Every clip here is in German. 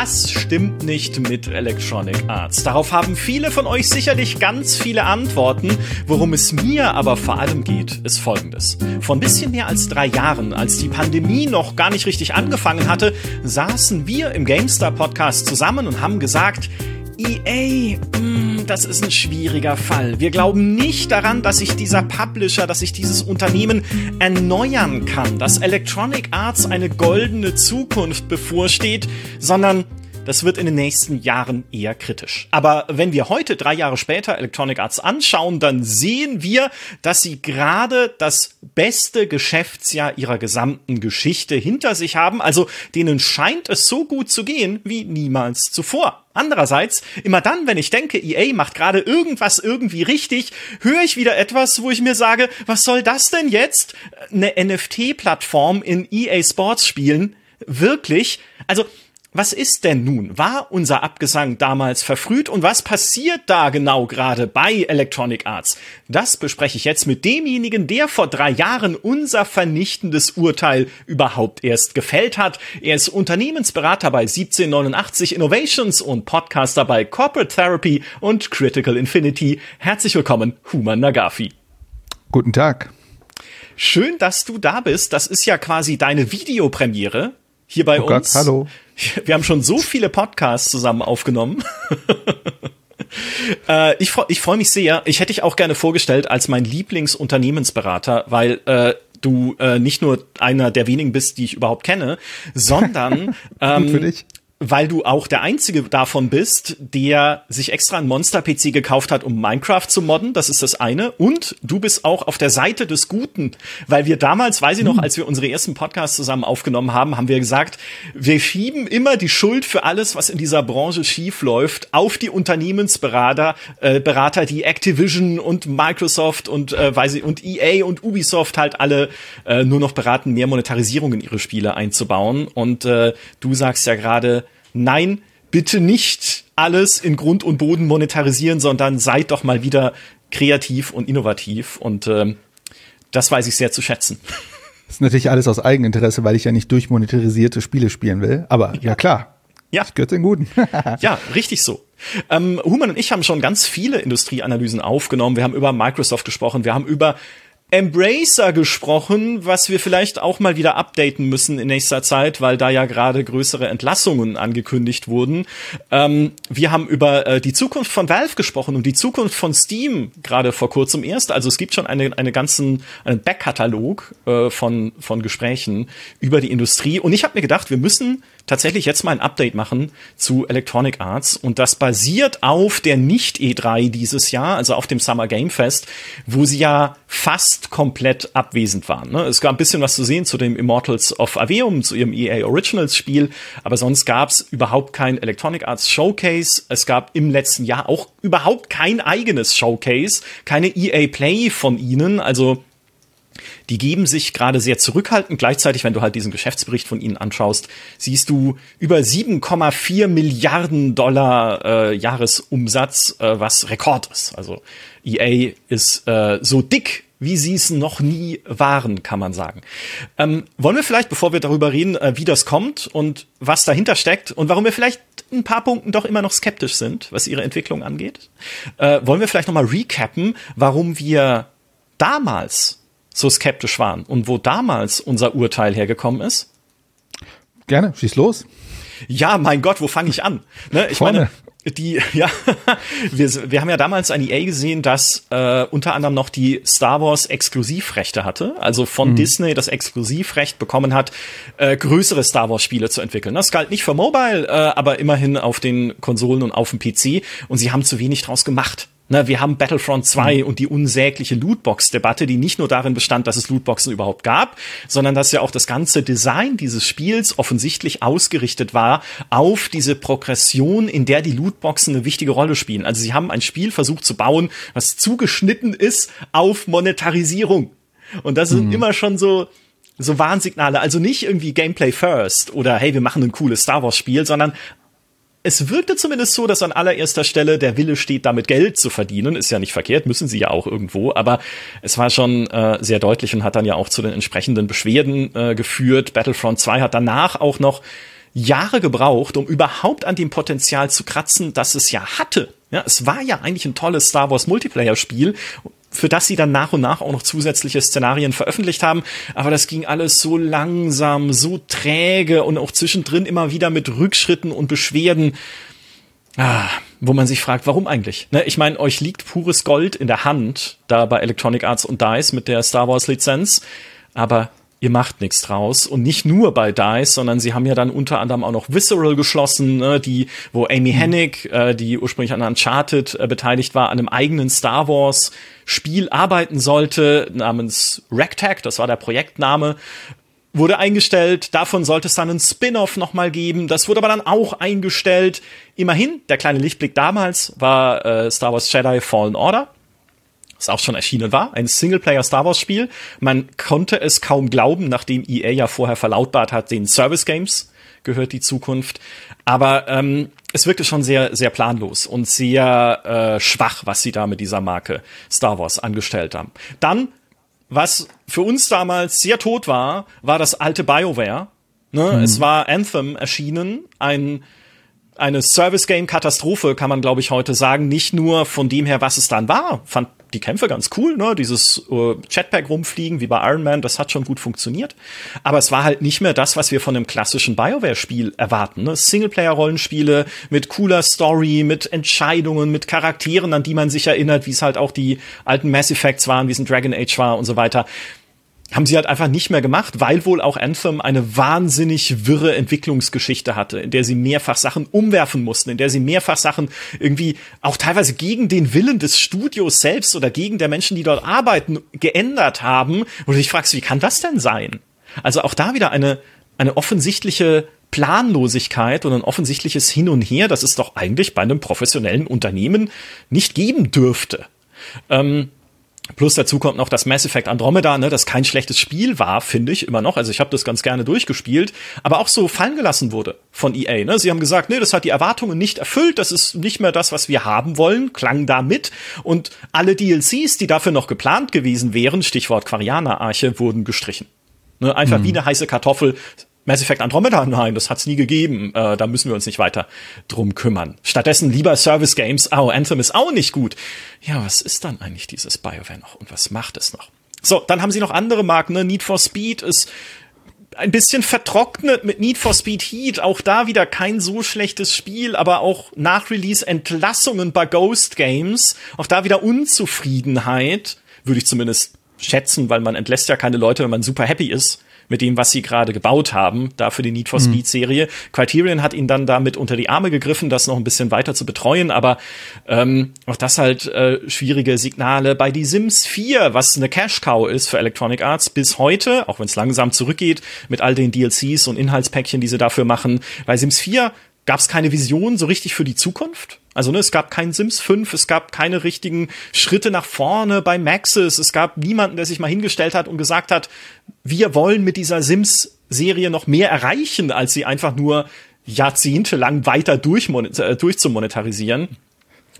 Was stimmt nicht mit Electronic Arts? Darauf haben viele von euch sicherlich ganz viele Antworten. Worum es mir aber vor allem geht, ist folgendes. Vor ein bisschen mehr als drei Jahren, als die Pandemie noch gar nicht richtig angefangen hatte, saßen wir im GameStar Podcast zusammen und haben gesagt, EA, mm, das ist ein schwieriger Fall. Wir glauben nicht daran, dass sich dieser Publisher, dass sich dieses Unternehmen erneuern kann, dass Electronic Arts eine goldene Zukunft bevorsteht, sondern das wird in den nächsten Jahren eher kritisch. Aber wenn wir heute, drei Jahre später, Electronic Arts anschauen, dann sehen wir, dass sie gerade das beste Geschäftsjahr ihrer gesamten Geschichte hinter sich haben. Also denen scheint es so gut zu gehen wie niemals zuvor. Andererseits, immer dann, wenn ich denke, EA macht gerade irgendwas irgendwie richtig, höre ich wieder etwas, wo ich mir sage, was soll das denn jetzt? Eine NFT-Plattform in EA Sports spielen? Wirklich? Also, was ist denn nun? War unser Abgesang damals verfrüht und was passiert da genau gerade bei Electronic Arts? Das bespreche ich jetzt mit demjenigen, der vor drei Jahren unser vernichtendes Urteil überhaupt erst gefällt hat. Er ist Unternehmensberater bei 1789 Innovations und Podcaster bei Corporate Therapy und Critical Infinity. Herzlich willkommen, Human Nagafi. Guten Tag. Schön, dass du da bist. Das ist ja quasi deine Videopremiere hier bei oh uns. Gott, hallo. Wir haben schon so viele Podcasts zusammen aufgenommen. äh, ich freue ich freu mich sehr. Ich hätte dich auch gerne vorgestellt als mein Lieblingsunternehmensberater, weil äh, du äh, nicht nur einer der wenigen bist, die ich überhaupt kenne, sondern ähm, für dich weil du auch der einzige davon bist, der sich extra ein Monster-PC gekauft hat, um Minecraft zu modden. Das ist das eine. Und du bist auch auf der Seite des Guten, weil wir damals, weiß ich noch, hm. als wir unsere ersten Podcasts zusammen aufgenommen haben, haben wir gesagt, wir schieben immer die Schuld für alles, was in dieser Branche schief läuft, auf die Unternehmensberater, äh, Berater, die Activision und Microsoft und äh, weiß ich und EA und Ubisoft halt alle äh, nur noch beraten, mehr Monetarisierung in ihre Spiele einzubauen. Und äh, du sagst ja gerade nein, bitte nicht alles in Grund und Boden monetarisieren, sondern seid doch mal wieder kreativ und innovativ. Und ähm, das weiß ich sehr zu schätzen. Das ist natürlich alles aus Eigeninteresse, weil ich ja nicht durchmonetarisierte Spiele spielen will. Aber ja, ja klar. Ja. Das gehört den Guten. ja, richtig so. Ähm, Human und ich haben schon ganz viele Industrieanalysen aufgenommen. Wir haben über Microsoft gesprochen. Wir haben über Embracer gesprochen, was wir vielleicht auch mal wieder updaten müssen in nächster Zeit, weil da ja gerade größere Entlassungen angekündigt wurden. Ähm, wir haben über äh, die Zukunft von Valve gesprochen und die Zukunft von Steam gerade vor kurzem erst. Also es gibt schon eine, eine ganzen einen Backkatalog äh, von, von Gesprächen über die Industrie. Und ich habe mir gedacht, wir müssen tatsächlich jetzt mal ein Update machen zu Electronic Arts und das basiert auf der nicht E3 dieses Jahr, also auf dem Summer Game Fest, wo sie ja fast komplett abwesend waren. Ne? Es gab ein bisschen was zu sehen zu dem Immortals of Aveum, zu ihrem EA Originals Spiel, aber sonst gab es überhaupt kein Electronic Arts Showcase. Es gab im letzten Jahr auch überhaupt kein eigenes Showcase, keine EA Play von ihnen, also die geben sich gerade sehr zurückhaltend. Gleichzeitig, wenn du halt diesen Geschäftsbericht von ihnen anschaust, siehst du über 7,4 Milliarden Dollar äh, Jahresumsatz, äh, was Rekord ist. Also EA ist äh, so dick wie sie es noch nie waren, kann man sagen. Ähm, wollen wir vielleicht, bevor wir darüber reden, äh, wie das kommt und was dahinter steckt und warum wir vielleicht ein paar Punkten doch immer noch skeptisch sind, was ihre Entwicklung angeht, äh, wollen wir vielleicht nochmal recappen, warum wir damals so skeptisch waren und wo damals unser Urteil hergekommen ist? Gerne, schieß los. Ja, mein Gott, wo fange ich an? Ne, ich Vorne. meine, die, ja, wir, wir haben ja damals ein EA gesehen, das äh, unter anderem noch die Star Wars Exklusivrechte hatte, also von mhm. Disney das Exklusivrecht bekommen hat, äh, größere Star Wars Spiele zu entwickeln. Das galt nicht für Mobile, äh, aber immerhin auf den Konsolen und auf dem PC und sie haben zu wenig draus gemacht. Na, wir haben Battlefront 2 mhm. und die unsägliche Lootbox-Debatte, die nicht nur darin bestand, dass es Lootboxen überhaupt gab, sondern dass ja auch das ganze Design dieses Spiels offensichtlich ausgerichtet war auf diese Progression, in der die Lootboxen eine wichtige Rolle spielen. Also sie haben ein Spiel versucht zu bauen, was zugeschnitten ist auf Monetarisierung. Und das sind mhm. immer schon so, so Warnsignale. Also nicht irgendwie Gameplay first oder hey, wir machen ein cooles Star Wars Spiel, sondern es wirkte zumindest so, dass an allererster Stelle der Wille steht, damit Geld zu verdienen. Ist ja nicht verkehrt, müssen sie ja auch irgendwo. Aber es war schon äh, sehr deutlich und hat dann ja auch zu den entsprechenden Beschwerden äh, geführt. Battlefront 2 hat danach auch noch Jahre gebraucht, um überhaupt an dem Potenzial zu kratzen, das es ja hatte. Ja, es war ja eigentlich ein tolles Star Wars Multiplayer Spiel für das sie dann nach und nach auch noch zusätzliche Szenarien veröffentlicht haben. Aber das ging alles so langsam, so träge und auch zwischendrin immer wieder mit Rückschritten und Beschwerden. Ah, wo man sich fragt, warum eigentlich? Ne, ich meine, euch liegt pures Gold in der Hand, da bei Electronic Arts und DICE mit der Star Wars Lizenz. Aber ihr macht nichts draus. Und nicht nur bei DICE, sondern sie haben ja dann unter anderem auch noch Visceral geschlossen, ne, die, wo Amy mhm. Hennig, äh, die ursprünglich an Uncharted äh, beteiligt war, an einem eigenen Star Wars Spiel arbeiten sollte, namens Ragtag, das war der Projektname, wurde eingestellt. Davon sollte es dann einen Spin-off nochmal geben. Das wurde aber dann auch eingestellt. Immerhin, der kleine Lichtblick damals war äh, Star Wars Jedi Fallen Order das auch schon erschienen war, ein Singleplayer-Star Wars-Spiel. Man konnte es kaum glauben, nachdem EA ja vorher verlautbart hat, den Service Games gehört die Zukunft. Aber ähm, es wirkte schon sehr, sehr planlos und sehr äh, schwach, was sie da mit dieser Marke Star Wars angestellt haben. Dann, was für uns damals sehr tot war, war das alte BioWare. Ne? Mhm. Es war Anthem erschienen, ein eine Service-Game-Katastrophe, kann man, glaube ich, heute sagen. Nicht nur von dem her, was es dann war. Fand die Kämpfe ganz cool, ne? Dieses äh, Chatpack rumfliegen wie bei Iron Man, das hat schon gut funktioniert. Aber es war halt nicht mehr das, was wir von einem klassischen BioWare-Spiel erwarten. Ne? Singleplayer-Rollenspiele mit cooler Story, mit Entscheidungen, mit Charakteren, an die man sich erinnert, wie es halt auch die alten Mass Effects waren, wie es in Dragon Age war und so weiter haben sie halt einfach nicht mehr gemacht, weil wohl auch Anthem eine wahnsinnig wirre Entwicklungsgeschichte hatte, in der sie mehrfach Sachen umwerfen mussten, in der sie mehrfach Sachen irgendwie auch teilweise gegen den Willen des Studios selbst oder gegen der Menschen, die dort arbeiten, geändert haben. Und ich fragst, wie kann das denn sein? Also auch da wieder eine, eine offensichtliche Planlosigkeit und ein offensichtliches Hin und Her, das es doch eigentlich bei einem professionellen Unternehmen nicht geben dürfte. Ähm, Plus dazu kommt noch das Mass Effect Andromeda, ne, das kein schlechtes Spiel war, finde ich immer noch. Also ich habe das ganz gerne durchgespielt, aber auch so fallen gelassen wurde von EA. Ne? Sie haben gesagt, nee, das hat die Erwartungen nicht erfüllt, das ist nicht mehr das, was wir haben wollen, klang da mit. Und alle DLCs, die dafür noch geplant gewesen wären, Stichwort Quarianer-Arche, wurden gestrichen. Ne, einfach mhm. wie eine heiße Kartoffel Mass Effect Andromeda, nein, das hat's nie gegeben. Äh, da müssen wir uns nicht weiter drum kümmern. Stattdessen lieber Service Games. Oh, Anthem ist auch nicht gut. Ja, was ist dann eigentlich dieses BioWare noch und was macht es noch? So, dann haben sie noch andere Marken. Ne? Need for Speed ist ein bisschen vertrocknet mit Need for Speed Heat. Auch da wieder kein so schlechtes Spiel, aber auch nach Release Entlassungen bei Ghost Games. Auch da wieder Unzufriedenheit, würde ich zumindest schätzen, weil man entlässt ja keine Leute, wenn man super happy ist mit dem, was sie gerade gebaut haben, da für die Need for Speed Serie. Mhm. Criterion hat ihn dann damit unter die Arme gegriffen, das noch ein bisschen weiter zu betreuen, aber ähm, auch das halt äh, schwierige Signale bei Die Sims 4, was eine Cash Cow ist für Electronic Arts bis heute, auch wenn es langsam zurückgeht mit all den DLCs und Inhaltspäckchen, die sie dafür machen. Bei Sims 4 gab es keine Vision so richtig für die Zukunft. Also ne, es gab keinen Sims 5, es gab keine richtigen Schritte nach vorne bei Maxis, es gab niemanden, der sich mal hingestellt hat und gesagt hat, wir wollen mit dieser Sims-Serie noch mehr erreichen, als sie einfach nur jahrzehntelang weiter äh, durchzumonetarisieren.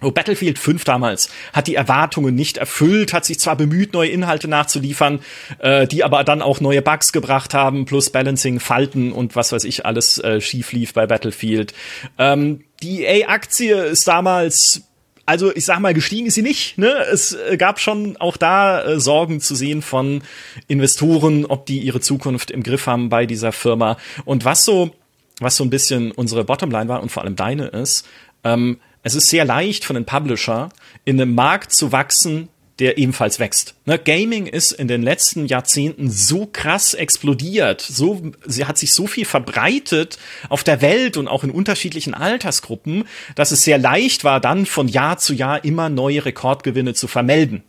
Oh, Battlefield 5 damals hat die Erwartungen nicht erfüllt, hat sich zwar bemüht, neue Inhalte nachzuliefern, äh, die aber dann auch neue Bugs gebracht haben, plus Balancing, Falten und was weiß ich alles äh, schief lief bei Battlefield. Ähm, die EA-Aktie ist damals also ich sag mal, gestiegen ist sie nicht. Ne? Es äh, gab schon auch da äh, Sorgen zu sehen von Investoren, ob die ihre Zukunft im Griff haben bei dieser Firma. Und was so, was so ein bisschen unsere Bottomline war und vor allem deine ist, ähm, es ist sehr leicht für einen Publisher in einem Markt zu wachsen, der ebenfalls wächst. Ne, Gaming ist in den letzten Jahrzehnten so krass explodiert, so, sie hat sich so viel verbreitet auf der Welt und auch in unterschiedlichen Altersgruppen, dass es sehr leicht war, dann von Jahr zu Jahr immer neue Rekordgewinne zu vermelden.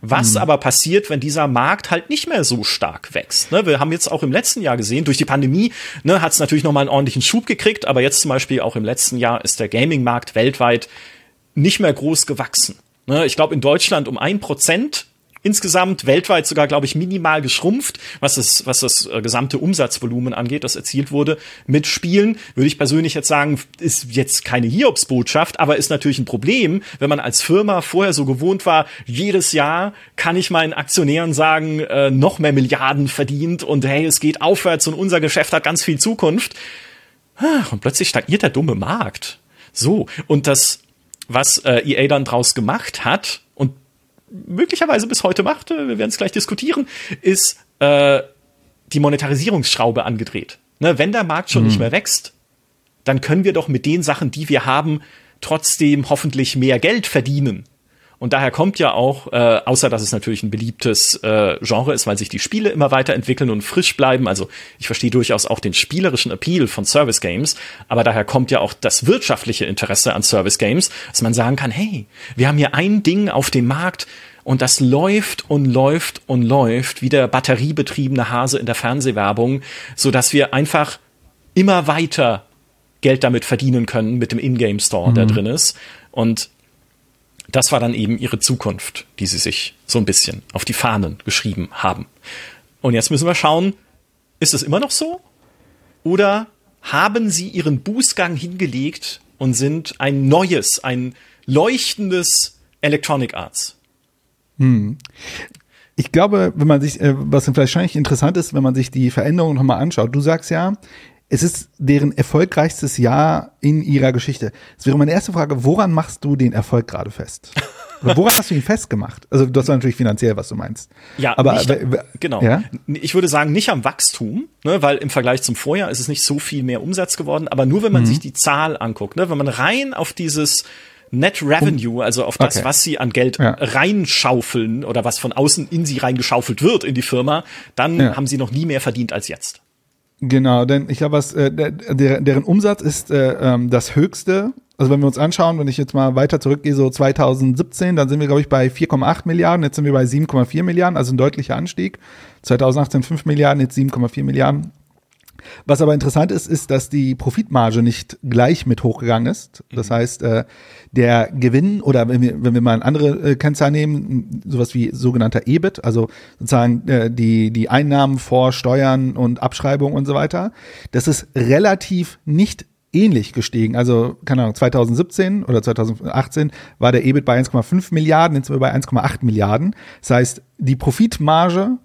Was mhm. aber passiert, wenn dieser Markt halt nicht mehr so stark wächst? Ne, wir haben jetzt auch im letzten Jahr gesehen, durch die Pandemie ne, hat es natürlich noch mal einen ordentlichen Schub gekriegt, aber jetzt zum Beispiel auch im letzten Jahr ist der Gaming-Markt weltweit nicht mehr groß gewachsen. Ne, ich glaube in Deutschland um ein Prozent insgesamt weltweit sogar, glaube ich, minimal geschrumpft, was das, was das äh, gesamte Umsatzvolumen angeht, das erzielt wurde mit Spielen. Würde ich persönlich jetzt sagen, ist jetzt keine Hiobsbotschaft, aber ist natürlich ein Problem, wenn man als Firma vorher so gewohnt war, jedes Jahr kann ich meinen Aktionären sagen, äh, noch mehr Milliarden verdient und hey, es geht aufwärts und unser Geschäft hat ganz viel Zukunft. Und plötzlich stagniert der dumme Markt. So, und das, was äh, EA dann draus gemacht hat, möglicherweise bis heute macht, wir werden es gleich diskutieren, ist äh, die Monetarisierungsschraube angedreht. Ne, wenn der Markt schon mhm. nicht mehr wächst, dann können wir doch mit den Sachen, die wir haben, trotzdem hoffentlich mehr Geld verdienen. Und daher kommt ja auch, äh, außer dass es natürlich ein beliebtes äh, Genre ist, weil sich die Spiele immer weiterentwickeln und frisch bleiben. Also ich verstehe durchaus auch den spielerischen Appeal von Service Games, aber daher kommt ja auch das wirtschaftliche Interesse an Service Games, dass man sagen kann, hey, wir haben hier ein Ding auf dem Markt, und das läuft und läuft und läuft wie der batteriebetriebene Hase in der Fernsehwerbung, so dass wir einfach immer weiter Geld damit verdienen können mit dem Ingame Store, mhm. der drin ist. Und das war dann eben ihre Zukunft, die sie sich so ein bisschen auf die Fahnen geschrieben haben. Und jetzt müssen wir schauen, ist es immer noch so? Oder haben sie ihren Bußgang hingelegt und sind ein neues, ein leuchtendes Electronic Arts? Hm. Ich glaube, wenn man sich, äh, was wahrscheinlich interessant ist, wenn man sich die Veränderungen nochmal anschaut. Du sagst ja, es ist deren erfolgreichstes Jahr in ihrer Geschichte. Es wäre meine erste Frage, woran machst du den Erfolg gerade fest? Oder woran hast du ihn festgemacht? Also das war natürlich finanziell, was du meinst. Ja, aber nicht, genau. Ja? Ich würde sagen, nicht am Wachstum, ne, weil im Vergleich zum Vorjahr ist es nicht so viel mehr Umsatz geworden, aber nur wenn man mhm. sich die Zahl anguckt, ne, wenn man rein auf dieses Net Revenue, also auf das, okay. was sie an Geld ja. reinschaufeln oder was von außen in sie reingeschaufelt wird in die Firma, dann ja. haben sie noch nie mehr verdient als jetzt. Genau, denn ich glaube, was äh, der, deren Umsatz ist äh, ähm, das höchste. Also wenn wir uns anschauen, wenn ich jetzt mal weiter zurückgehe, so 2017, dann sind wir glaube ich bei 4,8 Milliarden, jetzt sind wir bei 7,4 Milliarden, also ein deutlicher Anstieg. 2018 5 Milliarden, jetzt 7,4 Milliarden. Was aber interessant ist, ist, dass die Profitmarge nicht gleich mit hochgegangen ist. Das mhm. heißt, äh, der Gewinn oder wenn wir, wenn wir mal eine andere äh, Kennzahl nehmen, sowas wie sogenannter EBIT, also sozusagen äh, die, die Einnahmen vor Steuern und Abschreibung und so weiter, das ist relativ nicht ähnlich gestiegen. Also, keine Ahnung, 2017 oder 2018 war der EBIT bei 1,5 Milliarden, jetzt sind wir bei 1,8 Milliarden. Das heißt, die Profitmarge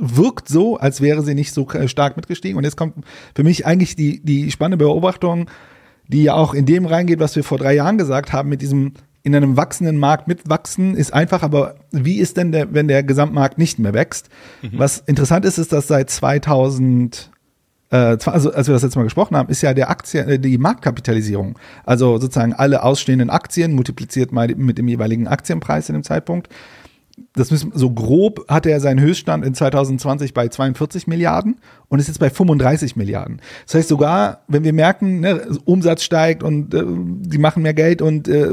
wirkt so, als wäre sie nicht so stark mitgestiegen. Und jetzt kommt für mich eigentlich die, die spannende Beobachtung, die ja auch in dem reingeht, was wir vor drei Jahren gesagt haben, mit diesem in einem wachsenden Markt mitwachsen ist einfach, aber wie ist denn der, wenn der Gesamtmarkt nicht mehr wächst? Mhm. Was interessant ist, ist, dass seit 2000 äh, also als wir das letzte Mal gesprochen haben, ist ja der Aktien, äh, die Marktkapitalisierung. Also sozusagen alle ausstehenden Aktien multipliziert mal mit dem jeweiligen Aktienpreis in dem Zeitpunkt das müssen, so grob hatte er seinen Höchststand in 2020 bei 42 Milliarden und ist jetzt bei 35 Milliarden. Das heißt sogar, wenn wir merken, ne, Umsatz steigt und äh, die machen mehr Geld und äh,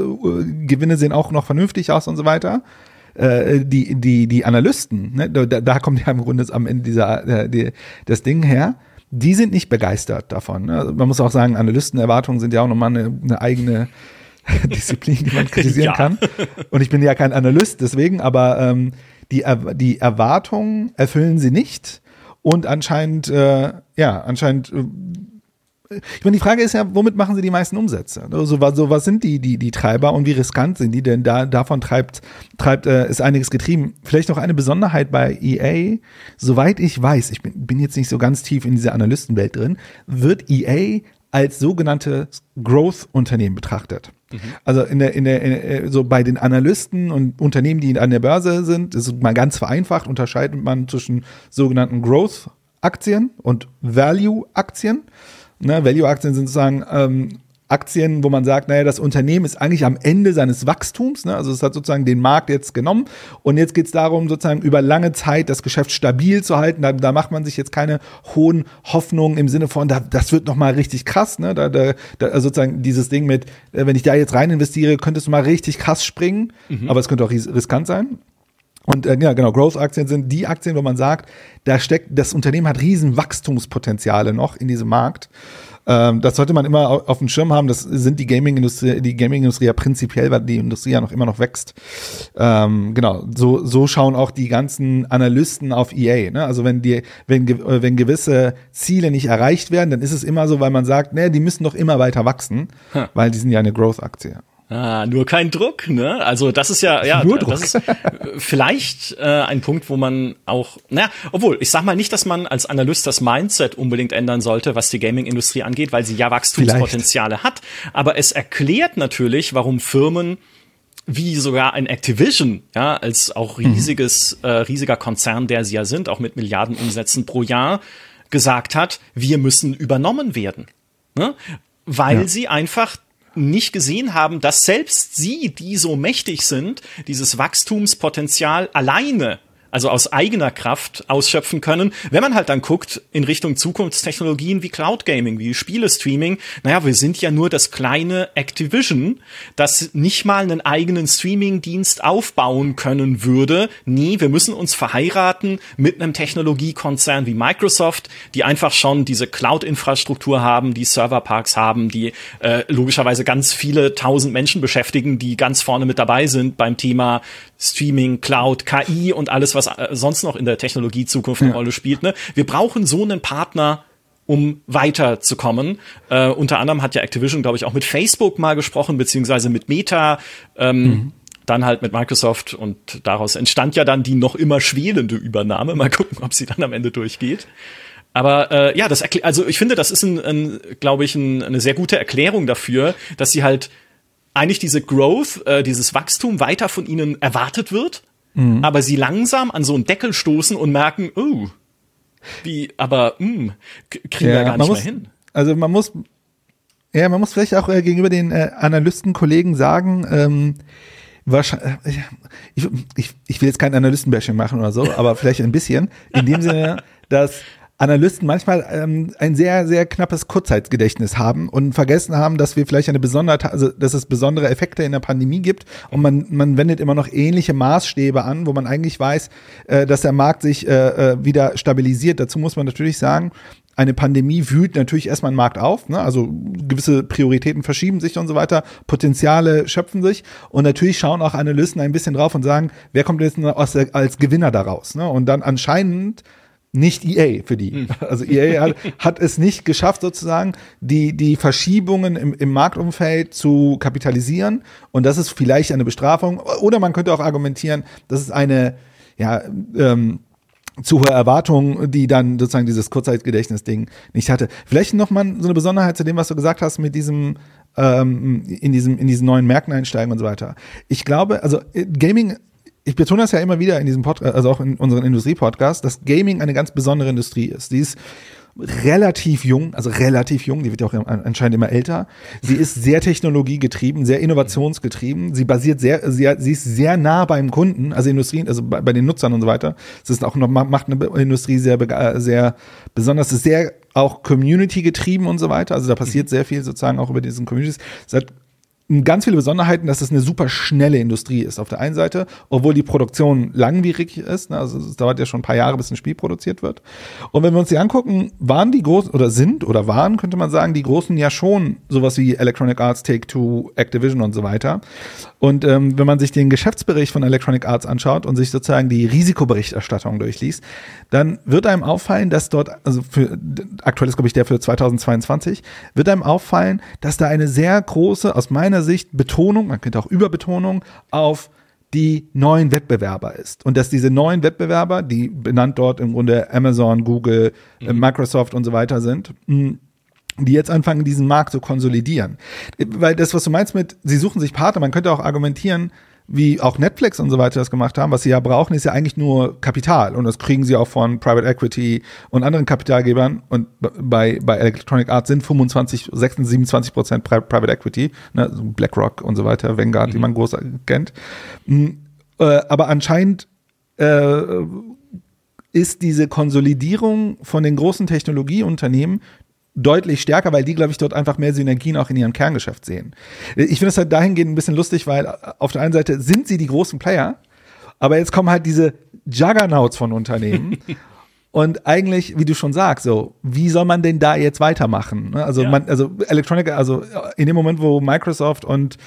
Gewinne sehen auch noch vernünftig aus und so weiter, äh, die, die, die Analysten, ne, da, da kommt ja im Grunde am Ende dieser, äh, die, das Ding her, die sind nicht begeistert davon. Ne? Also man muss auch sagen, Analystenerwartungen sind ja auch nochmal eine, eine eigene Disziplin, die man kritisieren ja. kann. Und ich bin ja kein Analyst, deswegen, aber ähm, die, die Erwartungen erfüllen sie nicht. Und anscheinend, äh, ja, anscheinend äh, ich meine, die Frage ist ja, womit machen sie die meisten Umsätze? Also, was, so, was sind die, die, die Treiber und wie riskant sind die? Denn da, davon treibt, treibt, äh, ist einiges getrieben. Vielleicht noch eine Besonderheit bei EA. Soweit ich weiß, ich bin, bin jetzt nicht so ganz tief in dieser Analystenwelt drin, wird EA als sogenannte Growth-Unternehmen betrachtet. Mhm. Also in der, in der, in der, so bei den Analysten und Unternehmen, die an der Börse sind, ist mal ganz vereinfacht, unterscheidet man zwischen sogenannten Growth-Aktien und Value-Aktien. Ne, Value-Aktien sind sozusagen ähm, Aktien, wo man sagt, naja, das Unternehmen ist eigentlich am Ende seines Wachstums, ne? also es hat sozusagen den Markt jetzt genommen und jetzt geht es darum, sozusagen über lange Zeit das Geschäft stabil zu halten. Da, da macht man sich jetzt keine hohen Hoffnungen im Sinne von, da, das wird nochmal richtig krass, ne? Da, da, da, also sozusagen dieses Ding mit, äh, wenn ich da jetzt rein investiere, könntest du mal richtig krass springen, mhm. aber es könnte auch riskant sein. Und äh, ja, genau, Growth-Aktien sind die Aktien, wo man sagt, da steckt, das Unternehmen hat riesen Wachstumspotenziale noch in diesem Markt. Ähm, das sollte man immer auf dem Schirm haben. Das sind die Gaming-Industrie, die Gaming-Industrie ja prinzipiell, weil die Industrie ja noch immer noch wächst. Ähm, genau, so, so schauen auch die ganzen Analysten auf EA. Ne? Also wenn die, wenn, wenn gewisse Ziele nicht erreicht werden, dann ist es immer so, weil man sagt, ne, die müssen doch immer weiter wachsen, hm. weil die sind ja eine Growth-Aktie. Ah, nur kein Druck, ne? Also das ist ja, ja, nur das ist äh, vielleicht äh, ein Punkt, wo man auch, naja, obwohl, ich sag mal nicht, dass man als Analyst das Mindset unbedingt ändern sollte, was die Gaming-Industrie angeht, weil sie ja Wachstumspotenziale vielleicht. hat. Aber es erklärt natürlich, warum Firmen wie sogar ein Activision, ja, als auch mhm. riesiges, mhm. äh, riesiger Konzern, der sie ja sind, auch mit Milliarden Umsätzen pro Jahr, gesagt hat, wir müssen übernommen werden. Ne? Weil ja. sie einfach nicht gesehen haben, dass selbst sie, die so mächtig sind, dieses Wachstumspotenzial alleine also aus eigener Kraft ausschöpfen können. Wenn man halt dann guckt in Richtung Zukunftstechnologien wie Cloud Gaming, wie Spielestreaming, naja, wir sind ja nur das kleine Activision, das nicht mal einen eigenen Streaming-Dienst aufbauen können würde. Nee, wir müssen uns verheiraten mit einem Technologiekonzern wie Microsoft, die einfach schon diese Cloud-Infrastruktur haben, die Serverparks haben, die äh, logischerweise ganz viele tausend Menschen beschäftigen, die ganz vorne mit dabei sind beim Thema Streaming, Cloud, KI und alles, was äh, sonst noch in der Technologie Zukunft eine ja. Rolle spielt. Ne? Wir brauchen so einen Partner, um weiterzukommen. Äh, unter anderem hat ja Activision, glaube ich, auch mit Facebook mal gesprochen, beziehungsweise mit Meta. Ähm, mhm. Dann halt mit Microsoft und daraus entstand ja dann die noch immer schwelende Übernahme. Mal gucken, ob sie dann am Ende durchgeht. Aber äh, ja, das also ich finde, das ist ein, ein glaube ich, ein, eine sehr gute Erklärung dafür, dass sie halt eigentlich diese Growth, äh, dieses Wachstum weiter von ihnen erwartet wird, mhm. aber sie langsam an so einen Deckel stoßen und merken, oh, wie, aber mh, hm, kriegen ja, wir gar nicht muss, mehr hin. Also man muss, ja, man muss vielleicht auch äh, gegenüber den äh, Analystenkollegen sagen, ähm, wahrscheinlich, äh, ich, ich, ich will jetzt kein Analystenbashing machen oder so, aber vielleicht ein bisschen, in dem Sinne, dass Analysten manchmal ähm, ein sehr, sehr knappes Kurzzeitgedächtnis haben und vergessen haben, dass wir vielleicht eine besondere, also dass es besondere Effekte in der Pandemie gibt und man, man wendet immer noch ähnliche Maßstäbe an, wo man eigentlich weiß, äh, dass der Markt sich äh, äh wieder stabilisiert. Dazu muss man natürlich sagen, eine Pandemie wühlt natürlich erstmal einen Markt auf, ne? also gewisse Prioritäten verschieben sich und so weiter, Potenziale schöpfen sich und natürlich schauen auch Analysten ein bisschen drauf und sagen, wer kommt jetzt als Gewinner daraus? Ne? Und dann anscheinend nicht EA für die. Hm. Also EA hat, hat, es nicht geschafft, sozusagen die, die Verschiebungen im, im Marktumfeld zu kapitalisieren. Und das ist vielleicht eine Bestrafung. Oder man könnte auch argumentieren, das ist eine, ja, ähm, zu hohe Erwartung, die dann sozusagen dieses Kurzzeitgedächtnis-Ding nicht hatte. Vielleicht noch mal so eine Besonderheit zu dem, was du gesagt hast mit diesem ähm, in diesem in diesen neuen Märkten einsteigen und so weiter. Ich glaube, also äh, Gaming ich betone das ja immer wieder in diesem Podcast, also auch in unseren Industrie-Podcast, dass Gaming eine ganz besondere Industrie ist. Die ist relativ jung, also relativ jung, die wird ja auch anscheinend immer älter. Sie ist sehr technologiegetrieben, sehr innovationsgetrieben. Sie basiert sehr, sie, sie ist sehr nah beim Kunden, also Industrien, also bei, bei den Nutzern und so weiter. Es ist auch noch, macht eine Industrie sehr, sehr besonders, es ist sehr auch Community getrieben und so weiter. Also da passiert sehr viel sozusagen auch über diesen Communities. Es hat ganz viele Besonderheiten, dass es eine super schnelle Industrie ist auf der einen Seite, obwohl die Produktion langwierig ist. Ne? Also es dauert ja schon ein paar Jahre, bis ein Spiel produziert wird. Und wenn wir uns die angucken, waren die großen oder sind oder waren, könnte man sagen, die großen ja schon sowas wie Electronic Arts, Take-Two, Activision und so weiter. Und ähm, wenn man sich den Geschäftsbericht von Electronic Arts anschaut und sich sozusagen die Risikoberichterstattung durchliest, dann wird einem auffallen, dass dort, also für, aktuell ist glaube ich der für 2022, wird einem auffallen, dass da eine sehr große, aus meiner Sicht, Betonung, man könnte auch Überbetonung auf die neuen Wettbewerber ist. Und dass diese neuen Wettbewerber, die benannt dort im Grunde Amazon, Google, äh, mhm. Microsoft und so weiter sind, mh, die jetzt anfangen, diesen Markt zu konsolidieren. Weil das, was du meinst mit, sie suchen sich Partner, man könnte auch argumentieren, wie auch Netflix und so weiter das gemacht haben, was sie ja brauchen, ist ja eigentlich nur Kapital. Und das kriegen sie auch von Private Equity und anderen Kapitalgebern. Und bei, bei Electronic Arts sind 25, 26, 27 Prozent Private Equity, ne, BlackRock und so weiter, Vanguard, mhm. die man groß kennt. Mhm, äh, aber anscheinend äh, ist diese Konsolidierung von den großen Technologieunternehmen deutlich stärker, weil die, glaube ich, dort einfach mehr Synergien auch in ihrem Kerngeschäft sehen. Ich finde es halt dahingehend ein bisschen lustig, weil auf der einen Seite sind sie die großen Player, aber jetzt kommen halt diese Juggernauts von Unternehmen. Und eigentlich, wie du schon sagst, so, wie soll man denn da jetzt weitermachen? Also, ja. man, also Electronic, also in dem Moment, wo Microsoft und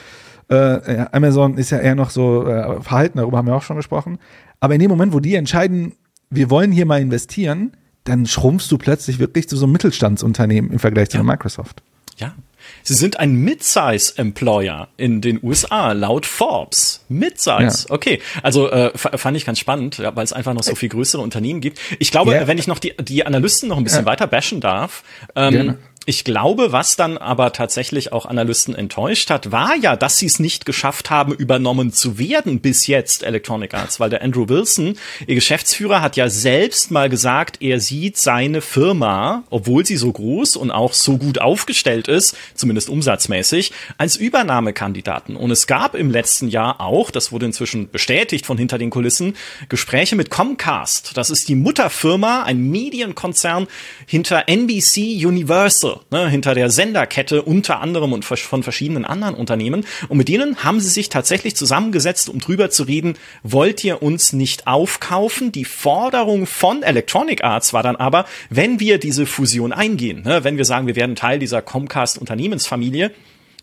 äh, Amazon ist ja eher noch so äh, verhalten, darüber haben wir auch schon gesprochen. Aber in dem Moment, wo die entscheiden, wir wollen hier mal investieren, dann schrumpfst du plötzlich wirklich zu so einem Mittelstandsunternehmen im Vergleich zu ja. Microsoft. Ja. Sie sind ein Mid-Size-Employer in den USA, laut Forbes. Mid-Size. Ja. Okay. Also äh, fand ich ganz spannend, weil es einfach noch so viel größere Unternehmen gibt. Ich glaube, ja. wenn ich noch die, die Analysten noch ein bisschen weiter bashen darf, ähm, ich glaube, was dann aber tatsächlich auch Analysten enttäuscht hat, war ja, dass sie es nicht geschafft haben, übernommen zu werden bis jetzt Electronic Arts, weil der Andrew Wilson, ihr Geschäftsführer, hat ja selbst mal gesagt, er sieht seine Firma, obwohl sie so groß und auch so gut aufgestellt ist, zumindest umsatzmäßig, als Übernahmekandidaten. Und es gab im letzten Jahr auch, das wurde inzwischen bestätigt von hinter den Kulissen, Gespräche mit Comcast. Das ist die Mutterfirma, ein Medienkonzern hinter NBC Universal ne, hinter der Senderkette unter anderem und von verschiedenen anderen Unternehmen. Und mit denen haben sie sich tatsächlich zusammengesetzt, um drüber zu reden, wollt ihr uns nicht aufkaufen? Die Forderung von Electronic Arts war dann aber, wenn wir diese Fusion eingehen, ne, wenn wir sagen, wir werden Teil dieser Comcast Unternehmensfamilie,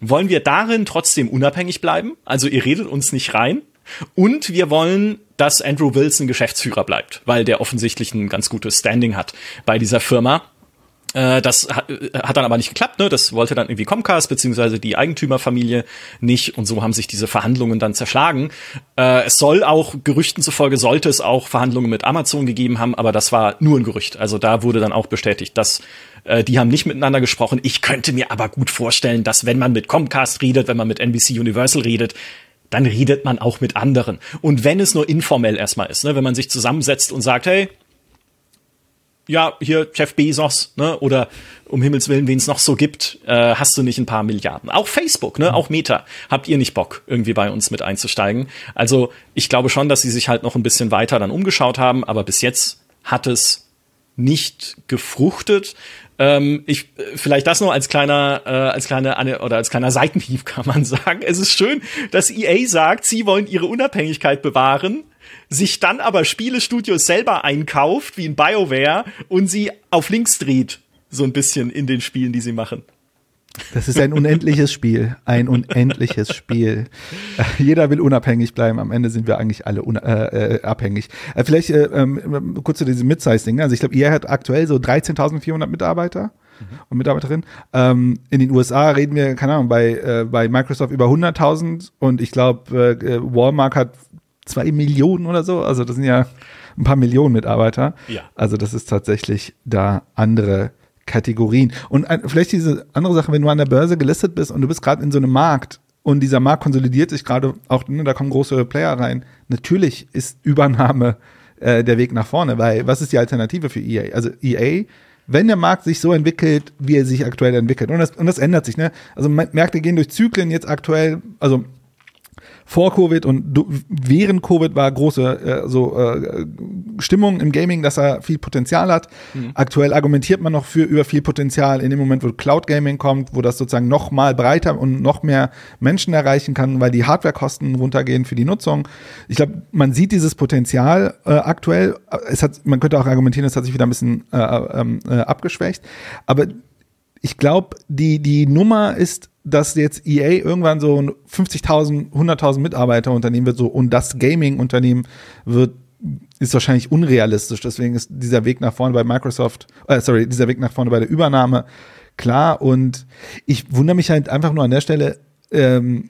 wollen wir darin trotzdem unabhängig bleiben? Also ihr redet uns nicht rein. Und wir wollen, dass Andrew Wilson Geschäftsführer bleibt, weil der offensichtlich ein ganz gutes Standing hat bei dieser Firma. Äh, das hat, hat dann aber nicht geklappt, ne? Das wollte dann irgendwie Comcast beziehungsweise die Eigentümerfamilie nicht und so haben sich diese Verhandlungen dann zerschlagen. Äh, es soll auch Gerüchten zufolge sollte es auch Verhandlungen mit Amazon gegeben haben, aber das war nur ein Gerücht. Also da wurde dann auch bestätigt, dass äh, die haben nicht miteinander gesprochen. Ich könnte mir aber gut vorstellen, dass wenn man mit Comcast redet, wenn man mit NBC Universal redet, dann redet man auch mit anderen. Und wenn es nur informell erstmal ist, ne, wenn man sich zusammensetzt und sagt, hey, ja, hier Jeff Bezos, ne, oder um Himmels Willen, wen es noch so gibt, äh, hast du nicht ein paar Milliarden. Auch Facebook, ne, auch Meta. Habt ihr nicht Bock, irgendwie bei uns mit einzusteigen? Also, ich glaube schon, dass sie sich halt noch ein bisschen weiter dann umgeschaut haben, aber bis jetzt hat es nicht gefruchtet. Ähm, ich vielleicht das nur als kleiner äh, als kleine oder als kleiner Seitenhieb kann man sagen. Es ist schön, dass EA sagt, sie wollen ihre Unabhängigkeit bewahren sich dann aber Spielestudios selber einkauft, wie in BioWare, und sie auf links dreht, so ein bisschen in den Spielen, die sie machen. Das ist ein unendliches Spiel, ein unendliches Spiel. Jeder will unabhängig bleiben. Am Ende sind wir eigentlich alle äh, äh, abhängig. Äh, vielleicht äh, ähm, kurz zu diesem Mid-Size-Ding. Also ich glaube, ihr hat aktuell so 13.400 Mitarbeiter mhm. und Mitarbeiterinnen. Ähm, in den USA reden wir, keine Ahnung, bei, äh, bei Microsoft über 100.000 und ich glaube, äh, Walmart hat zwei Millionen oder so. Also das sind ja ein paar Millionen Mitarbeiter. Ja. Also das ist tatsächlich da andere Kategorien. Und vielleicht diese andere Sache, wenn du an der Börse gelistet bist und du bist gerade in so einem Markt und dieser Markt konsolidiert sich gerade auch, ne, da kommen große Player rein. Natürlich ist Übernahme äh, der Weg nach vorne, weil was ist die Alternative für EA? Also EA wenn der Markt sich so entwickelt, wie er sich aktuell entwickelt. Und das, und das ändert sich, ne? Also Märkte gehen durch Zyklen jetzt aktuell, also vor Covid und während Covid war große äh, so äh, Stimmung im Gaming, dass er viel Potenzial hat. Mhm. Aktuell argumentiert man noch für über viel Potenzial in dem Moment, wo Cloud Gaming kommt, wo das sozusagen noch mal breiter und noch mehr Menschen erreichen kann, weil die Hardwarekosten runtergehen für die Nutzung. Ich glaube, man sieht dieses Potenzial äh, aktuell. Es hat, man könnte auch argumentieren, es hat sich wieder ein bisschen äh, ähm, äh, abgeschwächt. Aber ich glaube, die, die Nummer ist dass jetzt EA irgendwann so ein 50.000, 100.000 Mitarbeiter Unternehmen wird so und das Gaming Unternehmen wird ist wahrscheinlich unrealistisch. Deswegen ist dieser Weg nach vorne bei Microsoft, äh, sorry, dieser Weg nach vorne bei der Übernahme klar. Und ich wundere mich halt einfach nur an der Stelle, ähm,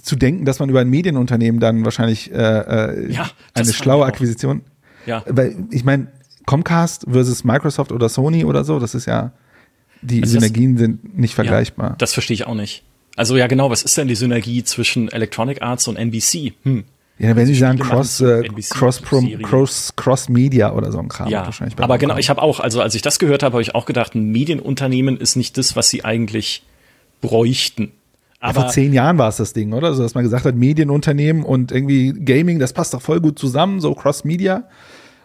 zu denken, dass man über ein Medienunternehmen dann wahrscheinlich äh, äh, ja, eine schlaue Akquisition. Ja. Weil ich meine, Comcast versus Microsoft oder Sony oder so, das ist ja die also Synergien das, sind nicht vergleichbar. Ja, das verstehe ich auch nicht. Also ja, genau, was ist denn die Synergie zwischen Electronic Arts und NBC? Hm. Ja, wenn Sie sagen Cross, äh, Cross, Cross, Cross Media oder so ein Kram. Ja, wahrscheinlich aber genau, ich habe auch, also als ich das gehört habe, habe ich auch gedacht, ein Medienunternehmen ist nicht das, was sie eigentlich bräuchten. Aber ja, vor zehn Jahren war es das Ding, oder? So, dass man gesagt hat, Medienunternehmen und irgendwie Gaming, das passt doch voll gut zusammen, so Cross Media.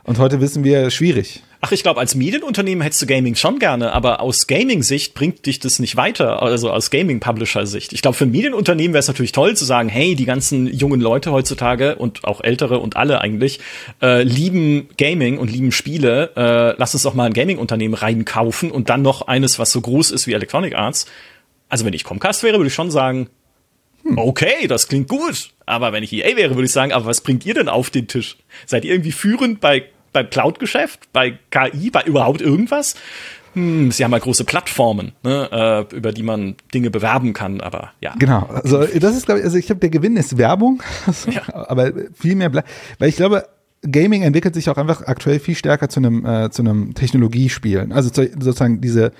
Und heute wissen wir, schwierig. Ach, ich glaube, als Medienunternehmen hättest du Gaming schon gerne, aber aus Gaming-Sicht bringt dich das nicht weiter, also aus Gaming-Publisher-Sicht. Ich glaube, für ein Medienunternehmen wäre es natürlich toll zu sagen, hey, die ganzen jungen Leute heutzutage und auch ältere und alle eigentlich äh, lieben Gaming und lieben Spiele. Äh, lass uns doch mal ein Gaming-Unternehmen reinkaufen und dann noch eines, was so groß ist wie Electronic Arts. Also wenn ich Comcast wäre, würde ich schon sagen, hm. okay, das klingt gut. Aber wenn ich EA wäre, würde ich sagen, aber was bringt ihr denn auf den Tisch? Seid ihr irgendwie führend bei beim Cloud-Geschäft, bei KI, bei überhaupt irgendwas. Hm, sie haben halt große Plattformen, ne, äh, über die man Dinge bewerben kann, aber ja. Genau, also das ist, glaube ich, also ich glaube, der Gewinn ist Werbung, ja. aber viel mehr, weil ich glaube, Gaming entwickelt sich auch einfach aktuell viel stärker zu einem, äh, zu einem Technologiespielen. Also zu, sozusagen diese,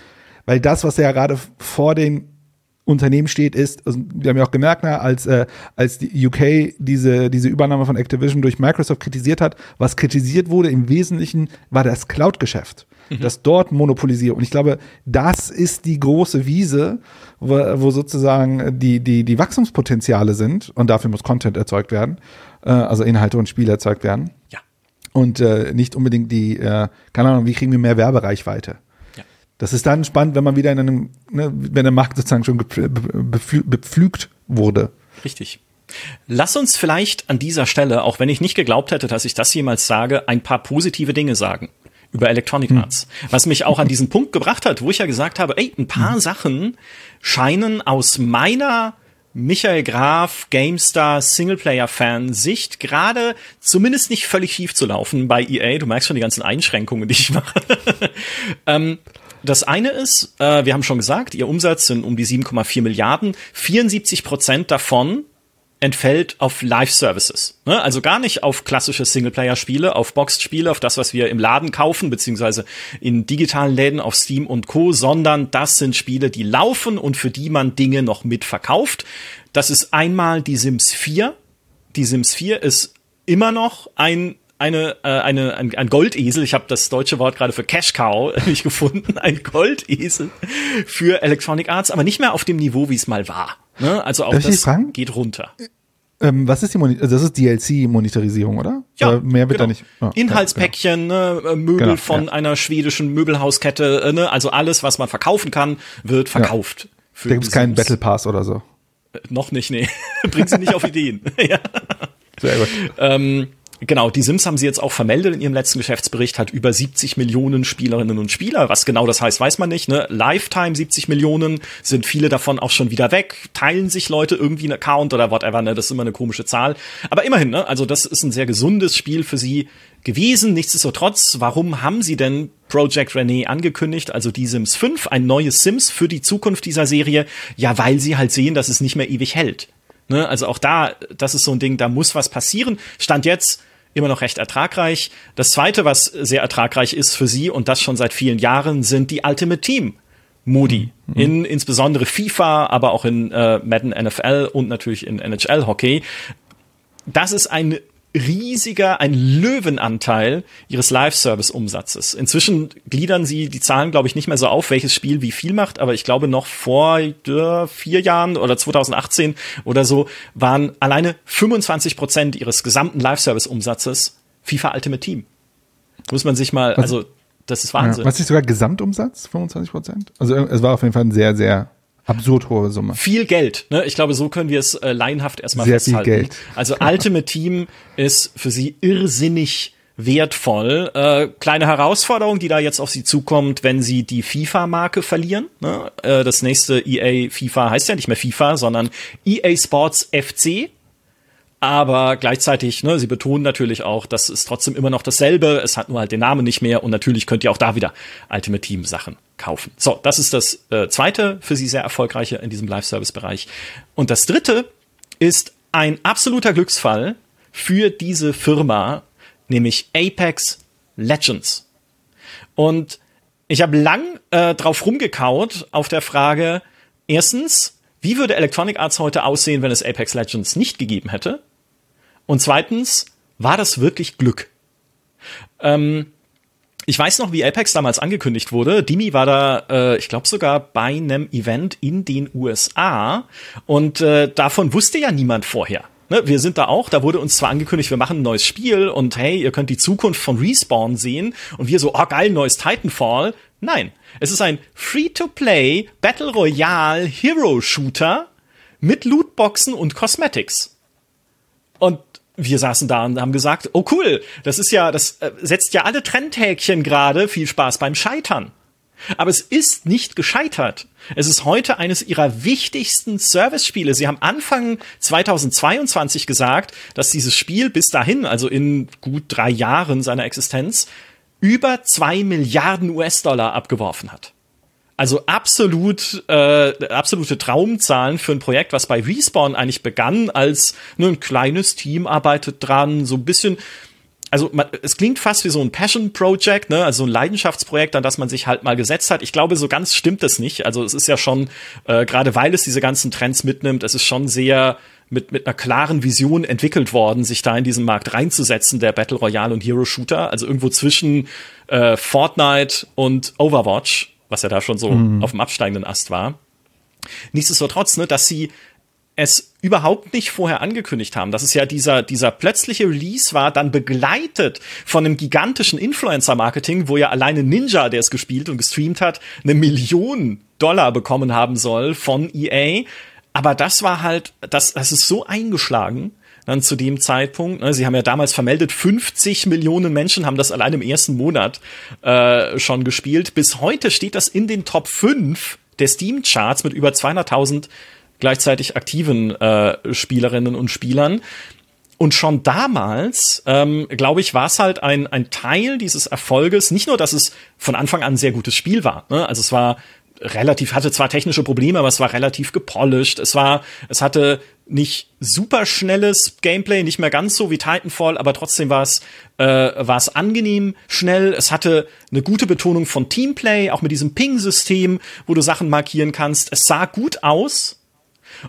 weil das, was ja gerade vor den Unternehmen steht, ist, also wir haben ja auch gemerkt, na, als, äh, als die UK diese, diese Übernahme von Activision durch Microsoft kritisiert hat, was kritisiert wurde im Wesentlichen, war das Cloud-Geschäft. Mhm. Das dort monopolisiert. Und ich glaube, das ist die große Wiese, wo, wo sozusagen die, die, die Wachstumspotenziale sind. Und dafür muss Content erzeugt werden, äh, also Inhalte und Spiele erzeugt werden. Ja. Und äh, nicht unbedingt die, äh, keine Ahnung, wie kriegen wir mehr Werbereichweite? Das ist dann spannend, wenn man wieder in einem, ne, wenn der Markt sozusagen schon bepflügt wurde. Richtig. Lass uns vielleicht an dieser Stelle, auch wenn ich nicht geglaubt hätte, dass ich das jemals sage, ein paar positive Dinge sagen über Electronic hm. Arts. Was mich auch an diesen Punkt gebracht hat, wo ich ja gesagt habe, ey, ein paar hm. Sachen scheinen aus meiner Michael Graf, GameStar, Singleplayer-Fan-Sicht gerade zumindest nicht völlig schief zu laufen bei EA. Du merkst schon die ganzen Einschränkungen, die ich mache. ähm, das eine ist, äh, wir haben schon gesagt, ihr Umsatz sind um die 7,4 Milliarden. 74 Prozent davon entfällt auf Live-Services. Ne? Also gar nicht auf klassische Singleplayer-Spiele, auf Boxed-Spiele, auf das, was wir im Laden kaufen, beziehungsweise in digitalen Läden auf Steam und Co., sondern das sind Spiele, die laufen und für die man Dinge noch mitverkauft. Das ist einmal die Sims 4. Die Sims 4 ist immer noch ein eine, äh, eine, ein, ein Goldesel, ich habe das deutsche Wort gerade für Cash Cow nicht gefunden, ein Goldesel für Electronic Arts, aber nicht mehr auf dem Niveau, wie es mal war. Ne? Also auch Darf das geht runter. Ähm, was ist die Mon das ist DLC-Monetarisierung, oder? Ja, oder mehr wird genau. da nicht. Oh, Inhaltspäckchen, genau. ne, Möbel genau, von ja. einer schwedischen Möbelhauskette, äh, ne, also alles, was man verkaufen kann, wird verkauft. Ja. Da gibt es keinen Battle Pass oder so. Äh, noch nicht, nee. Bringt sie nicht auf Ideen. ja. Sehr gut. Ähm, Genau, die Sims haben sie jetzt auch vermeldet in ihrem letzten Geschäftsbericht, hat über 70 Millionen Spielerinnen und Spieler. Was genau das heißt, weiß man nicht. Ne? Lifetime 70 Millionen, sind viele davon auch schon wieder weg. Teilen sich Leute irgendwie einen Account oder whatever, ne? das ist immer eine komische Zahl. Aber immerhin, ne? also das ist ein sehr gesundes Spiel für sie gewesen. Nichtsdestotrotz, warum haben sie denn Project Renee angekündigt, also die Sims 5, ein neues Sims für die Zukunft dieser Serie? Ja, weil sie halt sehen, dass es nicht mehr ewig hält. Ne? Also auch da, das ist so ein Ding, da muss was passieren. Stand jetzt immer noch recht ertragreich. Das zweite, was sehr ertragreich ist für sie und das schon seit vielen Jahren, sind die Ultimate Team. Modi. Mhm. In insbesondere FIFA, aber auch in äh, Madden NFL und natürlich in NHL Hockey. Das ist ein riesiger, ein Löwenanteil ihres Live-Service-Umsatzes. Inzwischen gliedern sie die Zahlen, glaube ich, nicht mehr so auf, welches Spiel wie viel macht, aber ich glaube noch vor äh, vier Jahren oder 2018 oder so waren alleine 25 Prozent ihres gesamten Live-Service-Umsatzes FIFA Ultimate Team. Muss man sich mal, also das ist Wahnsinn. Ja, was ist sogar Gesamtumsatz? 25 Prozent? Also es war auf jeden Fall ein sehr, sehr absurd hohe Summe. Viel Geld. Ne? Ich glaube, so können wir es äh, laienhaft erstmal Sehr festhalten. viel Geld. Also Ultimate Team ist für sie irrsinnig wertvoll. Äh, kleine Herausforderung, die da jetzt auf sie zukommt, wenn sie die FIFA-Marke verlieren. Ne? Äh, das nächste EA FIFA heißt ja nicht mehr FIFA, sondern EA Sports FC. Aber gleichzeitig, ne, sie betonen natürlich auch, das ist trotzdem immer noch dasselbe. Es hat nur halt den Namen nicht mehr und natürlich könnt ihr auch da wieder Ultimate Team Sachen kaufen. So, das ist das äh, zweite für sie sehr erfolgreiche in diesem Live-Service-Bereich. Und das dritte ist ein absoluter Glücksfall für diese Firma, nämlich Apex Legends. Und ich habe lang äh, drauf rumgekaut auf der Frage, erstens, wie würde Electronic Arts heute aussehen, wenn es Apex Legends nicht gegeben hätte? Und zweitens, war das wirklich Glück? Ähm, ich weiß noch, wie Apex damals angekündigt wurde. Dimi war da, äh, ich glaube sogar bei einem Event in den USA und äh, davon wusste ja niemand vorher. Ne, wir sind da auch, da wurde uns zwar angekündigt, wir machen ein neues Spiel und hey, ihr könnt die Zukunft von Respawn sehen und wir so, oh geil, neues Titanfall. Nein, es ist ein Free-to-Play Battle Royale Hero Shooter mit Lootboxen und Cosmetics. Und wir saßen da und haben gesagt, oh cool, das ist ja, das äh, setzt ja alle Trendhäkchen gerade, viel Spaß beim Scheitern. Aber es ist nicht gescheitert. Es ist heute eines ihrer wichtigsten Service-Spiele. Sie haben Anfang 2022 gesagt, dass dieses Spiel bis dahin, also in gut drei Jahren seiner Existenz, über zwei Milliarden US-Dollar abgeworfen hat. Also absolut, äh, absolute Traumzahlen für ein Projekt, was bei Respawn eigentlich begann als nur ein kleines Team arbeitet dran, so ein bisschen also man, es klingt fast wie so ein Passion Project, ne, also ein Leidenschaftsprojekt, an das man sich halt mal gesetzt hat. Ich glaube, so ganz stimmt es nicht. Also es ist ja schon, äh, gerade weil es diese ganzen Trends mitnimmt, es ist schon sehr mit, mit einer klaren Vision entwickelt worden, sich da in diesen Markt reinzusetzen, der Battle Royale und Hero Shooter, also irgendwo zwischen äh, Fortnite und Overwatch, was ja da schon so mhm. auf dem absteigenden Ast war. Nichtsdestotrotz, ne, dass sie es überhaupt nicht vorher angekündigt haben, dass es ja dieser, dieser plötzliche Release war, dann begleitet von einem gigantischen Influencer-Marketing, wo ja alleine Ninja, der es gespielt und gestreamt hat, eine Million Dollar bekommen haben soll von EA. Aber das war halt, das, das ist so eingeschlagen, dann zu dem Zeitpunkt. Ne, sie haben ja damals vermeldet, 50 Millionen Menschen haben das allein im ersten Monat äh, schon gespielt. Bis heute steht das in den Top 5 der Steam-Charts mit über 200.000 gleichzeitig aktiven äh, Spielerinnen und Spielern. Und schon damals, ähm, glaube ich, war es halt ein, ein Teil dieses Erfolges. Nicht nur, dass es von Anfang an ein sehr gutes Spiel war. Ne? Also es war relativ, hatte zwar technische Probleme, aber es war relativ gepolished. Es war, es hatte nicht super schnelles Gameplay, nicht mehr ganz so wie Titanfall, aber trotzdem war es, äh, war es angenehm schnell. Es hatte eine gute Betonung von Teamplay, auch mit diesem Ping-System, wo du Sachen markieren kannst. Es sah gut aus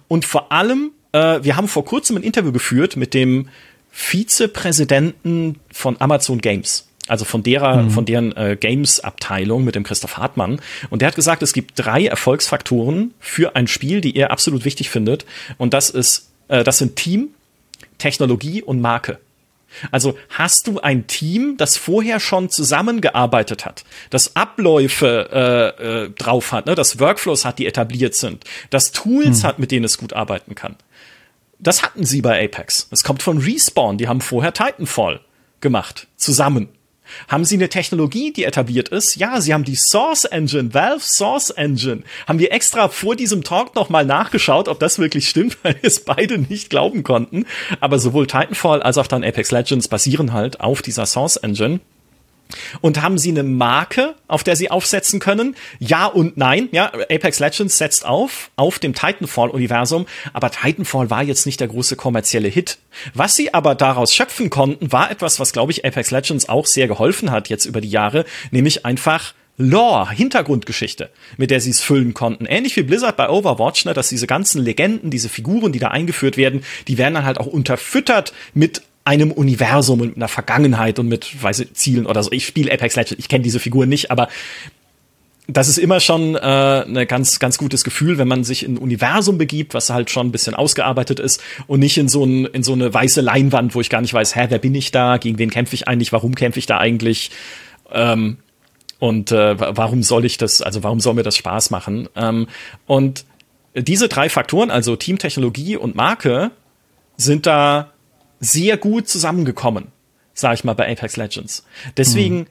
und vor allem, äh, wir haben vor kurzem ein Interview geführt mit dem Vizepräsidenten von Amazon Games. Also von derer, mhm. von deren äh, Games-Abteilung mit dem Christoph Hartmann. Und der hat gesagt, es gibt drei Erfolgsfaktoren für ein Spiel, die er absolut wichtig findet. Und das ist, äh, das sind Team, Technologie und Marke. Also hast du ein Team, das vorher schon zusammengearbeitet hat, das Abläufe äh, äh, drauf hat, ne, das Workflows hat, die etabliert sind, das Tools hm. hat, mit denen es gut arbeiten kann. Das hatten sie bei Apex. Es kommt von Respawn, die haben vorher Titanfall gemacht, zusammen. Haben sie eine Technologie, die etabliert ist? Ja, sie haben die Source Engine, Valve Source Engine. Haben wir extra vor diesem Talk nochmal nachgeschaut, ob das wirklich stimmt, weil wir es beide nicht glauben konnten. Aber sowohl Titanfall als auch dann Apex Legends basieren halt auf dieser Source Engine. Und haben sie eine Marke, auf der sie aufsetzen können? Ja und nein. Ja, Apex Legends setzt auf, auf dem Titanfall-Universum, aber Titanfall war jetzt nicht der große kommerzielle Hit. Was sie aber daraus schöpfen konnten, war etwas, was, glaube ich, Apex Legends auch sehr geholfen hat jetzt über die Jahre, nämlich einfach Lore, Hintergrundgeschichte, mit der sie es füllen konnten. Ähnlich wie Blizzard bei Overwatch, ne, dass diese ganzen Legenden, diese Figuren, die da eingeführt werden, die werden dann halt auch unterfüttert mit einem Universum und einer Vergangenheit und mit weiß ich, Zielen oder so. Ich spiele Apex Legends, ich kenne diese Figuren nicht, aber das ist immer schon äh, ein ganz, ganz gutes Gefühl, wenn man sich in ein Universum begibt, was halt schon ein bisschen ausgearbeitet ist und nicht in so, ein, in so eine weiße Leinwand, wo ich gar nicht weiß, hä, wer bin ich da, gegen wen kämpfe ich eigentlich, warum kämpfe ich da eigentlich ähm, und äh, warum soll ich das, also warum soll mir das Spaß machen? Ähm, und diese drei Faktoren, also Teamtechnologie und Marke, sind da sehr gut zusammengekommen, sage ich mal, bei Apex Legends. Deswegen mhm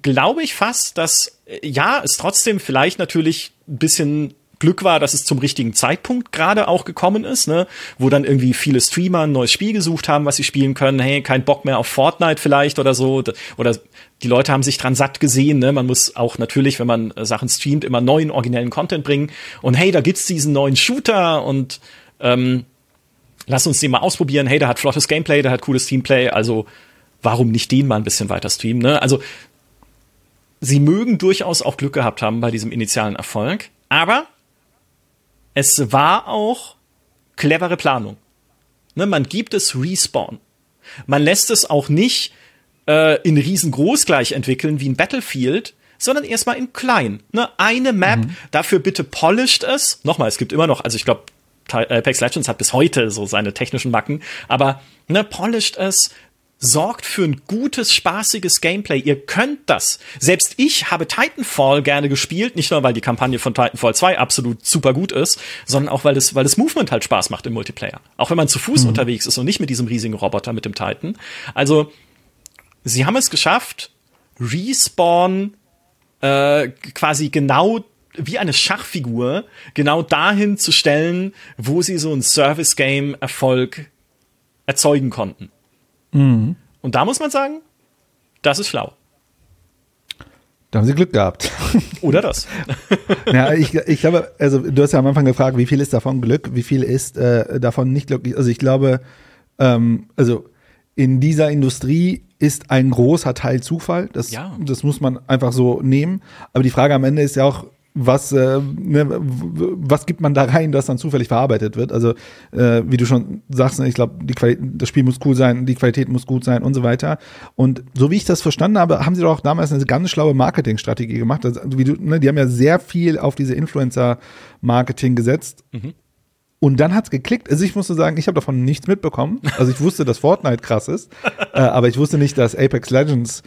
glaube ich fast, dass äh, ja, es trotzdem vielleicht natürlich ein bisschen Glück war, dass es zum richtigen Zeitpunkt gerade auch gekommen ist, ne? wo dann irgendwie viele Streamer ein neues Spiel gesucht haben, was sie spielen können. Hey, kein Bock mehr auf Fortnite vielleicht oder so. Oder die Leute haben sich dran satt gesehen. Ne? Man muss auch natürlich, wenn man äh, Sachen streamt, immer neuen originellen Content bringen. Und hey, da gibt's diesen neuen Shooter und ähm, lass uns den mal ausprobieren. Hey, der hat flottes Gameplay, der hat cooles Teamplay. Also warum nicht den mal ein bisschen weiter streamen? Ne? Also sie mögen durchaus auch Glück gehabt haben bei diesem initialen Erfolg, aber es war auch clevere Planung. Ne, man gibt es Respawn. Man lässt es auch nicht äh, in riesengroß gleich entwickeln wie ein Battlefield, sondern erstmal in klein. Ne, eine Map, mhm. dafür bitte polished es. Nochmal, es gibt immer noch, also ich glaube, Apex Legends hat bis heute so seine technischen Macken, aber ne, polished es, sorgt für ein gutes, spaßiges Gameplay. Ihr könnt das. Selbst ich habe Titanfall gerne gespielt, nicht nur weil die Kampagne von Titanfall 2 absolut super gut ist, sondern auch weil das, weil das Movement halt Spaß macht im Multiplayer. Auch wenn man zu Fuß mhm. unterwegs ist und nicht mit diesem riesigen Roboter mit dem Titan. Also, sie haben es geschafft, Respawn äh, quasi genau wie eine Schachfigur genau dahin zu stellen, wo sie so ein Service-Game-Erfolg erzeugen konnten. Mhm. Und da muss man sagen, das ist schlau. Da haben sie Glück gehabt. Oder das. ja, ich, ich glaube, also du hast ja am Anfang gefragt, wie viel ist davon Glück, wie viel ist äh, davon nicht Glück. Also ich glaube, ähm, also in dieser Industrie ist ein großer Teil Zufall. Das, ja. das muss man einfach so nehmen. Aber die Frage am Ende ist ja auch, was, äh, ne, was gibt man da rein, das dann zufällig verarbeitet wird. Also äh, wie du schon sagst, ne, ich glaube, das Spiel muss cool sein, die Qualität muss gut sein und so weiter. Und so wie ich das verstanden habe, haben sie doch auch damals eine ganz schlaue Marketingstrategie gemacht. Also, du, ne, die haben ja sehr viel auf diese Influencer-Marketing gesetzt. Mhm. Und dann hat's geklickt. Also ich musste sagen, ich habe davon nichts mitbekommen. Also ich wusste, dass Fortnite krass ist, äh, aber ich wusste nicht, dass Apex Legends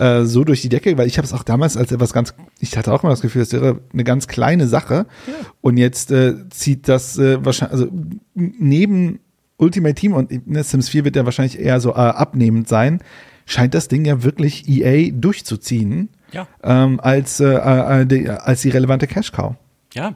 äh, so durch die Decke, weil ich habe es auch damals als etwas ganz, ich hatte auch immer das Gefühl, es wäre eine ganz kleine Sache. Ja. Und jetzt äh, zieht das äh, wahrscheinlich, also neben Ultimate Team und ne, Sims 4 wird ja wahrscheinlich eher so äh, abnehmend sein, scheint das Ding ja wirklich EA durchzuziehen. Ja. Ähm, als, äh, äh, die, als die relevante Cash Cow. Ja.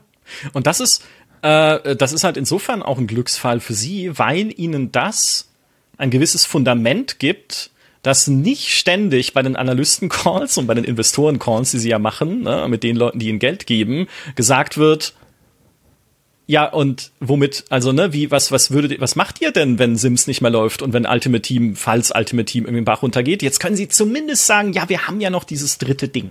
Und das ist, äh, das ist halt insofern auch ein Glücksfall für sie, weil ihnen das ein gewisses Fundament gibt, dass nicht ständig bei den Analysten-Calls und bei den Investoren-Calls, die sie ja machen, ne, mit den Leuten, die ihnen Geld geben, gesagt wird, ja, und womit, also, ne, wie, was, was würdet, was macht ihr denn, wenn Sims nicht mehr läuft und wenn Ultimate Team, falls Ultimate Team irgendwie den Bach runtergeht? Jetzt können sie zumindest sagen, ja, wir haben ja noch dieses dritte Ding.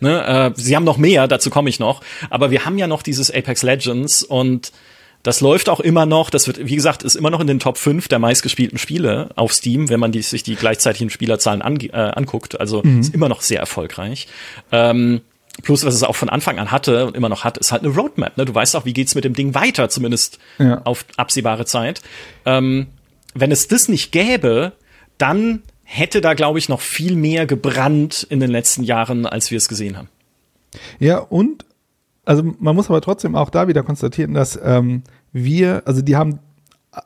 Ne, äh, sie haben noch mehr, dazu komme ich noch, aber wir haben ja noch dieses Apex Legends und das läuft auch immer noch. Das wird, wie gesagt, ist immer noch in den Top 5 der meistgespielten Spiele auf Steam, wenn man die, sich die gleichzeitigen Spielerzahlen an, äh, anguckt. Also mhm. ist immer noch sehr erfolgreich. Ähm, Plus, was es auch von Anfang an hatte und immer noch hat, ist halt eine Roadmap. Ne? Du weißt auch, wie geht's mit dem Ding weiter, zumindest ja. auf absehbare Zeit. Ähm, wenn es das nicht gäbe, dann hätte da, glaube ich, noch viel mehr gebrannt in den letzten Jahren, als wir es gesehen haben. Ja, und also man muss aber trotzdem auch da wieder konstatieren, dass ähm, wir, also die haben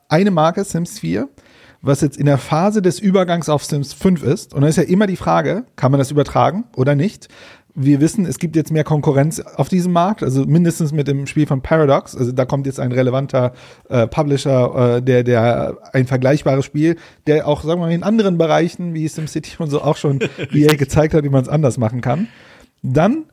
eine Marke, Sims 4, was jetzt in der Phase des Übergangs auf Sims 5 ist. Und dann ist ja immer die Frage, kann man das übertragen oder nicht? Wir wissen, es gibt jetzt mehr Konkurrenz auf diesem Markt, also mindestens mit dem Spiel von Paradox. Also da kommt jetzt ein relevanter äh, Publisher, äh, der, der ein vergleichbares Spiel, der auch, sagen wir mal, in anderen Bereichen wie SimCity und so auch schon EA gezeigt hat, wie man es anders machen kann. Dann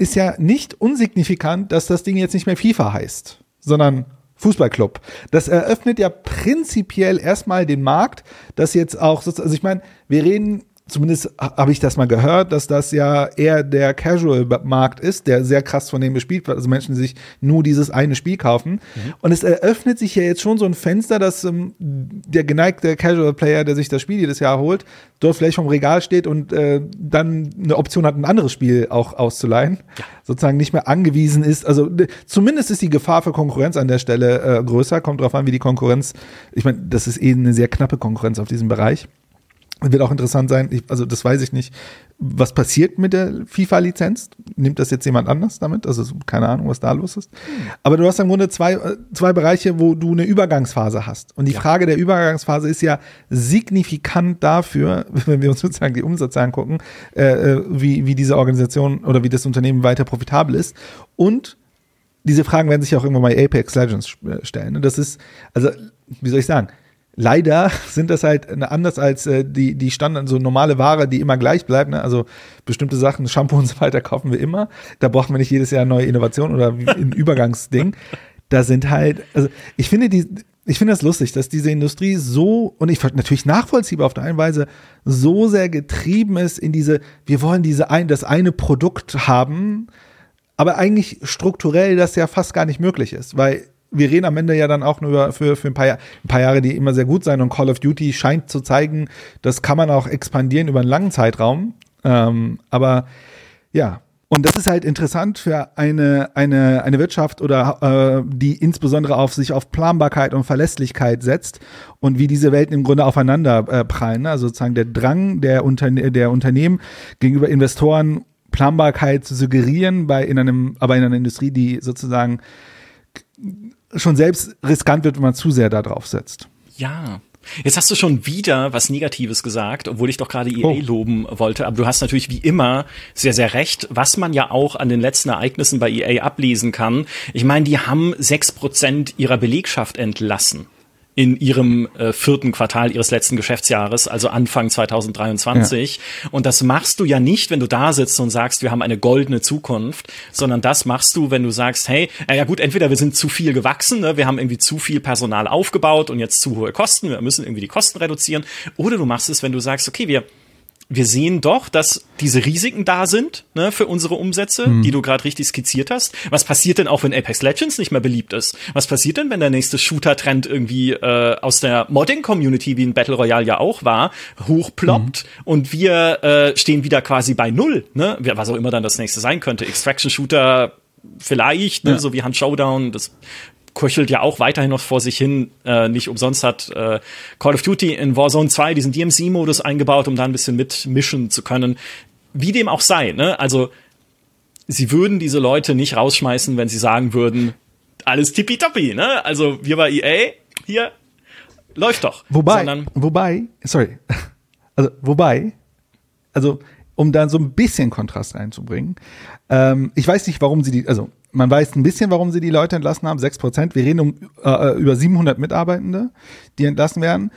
ist ja nicht unsignifikant, dass das Ding jetzt nicht mehr FIFA heißt, sondern Fußballclub. Das eröffnet ja prinzipiell erstmal den Markt, dass jetzt auch, also ich meine, wir reden zumindest habe ich das mal gehört, dass das ja eher der Casual-Markt ist, der sehr krass von dem bespielt wird. Also Menschen, die sich nur dieses eine Spiel kaufen. Mhm. Und es eröffnet sich ja jetzt schon so ein Fenster, dass ähm, der geneigte Casual-Player, der sich das Spiel jedes Jahr holt, dort vielleicht vom Regal steht und äh, dann eine Option hat, ein anderes Spiel auch auszuleihen. Ja. Sozusagen nicht mehr angewiesen ist. Also zumindest ist die Gefahr für Konkurrenz an der Stelle äh, größer. Kommt drauf an, wie die Konkurrenz. Ich meine, das ist eh eine sehr knappe Konkurrenz auf diesem Bereich. Wird auch interessant sein, ich, also das weiß ich nicht, was passiert mit der FIFA-Lizenz? Nimmt das jetzt jemand anders damit? Also keine Ahnung, was da los ist. Aber du hast im Grunde zwei, äh, zwei Bereiche, wo du eine Übergangsphase hast. Und die ja. Frage der Übergangsphase ist ja signifikant dafür, wenn wir uns sozusagen die Umsätze angucken, äh, äh, wie, wie diese Organisation oder wie das Unternehmen weiter profitabel ist. Und diese Fragen werden sich auch irgendwann bei Apex Legends äh, stellen. Das ist, also, wie soll ich sagen, leider sind das halt anders als äh, die, die Standard, so normale Ware, die immer gleich bleibt. Ne? Also bestimmte Sachen, Shampoo und so weiter kaufen wir immer. Da brauchen wir nicht jedes Jahr neue Innovationen oder ein Übergangsding. Da sind halt, also ich finde die, ich finde das lustig, dass diese Industrie so, und ich natürlich nachvollziehbar auf der einen Weise, so sehr getrieben ist in diese, wir wollen diese ein, das eine Produkt haben, aber eigentlich strukturell das ja fast gar nicht möglich ist, weil wir reden am Ende ja dann auch nur für, für ein, paar, ein paar Jahre, die immer sehr gut sein. Und Call of Duty scheint zu zeigen, das kann man auch expandieren über einen langen Zeitraum. Ähm, aber ja, und das ist halt interessant für eine, eine, eine Wirtschaft oder äh, die insbesondere auf sich auf Planbarkeit und Verlässlichkeit setzt und wie diese Welten im Grunde aufeinander äh, prallen. Also sozusagen der Drang der, Unterne der Unternehmen gegenüber Investoren Planbarkeit zu suggerieren bei in einem, aber in einer Industrie, die sozusagen schon selbst riskant wird, wenn man zu sehr da drauf setzt. Ja. Jetzt hast du schon wieder was Negatives gesagt, obwohl ich doch gerade EA oh. loben wollte. Aber du hast natürlich wie immer sehr, sehr recht, was man ja auch an den letzten Ereignissen bei EA ablesen kann. Ich meine, die haben sechs Prozent ihrer Belegschaft entlassen in ihrem äh, vierten Quartal ihres letzten Geschäftsjahres, also Anfang 2023. Ja. Und das machst du ja nicht, wenn du da sitzt und sagst, wir haben eine goldene Zukunft, sondern das machst du, wenn du sagst, hey, äh, ja gut, entweder wir sind zu viel gewachsen, ne, wir haben irgendwie zu viel Personal aufgebaut und jetzt zu hohe Kosten, wir müssen irgendwie die Kosten reduzieren, oder du machst es, wenn du sagst, okay, wir wir sehen doch, dass diese Risiken da sind ne, für unsere Umsätze, mhm. die du gerade richtig skizziert hast. Was passiert denn auch, wenn Apex Legends nicht mehr beliebt ist? Was passiert denn, wenn der nächste Shooter-Trend irgendwie äh, aus der Modding-Community, wie in Battle Royale ja auch war, hochploppt mhm. und wir äh, stehen wieder quasi bei Null, ne? was auch immer dann das nächste sein könnte. Extraction-Shooter vielleicht, ne? Ja. so wie Hand Showdown, das köchelt ja auch weiterhin noch vor sich hin. Äh, nicht umsonst hat äh, Call of Duty in Warzone 2 diesen DMC-Modus eingebaut, um da ein bisschen mitmischen zu können. Wie dem auch sei, ne? Also sie würden diese Leute nicht rausschmeißen, wenn sie sagen würden, alles tippitoppi, ne? Also wir bei EA, hier, läuft doch. Wobei, Sondern, wobei, sorry, also wobei, also um da so ein bisschen Kontrast reinzubringen, ähm, ich weiß nicht, warum sie die, also man weiß ein bisschen, warum sie die Leute entlassen haben, 6 Prozent. Wir reden um äh, über 700 Mitarbeitende, die entlassen werden.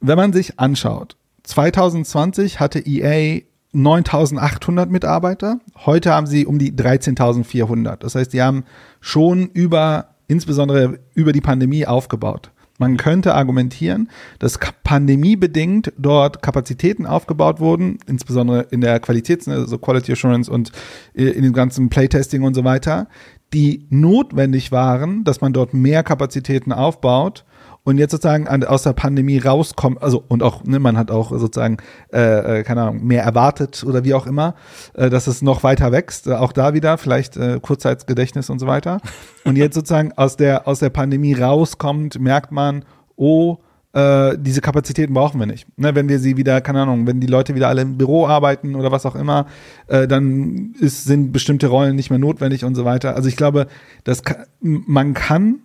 Wenn man sich anschaut, 2020 hatte EA 9800 Mitarbeiter. Heute haben sie um die 13.400. Das heißt, die haben schon über, insbesondere über die Pandemie aufgebaut. Man könnte argumentieren, dass pandemiebedingt dort Kapazitäten aufgebaut wurden, insbesondere in der Qualitäts-, also Quality Assurance und äh, in dem ganzen Playtesting und so weiter, die notwendig waren, dass man dort mehr Kapazitäten aufbaut, und jetzt sozusagen an, aus der Pandemie rauskommt, also und auch, ne, man hat auch sozusagen, äh, äh, keine Ahnung, mehr erwartet oder wie auch immer, äh, dass es noch weiter wächst, äh, auch da wieder, vielleicht äh, Kurzzeitgedächtnis und so weiter. Und jetzt sozusagen aus der, aus der Pandemie rauskommt, merkt man, oh, äh, diese Kapazitäten brauchen wir nicht. Ne, wenn wir sie wieder, keine Ahnung, wenn die Leute wieder alle im Büro arbeiten oder was auch immer, äh, dann ist, sind bestimmte Rollen nicht mehr notwendig und so weiter. Also ich glaube, dass man kann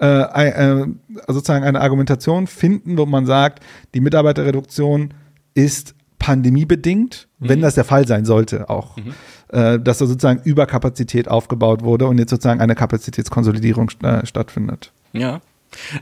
äh, äh, sozusagen eine Argumentation finden, wo man sagt, die Mitarbeiterreduktion ist pandemiebedingt, mhm. wenn das der Fall sein sollte auch, mhm. äh, dass da sozusagen Überkapazität aufgebaut wurde und jetzt sozusagen eine Kapazitätskonsolidierung äh, stattfindet. Ja.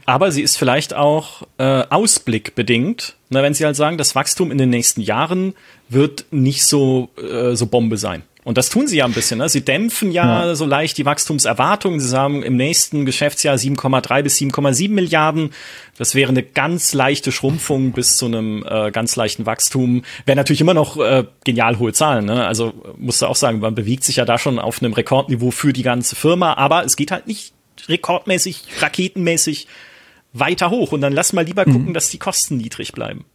Aber sie ist vielleicht auch äh, ausblickbedingt, na, wenn Sie halt sagen, das Wachstum in den nächsten Jahren wird nicht so, äh, so Bombe sein Und das tun sie ja ein bisschen. Ne? Sie dämpfen ja, ja, so leicht die Wachstumserwartungen. Sie sagen im nächsten Geschäftsjahr 7,3 bis 7,7 Milliarden. Das wäre eine ganz leichte Schrumpfung bis zu einem äh, ganz leichten Wachstum. Wäre natürlich immer noch äh, genial hohe Zahlen. Ne? Also musst du auch sagen, man bewegt sich ja da schon auf einem Rekordniveau für die ganze Firma. Aber es geht halt nicht rekordmäßig, raketenmäßig weiter hoch. Und dann lass mal lieber gucken, mhm. dass die Kosten niedrig bleiben.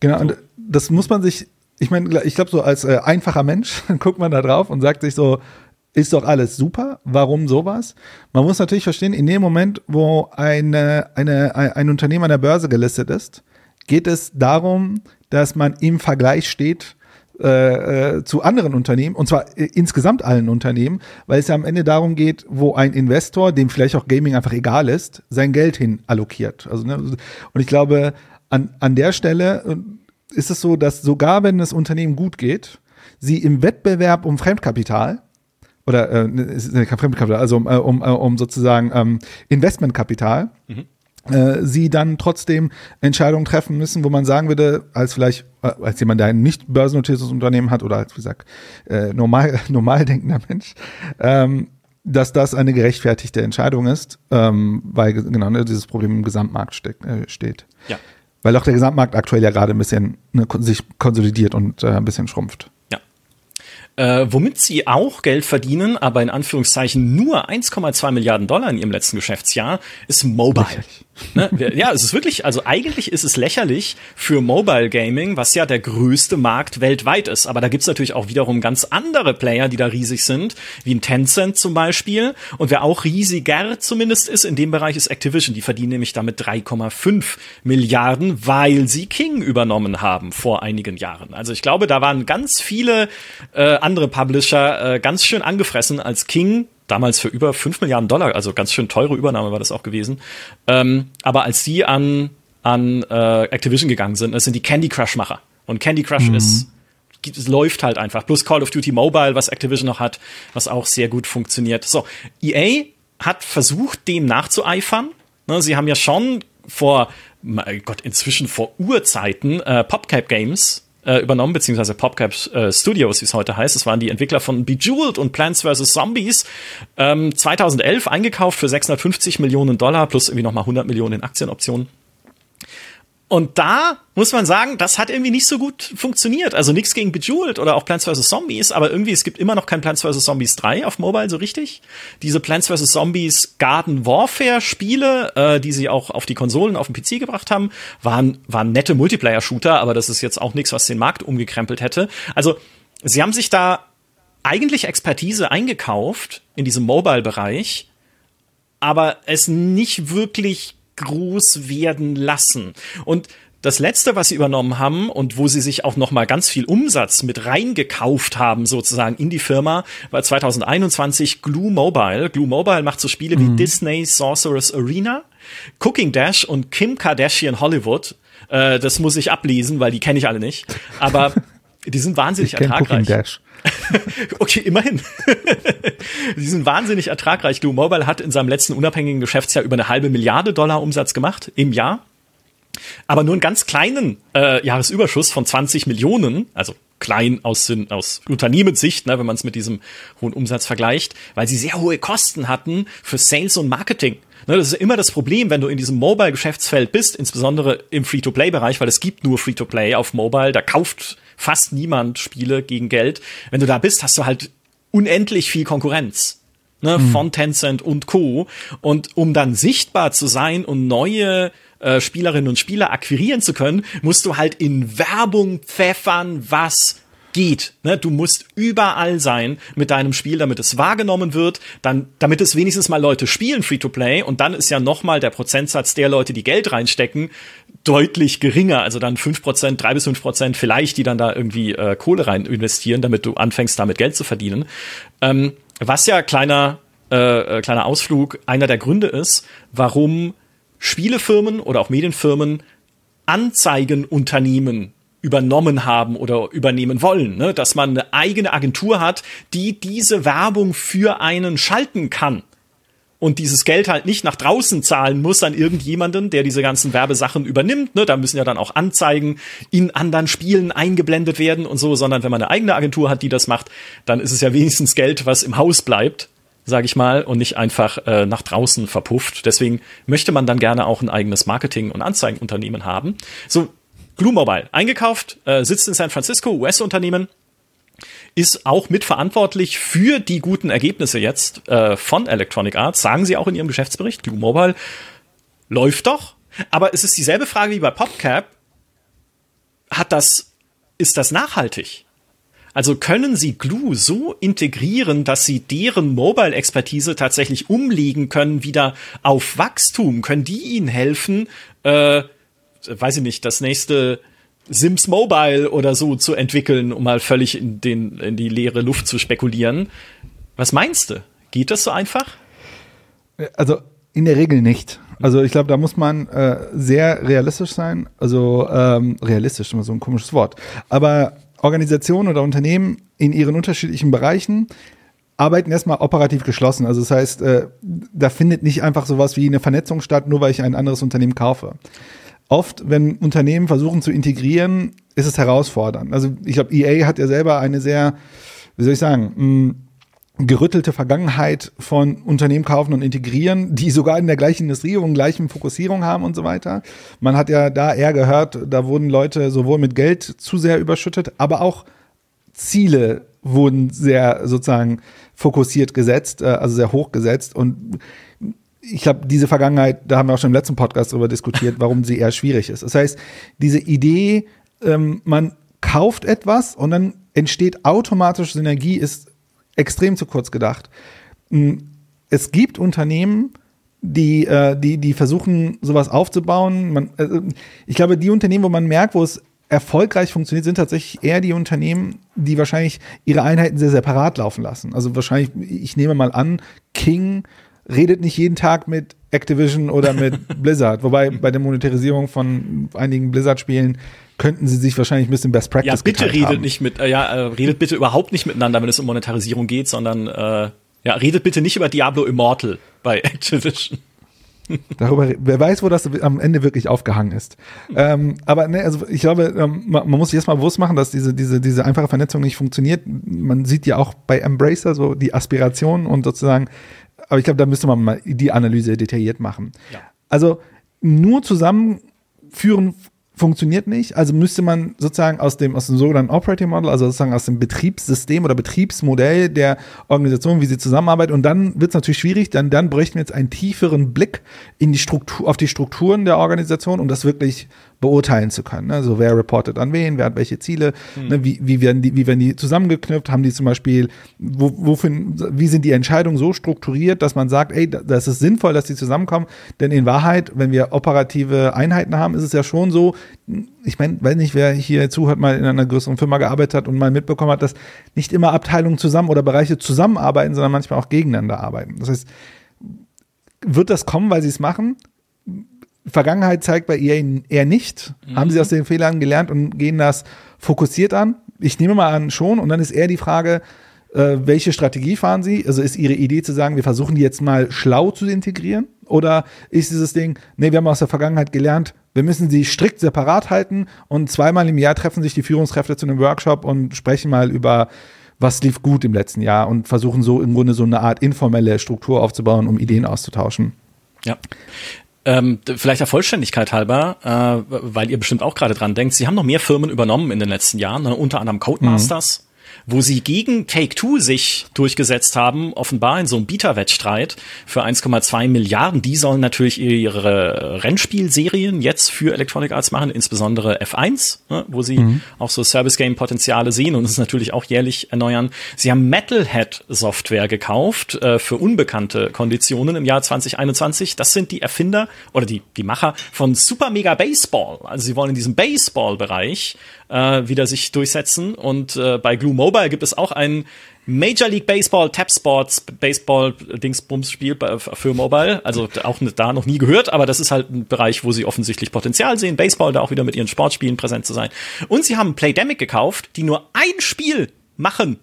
Genau, und das muss man sich ich meine, ich glaube, so als äh, einfacher Mensch guckt man da drauf und sagt sich so, ist doch alles super, warum sowas? Man muss natürlich verstehen, in dem Moment, wo eine, eine, ein Unternehmen an der Börse gelistet ist, geht es darum, dass man im Vergleich steht äh, äh, zu anderen Unternehmen, und zwar äh, insgesamt allen Unternehmen, weil es ja am Ende darum geht, wo ein Investor, dem vielleicht auch Gaming einfach egal ist, sein Geld hin allokiert. Also, ne, und ich glaube, an, an der Stelle ist es so, dass sogar wenn das Unternehmen gut geht, sie im Wettbewerb um Fremdkapital oder äh, kein Fremdkapital, also um, äh, um, äh, um sozusagen ähm, Investmentkapital, mhm. äh, sie dann trotzdem Entscheidungen treffen müssen, wo man sagen würde, als vielleicht äh, als jemand, der ein nicht börsennotiertes Unternehmen hat oder als wie gesagt äh, normal normal denkender Mensch, ähm, dass das eine gerechtfertigte Entscheidung ist, ähm, weil genau ne, dieses Problem im Gesamtmarkt äh, steht. Ja weil auch der Gesamtmarkt aktuell ja gerade ein bisschen ne, sich konsolidiert und äh, ein bisschen schrumpft. Ja. Äh, womit sie auch Geld verdienen, aber in Anführungszeichen nur 1,2 Milliarden Dollar in ihrem letzten Geschäftsjahr, ist Mobile. Ne? Ja, es ist wirklich, also eigentlich ist es lächerlich für Mobile Gaming, was ja der größte Markt weltweit ist. Aber da gibt's natürlich auch wiederum ganz andere Player, die da riesig sind, wie ein Tencent zum Beispiel. Und wer auch riesiger zumindest ist in dem Bereich, ist Activision. Die verdienen nämlich damit 3,5 Milliarden, weil sie King übernommen haben vor einigen Jahren. Also ich glaube, da waren ganz viele äh, andere Publisher äh, ganz schön angefressen, als King damals für über 5 Milliarden Dollar, also ganz schön teure Übernahme war das auch gewesen. Ähm, aber als sie an, an äh, Activision gegangen sind, das sind die Candy Crush-Macher. Und Candy Crush mhm. ist es läuft halt einfach. Plus Call of Duty Mobile, was Activision noch hat, was auch sehr gut funktioniert. So, EA hat versucht, dem nachzueifern. Ne, sie haben ja schon vor, mein Gott, inzwischen vor Urzeiten äh, PopCap Games äh, übernommen, beziehungsweise PopCap äh, Studios, wie es heute heißt. Das waren die Entwickler von Bejeweled und Plants vs. Zombies. Ähm, 2011 eingekauft für 650 Millionen Dollar plus irgendwie nochmal 100 Millionen in Aktienoptionen. Und da muss man sagen, das hat irgendwie nicht so gut funktioniert. Also nichts gegen Bejeweled oder auch Plants vs. Zombies, aber irgendwie, es gibt immer noch kein Plants vs. Zombies 3 auf Mobile so richtig. Diese Plants vs. Zombies Garden Warfare Spiele, äh, die sie auch auf die Konsolen, auf den PC gebracht haben, waren, waren nette Multiplayer-Shooter, aber das ist jetzt auch nichts, was den Markt umgekrempelt hätte. Also, sie haben sich da eigentlich Expertise eingekauft in diesem Mobile-Bereich, aber es nicht wirklich groß werden lassen. Und das letzte, was sie übernommen haben und wo sie sich auch noch mal ganz viel Umsatz mit reingekauft haben, sozusagen in die Firma, war 2021 Glue Mobile. Glue Mobile macht so Spiele mhm. wie Disney Sorcerer's Arena, Cooking Dash und Kim Kardashian Hollywood. Äh, das muss ich ablesen, weil die kenne ich alle nicht. Aber die sind wahnsinnig ich ertragreich. Dash. okay, immerhin. die sind wahnsinnig ertragreich. Glue Mobile hat in seinem letzten unabhängigen Geschäftsjahr über eine halbe Milliarde Dollar Umsatz gemacht im Jahr. Aber nur einen ganz kleinen äh, Jahresüberschuss von 20 Millionen, also klein aus, aus Unternehmenssicht, ne, wenn man es mit diesem hohen Umsatz vergleicht, weil sie sehr hohe Kosten hatten für Sales und Marketing. Ne, das ist immer das Problem, wenn du in diesem Mobile-Geschäftsfeld bist, insbesondere im Free-to-Play-Bereich, weil es gibt nur Free-to-Play auf Mobile, da kauft fast niemand Spiele gegen Geld. Wenn du da bist, hast du halt unendlich viel Konkurrenz. Ne, mhm. von Tencent und Co. Und um dann sichtbar zu sein und neue äh, Spielerinnen und Spieler akquirieren zu können, musst du halt in Werbung pfeffern, was geht. Ne? Du musst überall sein mit deinem Spiel, damit es wahrgenommen wird, dann, damit es wenigstens mal Leute spielen, Free-to-Play, und dann ist ja nochmal der Prozentsatz der Leute, die Geld reinstecken, deutlich geringer. Also dann fünf Prozent, drei bis fünf Prozent vielleicht, die dann da irgendwie äh, Kohle rein investieren, damit du anfängst, damit Geld zu verdienen. Ähm, was ja kleiner, äh, äh kleiner Ausflug einer der Gründe ist, warum Spielefirmen oder auch Medienfirmen Anzeigenunternehmen übernommen haben oder übernehmen wollen, ne? dass man eine eigene Agentur hat, die diese Werbung für einen schalten kann. und dieses Geld halt nicht nach draußen zahlen muss an irgendjemanden, der diese ganzen Werbesachen übernimmt. Ne? Da müssen ja dann auch Anzeigen in anderen Spielen eingeblendet werden und so, sondern wenn man eine eigene Agentur hat, die das macht, dann ist es ja wenigstens Geld, was im Haus bleibt sage ich mal, und nicht einfach äh, nach draußen verpufft. Deswegen möchte man dann gerne auch ein eigenes Marketing- und Anzeigenunternehmen haben. So, Glue Mobile, eingekauft, äh, sitzt in San Francisco, US-Unternehmen, ist auch mitverantwortlich für die guten Ergebnisse jetzt äh, von Electronic Arts, sagen sie auch in ihrem Geschäftsbericht. Glue Mobile läuft doch, aber es ist dieselbe Frage wie bei PopCap. Hat das, ist das nachhaltig? Also können Sie Glue so integrieren, dass Sie deren Mobile-Expertise tatsächlich umlegen können wieder auf Wachstum? Können die Ihnen helfen, äh, weiß ich nicht, das nächste Sims Mobile oder so zu entwickeln, um mal völlig in, den, in die leere Luft zu spekulieren? Was meinst du? Geht das so einfach? Also in der Regel nicht. Also ich glaube, da muss man äh, sehr realistisch sein. Also ähm, realistisch, immer so ein komisches Wort. Aber Organisationen oder Unternehmen in ihren unterschiedlichen Bereichen arbeiten erstmal operativ geschlossen. Also das heißt, äh, da findet nicht einfach sowas wie eine Vernetzung statt, nur weil ich ein anderes Unternehmen kaufe. Oft, wenn Unternehmen versuchen zu integrieren, ist es herausfordernd. Also ich glaube, EA hat ja selber eine sehr, wie soll ich sagen, mh, gerüttelte Vergangenheit von Unternehmen kaufen und integrieren, die sogar in der gleichen Industrie und gleichen Fokussierung haben und so weiter. Man hat ja da eher gehört, da wurden Leute sowohl mit Geld zu sehr überschüttet, aber auch Ziele wurden sehr sozusagen fokussiert gesetzt, äh, also sehr hoch gesetzt und ich glaube, diese Vergangenheit, da haben wir auch schon im letzten Podcast darüber diskutiert, warum sie eher schwierig ist. Das heißt, diese Idee, ähm, man kauft etwas und dann entsteht automatisch Synergie, ist extrem zu kurz gedacht. Hm, es gibt Unternehmen, die, äh, die, die versuchen, sowas aufzubauen. Man, äh, ich glaube, die Unternehmen, wo man merkt, wo es erfolgreich funktioniert, sind tatsächlich eher die Unternehmen, die wahrscheinlich ihre Einheiten sehr separat laufen lassen. Also wahrscheinlich, ich nehme mal an, King redet nicht jeden Tag mit Activision oder mit Blizzard. Wobei bei der Monetarisierung von einigen Blizzard-Spielen könnten sie sich wahrscheinlich ein bisschen Best Practice Ja, bitte redet haben. nicht mit, äh, ja, äh, redet bitte überhaupt nicht miteinander, wenn es um Monetarisierung geht, sondern äh, ja, redet bitte nicht über Diablo Immortal bei Activision. Darüber, wer weiß, wo das am Ende wirklich aufgehangen ist. Ähm, aber ne, also ich glaube, ähm, man, man, muss sich erstmal bewusst machen, dass diese, diese, diese einfache Vernetzung nicht funktioniert. Man sieht ja auch bei Embracer so die Aspirationen und sozusagen, aber ich glaube, da müsste man mal die Analyse detailliert machen. Ja. Also nur zusammenführen funktioniert nicht. Also müsste man sozusagen aus dem, aus dem sogenannten Operating Model, also sozusagen aus dem Betriebssystem oder Betriebsmodell der Organisation, wie sie zusammenarbeitet. Und dann wird es natürlich schwierig, denn dann bräuchten wir jetzt einen tieferen Blick in die Struktur, auf die Strukturen der Organisation, um das wirklich beurteilen zu können. Also wer reportet an wen, wer hat welche Ziele, mhm. ne, wie, wie, werden die, wie werden die zusammengeknüpft, haben die zum Beispiel, wo, wofür, wie sind die Entscheidungen so strukturiert, dass man sagt, ey, das ist sinnvoll, dass die zusammenkommen, denn in Wahrheit, wenn wir operative Einheiten haben, ist es ja schon so, ich meine, weiß nicht, wer hier zuhört, mal in einer größeren Firma gearbeitet hat und mal mitbekommen hat, dass nicht immer Abteilungen zusammen oder Bereiche zusammenarbeiten, sondern manchmal auch gegeneinander arbeiten. Das heißt, wird das kommen, weil sie es machen? Vergangenheit zeigt bei EA eher nicht. Mhm. Haben sie aus den Fehlern gelernt und gehen das fokussiert an? Ich nehme mal an, schon. Und dann ist eher die Frage, äh, welche Strategie fahren sie? Also ist ihre Idee zu sagen, wir versuchen die jetzt mal schlau zu integrieren? Oder ist dieses Ding, nee, wir haben aus der Vergangenheit gelernt, wir müssen sie strikt separat halten und zweimal im Jahr treffen sich die Führungskräfte zu einem Workshop und sprechen mal über was lief gut im letzten Jahr und versuchen so im Grunde so eine Art informelle Struktur aufzubauen, um Ideen auszutauschen. Ja. Ähm, vielleicht der Vollständigkeit halber, äh, weil ihr bestimmt auch gerade dran denkt, sie haben noch mehr Firmen übernommen in den letzten Jahren, ne? unter anderem Codemasters, mhm wo sie gegen Take-Two sich durchgesetzt haben, offenbar in so einem Bieterwettstreit für 1,2 Milliarden. Die sollen natürlich ihre Rennspielserien jetzt für Electronic Arts machen, insbesondere F1, ne, wo sie mhm. auch so Service-Game-Potenziale sehen und es natürlich auch jährlich erneuern. Sie haben Metalhead-Software gekauft äh, für unbekannte Konditionen im Jahr 2021. Das sind die Erfinder oder die, die Macher von Super Mega Baseball. Also sie wollen in diesem Baseball-Bereich äh, wieder sich durchsetzen. Und äh, bei Glue Mobile gibt es auch ein Major League Baseball Tap Sports Baseball Dingsbums Spiel für Mobile. Also auch da noch nie gehört, aber das ist halt ein Bereich, wo sie offensichtlich Potenzial sehen, Baseball da auch wieder mit ihren Sportspielen präsent zu sein. Und sie haben Playdemic gekauft, die nur ein Spiel machen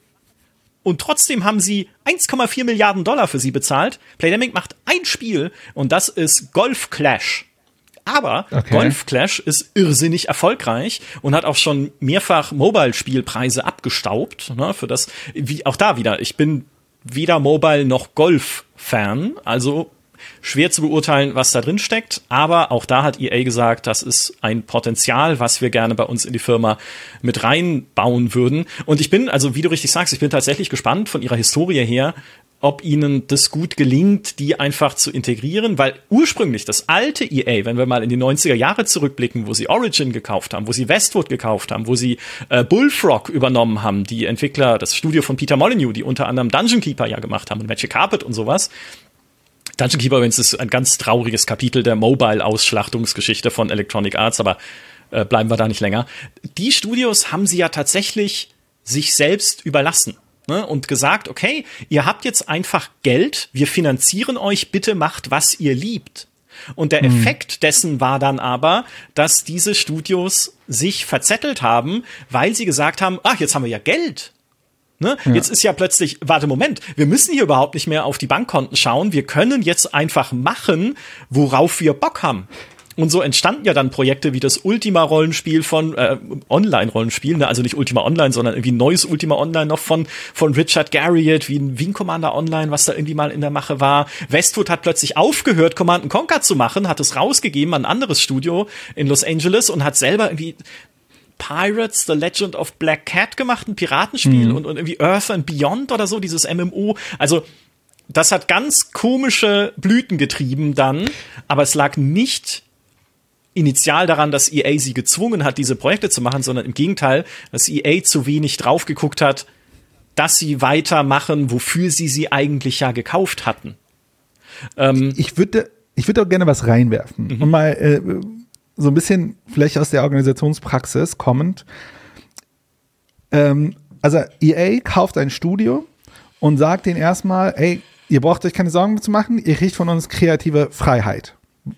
und trotzdem haben sie 1,4 Milliarden Dollar für sie bezahlt. Playdemic macht ein Spiel und das ist Golf Clash. Aber okay. Golf Clash ist irrsinnig erfolgreich und hat auch schon mehrfach Mobile-Spielpreise abgestaubt. Ne, für das, wie auch da wieder. Ich bin weder Mobile noch Golf-Fan, also schwer zu beurteilen, was da drin steckt. Aber auch da hat EA gesagt, das ist ein Potenzial, was wir gerne bei uns in die Firma mit reinbauen würden. Und ich bin, also wie du richtig sagst, ich bin tatsächlich gespannt von ihrer Historie her, ob ihnen das gut gelingt, die einfach zu integrieren, weil ursprünglich das alte EA, wenn wir mal in die 90er Jahre zurückblicken, wo sie Origin gekauft haben, wo sie Westwood gekauft haben, wo sie äh, Bullfrog übernommen haben, die Entwickler, das Studio von Peter Molyneux, die unter anderem Dungeon Keeper ja gemacht haben und Magic Carpet und sowas. Dungeon Keeper übrigens ist ein ganz trauriges Kapitel der Mobile-Ausschlachtungsgeschichte von Electronic Arts, aber äh, bleiben wir da nicht länger. Die Studios haben sie ja tatsächlich sich selbst überlassen ne, und gesagt, okay, ihr habt jetzt einfach Geld, wir finanzieren euch, bitte macht, was ihr liebt. Und der mhm. Effekt dessen war dann aber, dass diese Studios sich verzettelt haben, weil sie gesagt haben, ach, jetzt haben wir ja Geld. Ne? Ja. Jetzt ist ja plötzlich, warte, Moment, wir müssen hier überhaupt nicht mehr auf die Bankkonten schauen. Wir können jetzt einfach machen, worauf wir Bock haben. Und so entstanden ja dann Projekte wie das Ultima-Rollenspiel von äh, Online-Rollenspiel, ne? also nicht Ultima Online, sondern irgendwie ein neues Ultima Online noch von von Richard Garriott, wie ein Wing Commander Online, was da irgendwie mal in der Mache war. Westwood hat plötzlich aufgehört, Command Conquer zu machen, hat es rausgegeben an ein anderes Studio in Los Angeles und hat selber irgendwie Pirates, The Legend of Black Cat gemacht, ein Piratenspiel mhm. und, und irgendwie Earth and Beyond oder so, dieses MMO. Also das hat ganz komische Blüten getrieben dann, aber es lag nicht initial daran, dass EA sie gezwungen hat, diese Projekte zu machen, sondern im Gegenteil, dass EA zu wenig drauf geguckt hat, dass sie weitermachen, wofür sie sie eigentlich ja gekauft hatten. Ähm, ich würde ich würde auch gerne was reinwerfen mhm. und mal äh, so ein bisschen vielleicht aus der Organisationspraxis kommend. Ähm, also EA kauft ein Studio und sagt denen erstmal, ey, ihr braucht euch keine Sorgen zu machen, ihr kriegt von uns kreative Freiheit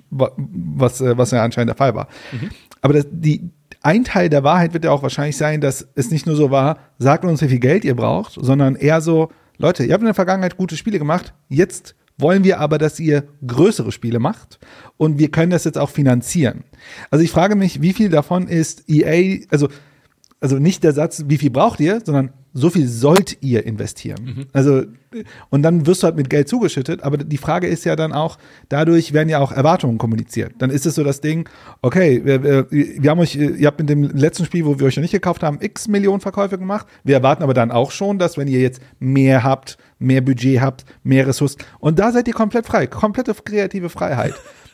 was, äh, was ja anscheinend der Fall war. Mhm. Aber das, die, ein Teil der Wahrheit wird ja auch wahrscheinlich sein, dass es nicht nur so war, sagt uns, wie viel Geld ihr braucht, sondern eher so, Leute, ihr habt in der Vergangenheit gute Spiele gemacht, jetzt wollen wir aber, dass ihr größere Spiele macht und wir können das jetzt auch finanzieren. Also ich frage mich, wie viel davon ist EA, also, also nicht der Satz, wie viel braucht ihr, sondern so viel sollt ihr investieren. Mhm. Also, und dann wirst du halt mit Geld zugeschüttet, aber die Frage ist ja dann auch, dadurch werden ja auch Erwartungen kommuniziert. Dann ist es so das Ding, okay, wir, wir, wir haben euch, ihr habt in dem letzten Spiel, wo wir euch noch nicht gekauft haben, x Millionen Verkäufe gemacht. Wir erwarten aber dann auch schon, dass wenn ihr jetzt mehr habt, mehr Budget habt, mehr Ressourcen, und da seid ihr komplett frei, komplette kreative Freiheit,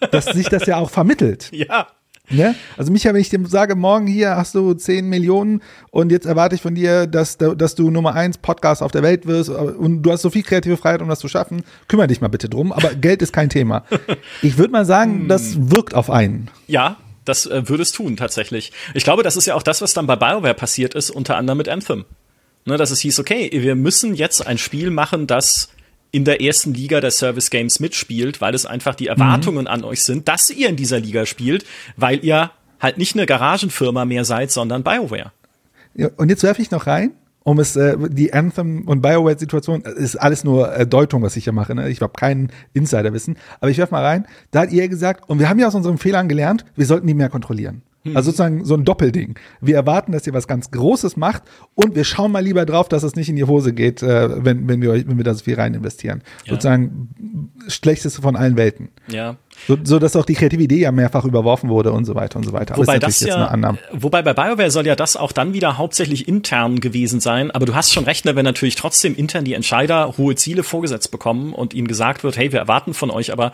dass sich das ja auch vermittelt. Ja. Ne? Also Micha, wenn ich dir sage, morgen hier hast du 10 Millionen und jetzt erwarte ich von dir, dass, dass du Nummer 1 Podcast auf der Welt wirst und du hast so viel kreative Freiheit, um das zu schaffen, kümmere dich mal bitte drum. Aber Geld ist kein Thema. Ich würde mal sagen, das wirkt auf einen. Ja, das äh, würde es tun, tatsächlich. Ich glaube, das ist ja auch das, was dann bei BioWare passiert ist, unter anderem mit Anthem. Ne, dass es hieß, okay, wir müssen jetzt ein Spiel machen, das in der ersten Liga der Service Games mitspielt, weil es einfach die Erwartungen mhm. an euch sind, dass ihr in dieser Liga spielt, weil ihr halt nicht eine Garagenfirma mehr seid, sondern BioWare. Ja, und jetzt werfe ich noch rein, um es äh, die Anthem und BioWare Situation äh, ist alles nur äh, Deutung, was ich hier mache. Ne? Ich habe keinen Insiderwissen, aber ich werfe mal rein. Da hat ihr gesagt, und wir haben ja aus unseren Fehlern gelernt, wir sollten die mehr kontrollieren. Also sozusagen so ein Doppelding. Wir erwarten, dass ihr was ganz Großes macht und wir schauen mal lieber drauf, dass es nicht in die Hose geht, äh, wenn, wenn, wir, wenn wir da so viel rein investieren. Ja. Sozusagen schlechteste von allen Welten. Ja. So, so dass auch die kreative Idee ja mehrfach überworfen wurde und so weiter und so weiter. Wobei das ja, wobei bei BioWare soll ja das auch dann wieder hauptsächlich intern gewesen sein. Aber du hast schon recht, ne, wenn natürlich trotzdem intern die Entscheider hohe Ziele vorgesetzt bekommen und ihnen gesagt wird, hey, wir erwarten von euch aber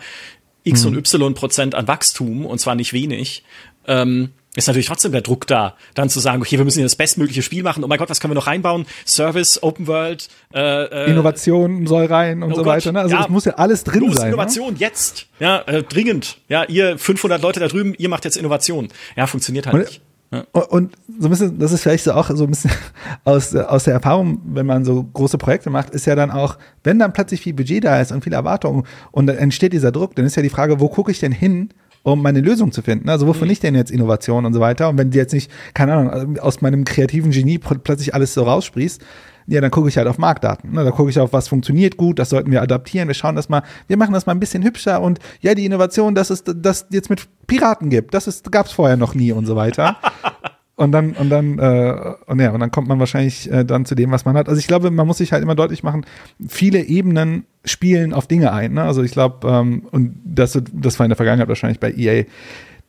X hm. und Y Prozent an Wachstum und zwar nicht wenig ähm, ist natürlich trotzdem der Druck da, dann zu sagen, okay, wir müssen hier das bestmögliche Spiel machen. Oh mein Gott, was können wir noch reinbauen? Service, Open World, äh, äh, Innovation soll rein und oh so Gott, weiter. Ne? Also es muss ja alles drin los, sein. Innovation ne? jetzt, ja, äh, dringend. Ja, ihr 500 Leute da drüben, ihr macht jetzt Innovation. Ja, funktioniert halt und, nicht. Ja. Und so ein bisschen, das ist vielleicht so auch so ein bisschen aus, aus der Erfahrung, wenn man so große Projekte macht, ist ja dann auch, wenn dann plötzlich viel Budget da ist und viele Erwartungen und dann entsteht dieser Druck, dann ist ja die Frage, wo gucke ich denn hin, um meine Lösung zu finden. Also wofür mhm. nicht denn jetzt Innovation und so weiter? Und wenn die jetzt nicht, keine Ahnung, aus meinem kreativen Genie plötzlich alles so raussprießt, Ja, dann gucke ich halt auf Marktdaten. Ne? Da gucke ich auf, was funktioniert gut, das sollten wir adaptieren. Wir schauen das mal, wir machen das mal ein bisschen hübscher und ja, die Innovation, dass es das jetzt mit Piraten gibt, das gab es vorher noch nie und so weiter. Und dann, und dann, äh, und ja, und dann kommt man wahrscheinlich äh, dann zu dem, was man hat. Also ich glaube, man muss sich halt immer deutlich machen, viele Ebenen spielen auf Dinge ein. Ne? Also ich glaube, ähm, und das, das war in der Vergangenheit wahrscheinlich bei EA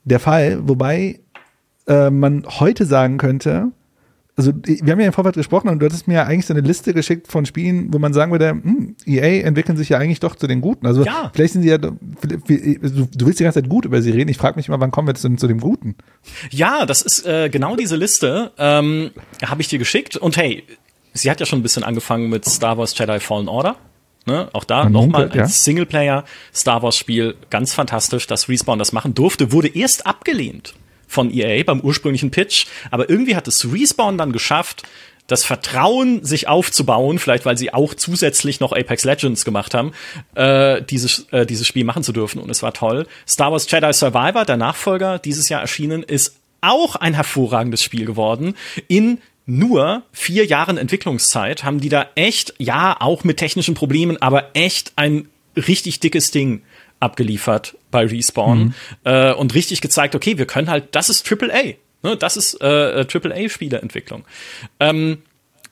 der Fall, wobei äh, man heute sagen könnte, also wir haben ja im Vorfeld gesprochen und du hattest mir ja eigentlich so eine Liste geschickt von Spielen, wo man sagen würde, hm, EA entwickeln sich ja eigentlich doch zu den Guten. Also ja. vielleicht sind sie ja, du, du willst die ganze Zeit gut über sie reden. Ich frage mich immer, wann kommen wir denn zu dem Guten? Ja, das ist äh, genau diese Liste, ähm, habe ich dir geschickt. Und hey, sie hat ja schon ein bisschen angefangen mit Star Wars Jedi Fallen Order. Ne? Auch da nochmal ein ja. Singleplayer Star Wars Spiel, ganz fantastisch, dass Respawn das machen durfte, wurde erst abgelehnt von EA beim ursprünglichen Pitch, aber irgendwie hat es Respawn dann geschafft, das Vertrauen sich aufzubauen, vielleicht weil sie auch zusätzlich noch Apex Legends gemacht haben, äh, dieses, äh, dieses Spiel machen zu dürfen. Und es war toll. Star Wars Jedi Survivor, der Nachfolger, dieses Jahr erschienen, ist auch ein hervorragendes Spiel geworden. In nur vier Jahren Entwicklungszeit haben die da echt, ja, auch mit technischen Problemen, aber echt ein richtig dickes Ding abgeliefert bei Respawn mhm. äh, und richtig gezeigt, okay, wir können halt, das ist AAA. Ne, das ist äh, AAA-Spieleentwicklung. Ähm,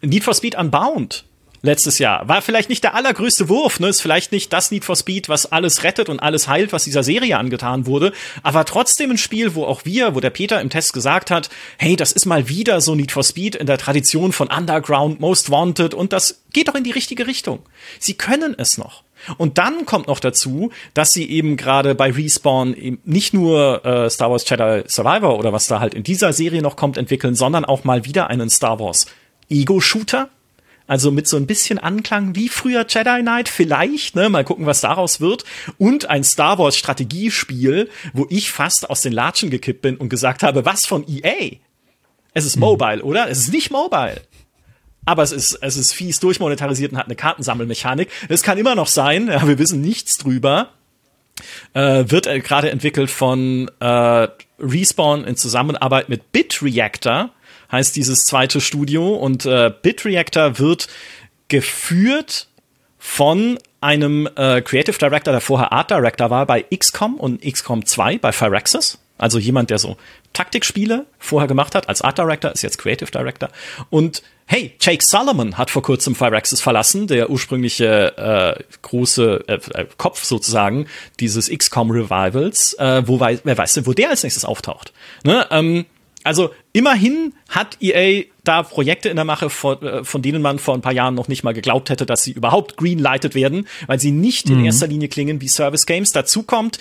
Need for Speed Unbound letztes Jahr. War vielleicht nicht der allergrößte Wurf, ne? Ist vielleicht nicht das Need for Speed, was alles rettet und alles heilt, was dieser Serie angetan wurde, aber trotzdem ein Spiel, wo auch wir, wo der Peter im Test gesagt hat, hey, das ist mal wieder so Need for Speed in der Tradition von Underground, Most Wanted und das geht doch in die richtige Richtung. Sie können es noch. Und dann kommt noch dazu, dass sie eben gerade bei Respawn eben nicht nur äh, Star Wars Jedi Survivor oder was da halt in dieser Serie noch kommt entwickeln, sondern auch mal wieder einen Star Wars Ego-Shooter. Also mit so ein bisschen Anklang wie früher Jedi Knight vielleicht, ne, mal gucken, was daraus wird. Und ein Star Wars Strategiespiel, wo ich fast aus den Latschen gekippt bin und gesagt habe, was von EA? Es ist hm. Mobile, oder? Es ist nicht Mobile aber es ist, es ist fies durchmonetarisiert und hat eine Kartensammelmechanik. Es kann immer noch sein, ja, wir wissen nichts drüber. Äh, wird äh, gerade entwickelt von äh, Respawn in Zusammenarbeit mit BitReactor, heißt dieses zweite Studio. Und äh, BitReactor wird geführt von einem äh, Creative Director, der vorher Art Director war bei XCOM und XCOM 2 bei Firaxis. Also jemand, der so Taktikspiele vorher gemacht hat, als Art Director, ist jetzt Creative Director. Und hey, Jake Solomon hat vor kurzem Firaxis verlassen, der ursprüngliche äh, große äh, äh Kopf sozusagen dieses XCOM Revivals. Äh, wo wei wer weiß denn, wo der als nächstes auftaucht? Ne? Ähm, also immerhin hat EA da Projekte in der Mache, von, äh, von denen man vor ein paar Jahren noch nicht mal geglaubt hätte, dass sie überhaupt greenlighted werden, weil sie nicht mhm. in erster Linie klingen wie Service Games. Dazu kommt,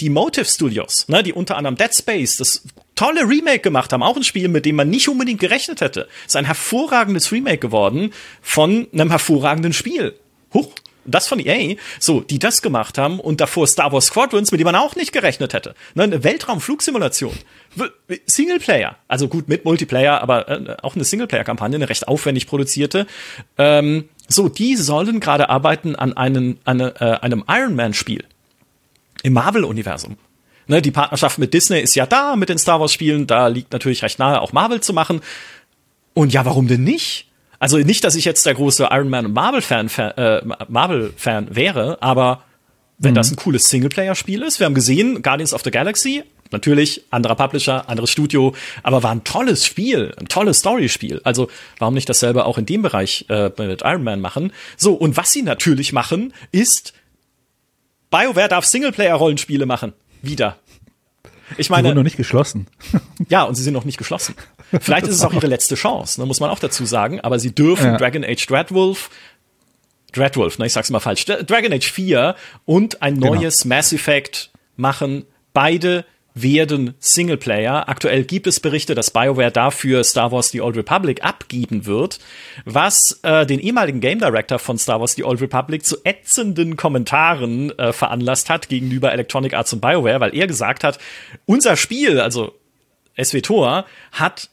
die Motive Studios, ne, die unter anderem Dead Space, das tolle Remake gemacht haben, auch ein Spiel, mit dem man nicht unbedingt gerechnet hätte. ist ein hervorragendes Remake geworden von einem hervorragenden Spiel. Huch, das von EA, so, die das gemacht haben und davor Star Wars Squadrons, mit dem man auch nicht gerechnet hätte. Ne, eine Weltraumflugsimulation. Singleplayer, also gut mit Multiplayer, aber äh, auch eine Singleplayer-Kampagne, eine recht aufwendig produzierte. Ähm, so, die sollen gerade arbeiten an, einen, an äh, einem Iron Man-Spiel im Marvel-Universum. Ne, die Partnerschaft mit Disney ist ja da mit den Star Wars-Spielen, da liegt natürlich recht nahe, auch Marvel zu machen. Und ja, warum denn nicht? Also nicht, dass ich jetzt der große Iron Man und Marvel-Fan äh, Marvel -Fan wäre, aber wenn mhm. das ein cooles Singleplayer-Spiel ist, wir haben gesehen, Guardians of the Galaxy, natürlich anderer Publisher, anderes Studio, aber war ein tolles Spiel, ein tolles Story-Spiel. Also warum nicht dasselbe auch in dem Bereich äh, mit Iron Man machen? So, und was sie natürlich machen, ist BioWare darf Singleplayer-Rollenspiele machen. Wieder. Ich meine. Sie wurden noch nicht geschlossen. ja, und sie sind noch nicht geschlossen. Vielleicht ist es auch ihre letzte Chance, ne, muss man auch dazu sagen. Aber sie dürfen ja. Dragon Age Dreadwolf, Dreadwolf, ne, ich sag's mal falsch, Dragon Age 4 und ein genau. neues genau. Mass Effect machen. Beide werden Singleplayer. Aktuell gibt es Berichte, dass BioWare dafür Star Wars The Old Republic abgeben wird, was äh, den ehemaligen Game Director von Star Wars The Old Republic zu ätzenden Kommentaren äh, veranlasst hat gegenüber Electronic Arts und BioWare, weil er gesagt hat, unser Spiel, also SWTOR, hat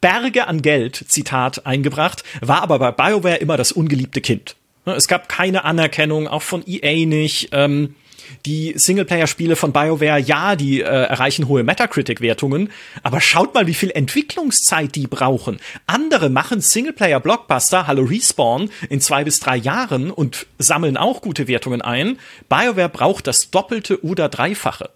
Berge an Geld, Zitat, eingebracht, war aber bei BioWare immer das ungeliebte Kind. Es gab keine Anerkennung, auch von EA nicht. Ähm, die Singleplayer-Spiele von BioWare, ja, die äh, erreichen hohe Metacritic-Wertungen, aber schaut mal, wie viel Entwicklungszeit die brauchen. Andere machen Singleplayer-Blockbuster, hallo Respawn, in zwei bis drei Jahren und sammeln auch gute Wertungen ein. BioWare braucht das Doppelte oder Dreifache.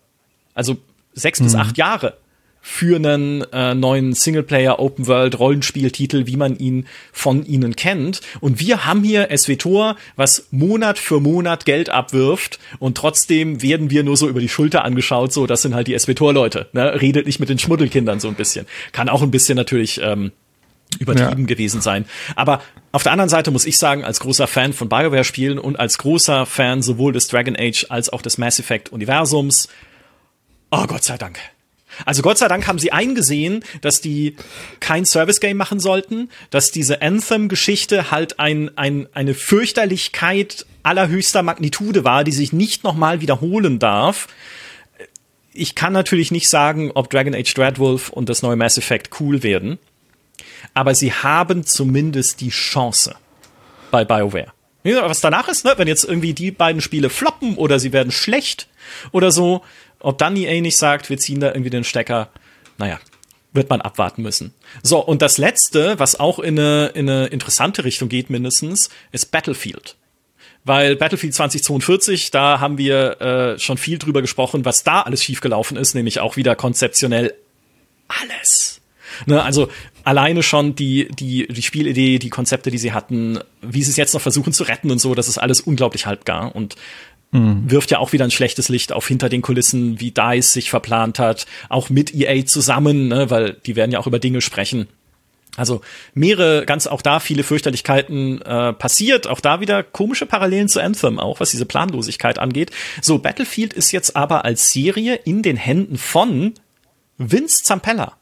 Also sechs mhm. bis acht Jahre für einen äh, neuen Singleplayer Open World Rollenspieltitel, wie man ihn von ihnen kennt. Und wir haben hier SWTOR, was Monat für Monat Geld abwirft und trotzdem werden wir nur so über die Schulter angeschaut, so das sind halt die SWTOR-Leute. Ne? Redet nicht mit den Schmuddelkindern so ein bisschen. Kann auch ein bisschen natürlich ähm, übertrieben ja. gewesen sein. Aber auf der anderen Seite muss ich sagen, als großer Fan von BioWare-Spielen und als großer Fan sowohl des Dragon Age als auch des Mass Effect-Universums, oh Gott sei Dank also Gott sei Dank haben sie eingesehen, dass die kein Service-Game machen sollten, dass diese Anthem-Geschichte halt ein, ein, eine Fürchterlichkeit allerhöchster Magnitude war, die sich nicht nochmal wiederholen darf. Ich kann natürlich nicht sagen, ob Dragon Age Dreadwolf und das neue Mass Effect cool werden, aber sie haben zumindest die Chance bei BioWare. Was danach ist, ne? wenn jetzt irgendwie die beiden Spiele floppen oder sie werden schlecht oder so, ob dann EA nicht sagt, wir ziehen da irgendwie den Stecker, naja, wird man abwarten müssen. So, und das letzte, was auch in eine, in eine interessante Richtung geht, mindestens, ist Battlefield. Weil Battlefield 2042, da haben wir äh, schon viel drüber gesprochen, was da alles schiefgelaufen ist, nämlich auch wieder konzeptionell alles. Ne, also alleine schon die, die, die Spielidee, die Konzepte, die sie hatten, wie sie es jetzt noch versuchen zu retten und so, das ist alles unglaublich halbgar. Und Mhm. Wirft ja auch wieder ein schlechtes Licht auf hinter den Kulissen, wie DICE sich verplant hat, auch mit EA zusammen, ne, weil die werden ja auch über Dinge sprechen. Also mehrere, ganz auch da viele Fürchterlichkeiten äh, passiert, auch da wieder komische Parallelen zu Anthem, auch was diese Planlosigkeit angeht. So, Battlefield ist jetzt aber als Serie in den Händen von Vince Zampella,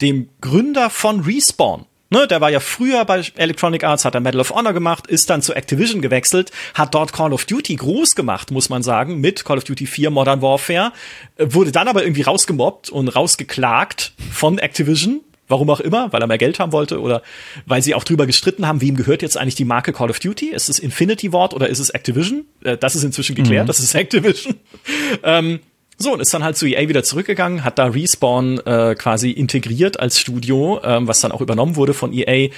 dem Gründer von Respawn. Ne, der war ja früher bei Electronic Arts, hat er Medal of Honor gemacht, ist dann zu Activision gewechselt, hat dort Call of Duty groß gemacht, muss man sagen, mit Call of Duty 4 Modern Warfare, äh, wurde dann aber irgendwie rausgemobbt und rausgeklagt von Activision, Warum auch immer, weil er mehr Geld haben wollte oder weil sie auch drüber gestritten haben, wem gehört jetzt eigentlich die Marke Call of Duty? Ist es Infinity Ward oder ist es Activision? Äh, das ist inzwischen geklärt, mhm. das ist Activision. ähm, so, und ist dann halt zu EA wieder zurückgegangen, hat da Respawn äh, quasi integriert als Studio, ähm, was dann auch übernommen wurde von EA.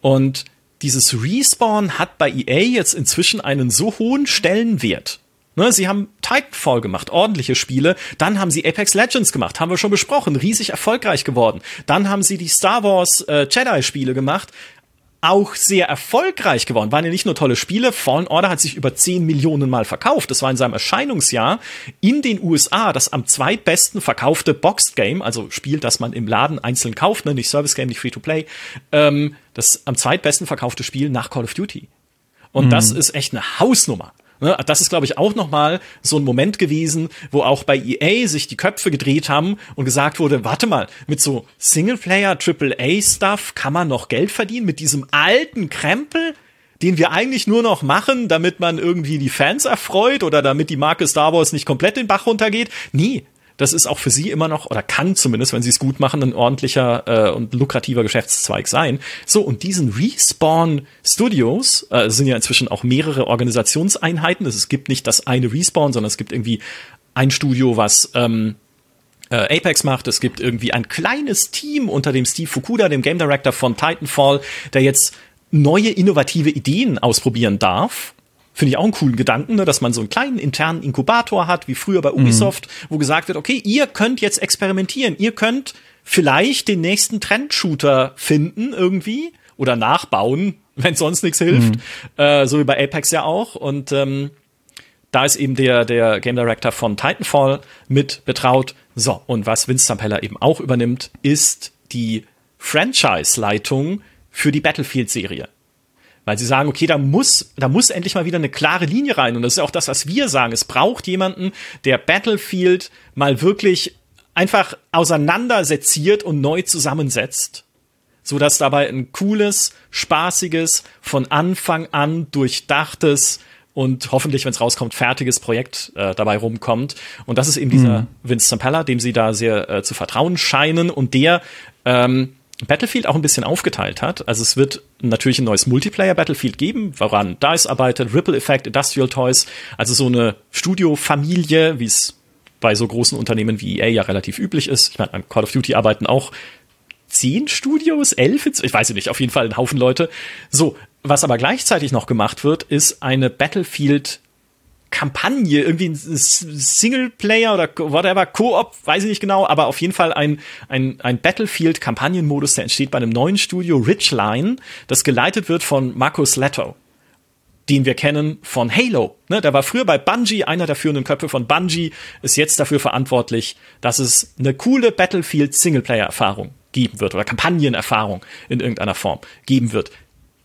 Und dieses Respawn hat bei EA jetzt inzwischen einen so hohen Stellenwert. Ne, sie haben Titanfall gemacht, ordentliche Spiele. Dann haben sie Apex Legends gemacht, haben wir schon besprochen, riesig erfolgreich geworden. Dann haben sie die Star Wars äh, Jedi-Spiele gemacht, auch sehr erfolgreich geworden. Waren ja nicht nur tolle Spiele. Fallen Order hat sich über 10 Millionen Mal verkauft. Das war in seinem Erscheinungsjahr in den USA das am zweitbesten verkaufte Boxed Game, also Spiel, das man im Laden einzeln kauft, ne? nicht Service Game, nicht Free to Play. Ähm, das am zweitbesten verkaufte Spiel nach Call of Duty. Und mhm. das ist echt eine Hausnummer. Ne, das ist, glaube ich, auch noch mal so ein Moment gewesen, wo auch bei EA sich die Köpfe gedreht haben und gesagt wurde, warte mal, mit so Singleplayer AAA Stuff kann man noch Geld verdienen mit diesem alten Krempel, den wir eigentlich nur noch machen, damit man irgendwie die Fans erfreut oder damit die Marke Star Wars nicht komplett den Bach runtergeht. Nee, das ist auch für sie immer noch, oder kann zumindest, wenn sie es gut machen, ein ordentlicher äh, und lukrativer Geschäftszweig sein. So, und diesen Respawn Studios äh, sind ja inzwischen auch mehrere Organisationseinheiten. Es gibt nicht das eine Respawn, sondern es gibt irgendwie ein Studio, was ähm, äh, Apex macht. Es gibt irgendwie ein kleines Team unter dem Steve Fukuda, dem Game Director von Titanfall, der jetzt neue innovative Ideen ausprobieren darf Finde ich auch einen coolen Gedanken, ne, dass man so einen kleinen internen Inkubator hat, wie früher bei Ubisoft, mhm. wo gesagt wird, okay, ihr könnt jetzt experimentieren, ihr könnt vielleicht den nächsten Trendshooter finden irgendwie oder nachbauen, wenn sonst nichts hilft, mhm. äh, so wie bei Apex ja auch. Und ähm, da ist eben der, der Game Director von Titanfall mit betraut. So, und was Vince Zampella eben auch übernimmt, ist die Franchise-Leitung für die Battlefield-Serie weil sie sagen, okay, da muss, da muss endlich mal wieder eine klare Linie rein. Und das ist auch das, was wir sagen. Es braucht jemanden, der Battlefield mal wirklich einfach auseinandersetziert und neu zusammensetzt. So dass dabei ein cooles, spaßiges, von Anfang an durchdachtes und hoffentlich, wenn es rauskommt, fertiges Projekt äh, dabei rumkommt. Und das ist eben dieser mhm. Vince Zampella, dem sie da sehr äh, zu vertrauen scheinen und der ähm, Battlefield auch ein bisschen aufgeteilt hat. Also es wird natürlich ein neues Multiplayer-Battlefield geben, woran DICE arbeitet, Ripple Effect, Industrial Toys, also so eine Studiofamilie, wie es bei so großen Unternehmen wie EA ja relativ üblich ist. Ich meine, an Call of Duty arbeiten auch zehn Studios, elf, ich weiß nicht, auf jeden Fall ein Haufen Leute. So, was aber gleichzeitig noch gemacht wird, ist eine Battlefield Kampagne, irgendwie ein Singleplayer oder whatever, Koop, weiß ich nicht genau, aber auf jeden Fall ein, ein, ein Battlefield-Kampagnenmodus, der entsteht bei einem neuen Studio, Ridgeline, das geleitet wird von Marcus Leto, den wir kennen von Halo. Ne, der war früher bei Bungie, einer der führenden Köpfe von Bungie, ist jetzt dafür verantwortlich, dass es eine coole Battlefield-Singleplayer-Erfahrung geben wird oder Kampagnenerfahrung in irgendeiner Form geben wird.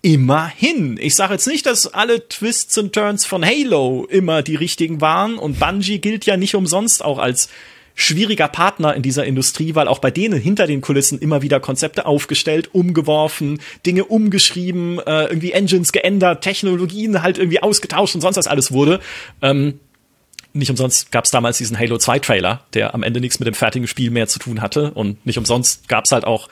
Immerhin. Ich sage jetzt nicht, dass alle Twists und Turns von Halo immer die richtigen waren und Bungie gilt ja nicht umsonst auch als schwieriger Partner in dieser Industrie, weil auch bei denen hinter den Kulissen immer wieder Konzepte aufgestellt, umgeworfen, Dinge umgeschrieben, äh, irgendwie Engines geändert, Technologien halt irgendwie ausgetauscht und sonst was alles wurde. Ähm, nicht umsonst gab es damals diesen Halo 2 Trailer, der am Ende nichts mit dem fertigen Spiel mehr zu tun hatte. Und nicht umsonst gab es halt auch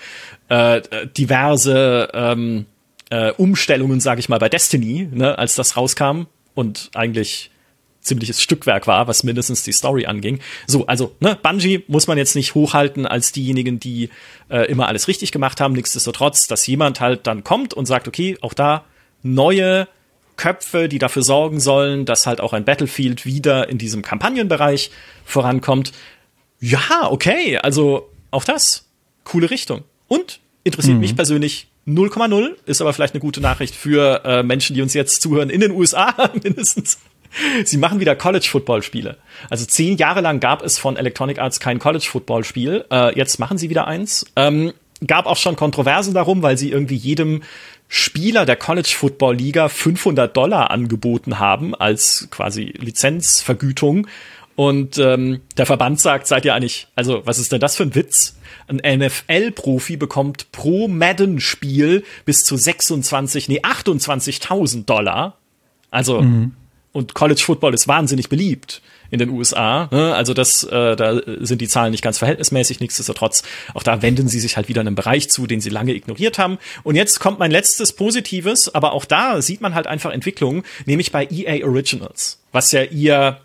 äh, diverse ähm, äh, Umstellungen, sage ich mal, bei Destiny, ne, als das rauskam und eigentlich ziemliches Stückwerk war, was mindestens die Story anging. So, also, ne, Bungie muss man jetzt nicht hochhalten als diejenigen, die äh, immer alles richtig gemacht haben. Nichtsdestotrotz, dass jemand halt dann kommt und sagt, okay, auch da neue Köpfe, die dafür sorgen sollen, dass halt auch ein Battlefield wieder in diesem Kampagnenbereich vorankommt. Ja, okay, also auch das, coole Richtung. Und interessiert mhm. mich persönlich 0,0 ist aber vielleicht eine gute Nachricht für äh, Menschen, die uns jetzt zuhören in den USA mindestens. Sie machen wieder College-Football-Spiele. Also zehn Jahre lang gab es von Electronic Arts kein College-Football-Spiel. Äh, jetzt machen sie wieder eins. Ähm, gab auch schon Kontroversen darum, weil sie irgendwie jedem Spieler der College Football Liga 500 Dollar angeboten haben als quasi Lizenzvergütung. Und ähm, der Verband sagt, seid ihr eigentlich, also was ist denn das für ein Witz? ein NFL-Profi bekommt pro Madden-Spiel bis zu 26, nee, 28.000 Dollar. Also, mhm. und College Football ist wahnsinnig beliebt in den USA. Ne? Also das, äh, da sind die Zahlen nicht ganz verhältnismäßig. Nichtsdestotrotz, auch da wenden sie sich halt wieder einem Bereich zu, den sie lange ignoriert haben. Und jetzt kommt mein letztes Positives, aber auch da sieht man halt einfach Entwicklungen, nämlich bei EA Originals, was ja ihr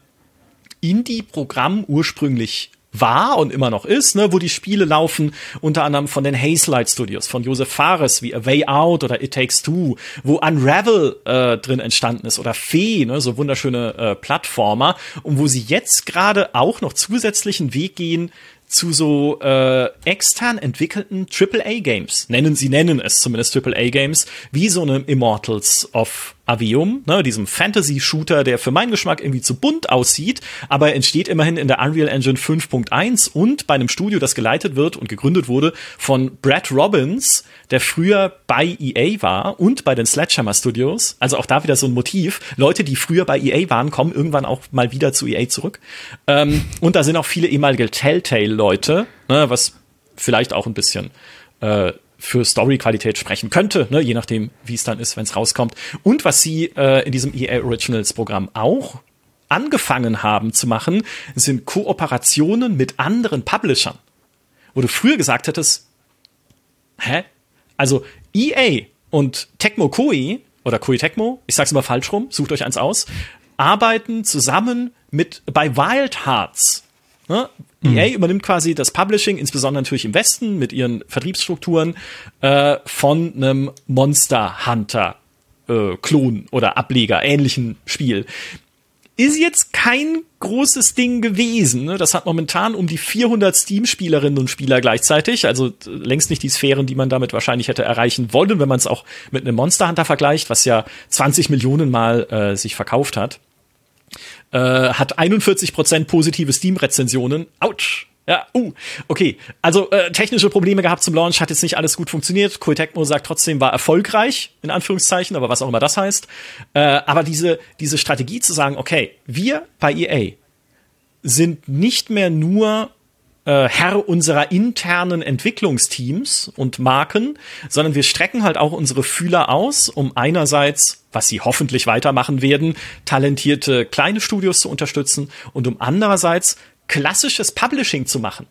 Indie-Programm ursprünglich war und immer noch ist, ne, wo die Spiele laufen, unter anderem von den Hazelight Studios, von Josef Fares wie A Way Out oder It Takes Two, wo Unravel äh, drin entstanden ist oder Fee, ne, so wunderschöne äh, Plattformer und wo sie jetzt gerade auch noch zusätzlichen Weg gehen zu so äh, extern entwickelten AAA-Games. Nennen sie nennen es zumindest AAA-Games, wie so eine Immortals of Avium, ne, diesem Fantasy-Shooter, der für meinen Geschmack irgendwie zu bunt aussieht, aber entsteht immerhin in der Unreal Engine 5.1 und bei einem Studio, das geleitet wird und gegründet wurde von Brad Robbins, der früher bei EA war und bei den Sledgehammer Studios. Also auch da wieder so ein Motiv. Leute, die früher bei EA waren, kommen irgendwann auch mal wieder zu EA zurück. Ähm, und da sind auch viele ehemalige Telltale-Leute, ne, was vielleicht auch ein bisschen äh, für Story-Qualität sprechen könnte, ne, je nachdem, wie es dann ist, wenn es rauskommt. Und was sie äh, in diesem EA Originals-Programm auch angefangen haben zu machen, sind Kooperationen mit anderen Publishern. Wo du früher gesagt hättest, hä? Also EA und Tecmo Koei oder Koei Tecmo, ich sag's immer falsch rum, sucht euch eins aus, arbeiten zusammen mit bei Wild Hearts. Ne? Mhm. EA übernimmt quasi das Publishing, insbesondere natürlich im Westen mit ihren Vertriebsstrukturen, äh, von einem Monster Hunter äh, Klon oder Ableger, ähnlichen Spiel. Ist jetzt kein großes Ding gewesen. Ne? Das hat momentan um die 400 Steam-Spielerinnen und Spieler gleichzeitig. Also längst nicht die Sphären, die man damit wahrscheinlich hätte erreichen wollen, wenn man es auch mit einem Monster Hunter vergleicht, was ja 20 Millionen Mal äh, sich verkauft hat. Äh, hat 41% positive Steam-Rezensionen. Autsch! Ja, uh, okay. Also äh, technische Probleme gehabt zum Launch, hat jetzt nicht alles gut funktioniert. Koei Tecmo sagt trotzdem, war erfolgreich, in Anführungszeichen, aber was auch immer das heißt. Äh, aber diese, diese Strategie zu sagen, okay, wir bei EA sind nicht mehr nur äh, Herr unserer internen Entwicklungsteams und Marken, sondern wir strecken halt auch unsere Fühler aus, um einerseits, was sie hoffentlich weitermachen werden, talentierte kleine Studios zu unterstützen und um andererseits klassisches Publishing zu machen.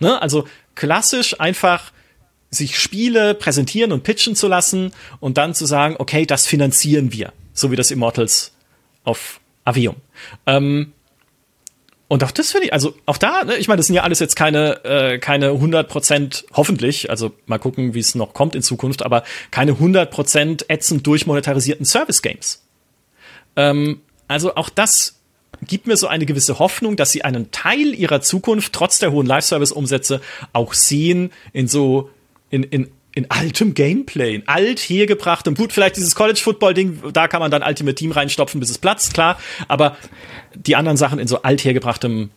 Ne? Also klassisch einfach sich Spiele präsentieren und pitchen zu lassen und dann zu sagen, okay, das finanzieren wir, so wie das Immortals auf Avium. Ähm, und auch das finde ich, also auch da, ne, ich meine, das sind ja alles jetzt keine, äh, keine 100 Prozent, hoffentlich, also mal gucken, wie es noch kommt in Zukunft, aber keine 100 Prozent ätzend durchmonetarisierten Service-Games. Ähm, also auch das gibt mir so eine gewisse Hoffnung, dass sie einen Teil ihrer Zukunft trotz der hohen Live-Service-Umsätze auch sehen in so, in, in in altem Gameplay, in alt hergebrachtem, gut, vielleicht dieses College-Football-Ding, da kann man dann Ultimate Team reinstopfen, bis es platzt, klar, aber die anderen Sachen in so alt hergebrachtem,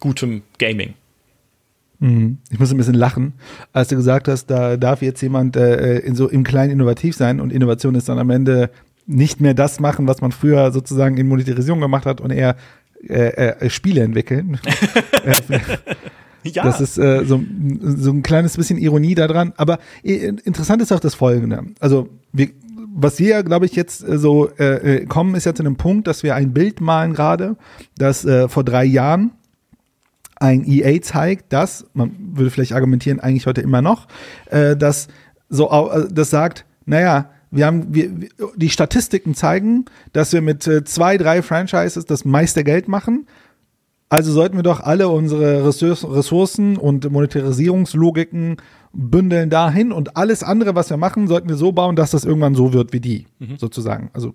gutem Gaming. Mhm. Ich muss ein bisschen lachen, als du gesagt hast, da darf jetzt jemand äh, in so im Kleinen innovativ sein und Innovation ist dann am Ende nicht mehr das machen, was man früher sozusagen in Monetarisierung gemacht hat und eher äh, äh, Spiele entwickeln. Ja. Das ist äh, so, so ein kleines bisschen Ironie daran. Aber äh, interessant ist auch das Folgende. Also, wir, was wir, glaube ich, jetzt äh, so äh, äh, kommen, ist ja zu einem Punkt, dass wir ein Bild malen gerade, das äh, vor drei Jahren ein EA zeigt, dass, man würde vielleicht argumentieren, eigentlich heute immer noch, äh, dass so, äh, das sagt, naja, wir haben, wir, die Statistiken zeigen, dass wir mit äh, zwei, drei Franchises das meiste Geld machen. Also sollten wir doch alle unsere Ressourcen und Monetarisierungslogiken bündeln dahin und alles andere, was wir machen, sollten wir so bauen, dass das irgendwann so wird wie die, mhm. sozusagen. Also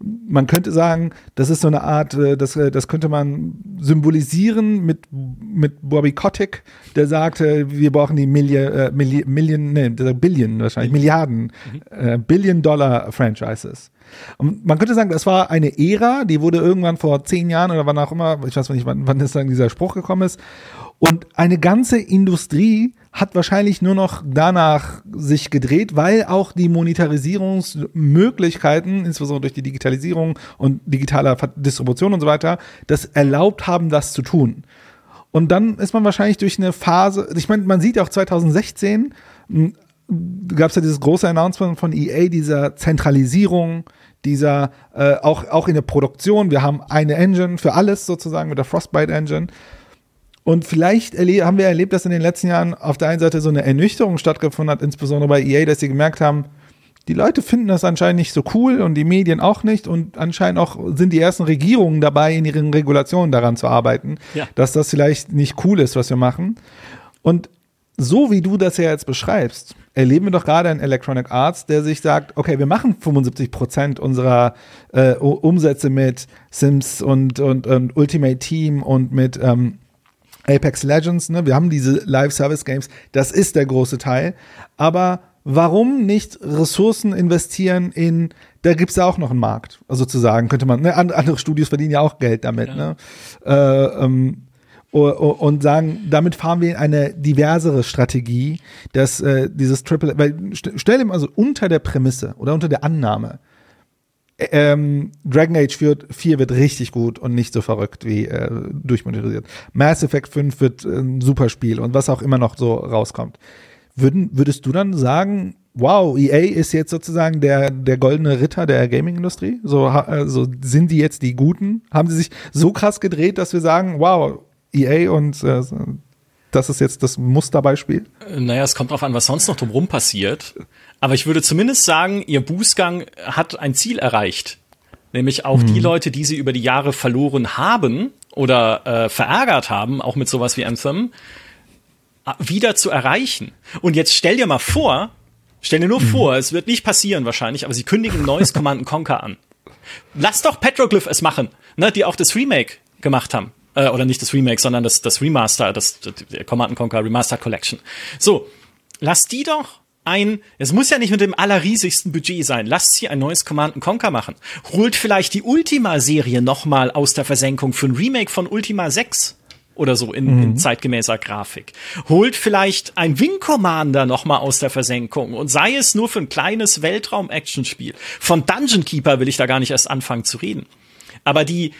man könnte sagen, das ist so eine Art, äh, das, äh, das könnte man symbolisieren mit, mit Bobby Kotick, der sagte, wir brauchen die Million, äh, Million, nee, Billion wahrscheinlich, Milliarden, mhm. äh, Billion-Dollar-Franchises. Und man könnte sagen, das war eine Ära, die wurde irgendwann vor zehn Jahren oder wann auch immer, ich weiß nicht, wann, wann ist dann dieser Spruch gekommen ist. Und eine ganze Industrie hat wahrscheinlich nur noch danach sich gedreht, weil auch die Monetarisierungsmöglichkeiten, insbesondere durch die Digitalisierung und digitaler Distribution und so weiter, das erlaubt haben, das zu tun. Und dann ist man wahrscheinlich durch eine Phase, ich meine, man sieht auch 2016, gab es ja dieses große Announcement von EA, dieser Zentralisierung, dieser äh, auch, auch in der Produktion. Wir haben eine Engine für alles sozusagen mit der Frostbite Engine. Und vielleicht haben wir erlebt, dass in den letzten Jahren auf der einen Seite so eine Ernüchterung stattgefunden hat, insbesondere bei EA, dass sie gemerkt haben, die Leute finden das anscheinend nicht so cool und die Medien auch nicht und anscheinend auch sind die ersten Regierungen dabei, in ihren Regulationen daran zu arbeiten, ja. dass das vielleicht nicht cool ist, was wir machen. Und so wie du das ja jetzt beschreibst, erleben wir doch gerade einen Electronic Arts, der sich sagt, okay, wir machen 75 Prozent unserer äh, Umsätze mit Sims und, und, und Ultimate Team und mit ähm, Apex Legends. Ne? Wir haben diese Live-Service-Games, das ist der große Teil. Aber warum nicht Ressourcen investieren in, da gibt es ja auch noch einen Markt, sozusagen, könnte man, ne? andere Studios verdienen ja auch Geld damit. Ja. Ne? Äh, ähm, und sagen, damit fahren wir in eine diversere Strategie, dass äh, dieses Triple, weil stell dir mal so unter der Prämisse oder unter der Annahme, ähm, Dragon Age 4, wird richtig gut und nicht so verrückt wie äh, durchmonetarisiert. Mass Effect 5 wird ein super Spiel und was auch immer noch so rauskommt. Würden, würdest du dann sagen, wow, EA ist jetzt sozusagen der, der goldene Ritter der Gaming-Industrie? So, also sind die jetzt die Guten? Haben sie sich so krass gedreht, dass wir sagen, wow, EA und äh, das ist jetzt das Musterbeispiel? Naja, es kommt drauf an, was sonst noch drumherum passiert. Aber ich würde zumindest sagen, ihr Bußgang hat ein Ziel erreicht. Nämlich auch mhm. die Leute, die sie über die Jahre verloren haben oder äh, verärgert haben, auch mit sowas wie Anthem, wieder zu erreichen. Und jetzt stell dir mal vor, stell dir nur mhm. vor, es wird nicht passieren wahrscheinlich, aber sie kündigen ein neues Command Conquer an. Lass doch Petroglyph es machen, ne, die auch das Remake gemacht haben äh, oder nicht das Remake, sondern das, das Remaster, das, das Command Conquer Remaster Collection. So, lass die doch ein, es muss ja nicht mit dem allerriesigsten Budget sein. Lasst sie ein neues Command Conquer machen. Holt vielleicht die Ultima-Serie nochmal aus der Versenkung für ein Remake von Ultima 6 oder so in, mhm. in zeitgemäßer Grafik. Holt vielleicht ein Wing Commander nochmal aus der Versenkung und sei es nur für ein kleines Weltraum-Action-Spiel. Von Dungeon Keeper will ich da gar nicht erst anfangen zu reden. Aber die,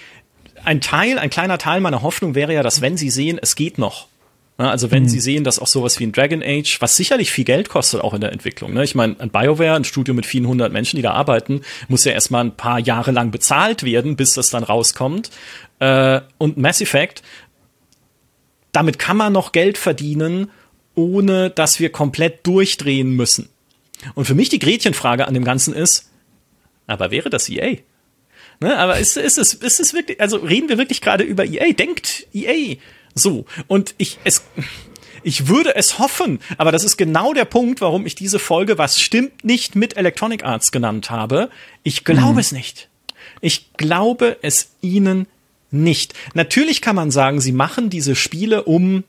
ein Teil, ein kleiner Teil meiner Hoffnung wäre ja, dass wenn sie sehen, es geht noch. Also wenn mhm. sie sehen, dass auch sowas wie ein Dragon Age, was sicherlich viel Geld kostet, auch in der Entwicklung. Ne? Ich meine, ein BioWare, ein Studio mit vielen hundert Menschen, die da arbeiten, muss ja erstmal ein paar Jahre lang bezahlt werden, bis das dann rauskommt. Äh, und Mass Effect, damit kann man noch Geld verdienen ohne dass wir komplett durchdrehen müssen. Und für mich die Gretchenfrage an dem Ganzen ist, aber wäre das EA? Ne, aber ist, ist, es, ist es wirklich, also reden wir wirklich gerade über EA? Denkt EA so? Und ich, es, ich würde es hoffen, aber das ist genau der Punkt, warum ich diese Folge, was stimmt nicht mit Electronic Arts genannt habe. Ich glaube mhm. es nicht. Ich glaube es ihnen nicht. Natürlich kann man sagen, sie machen diese Spiele, um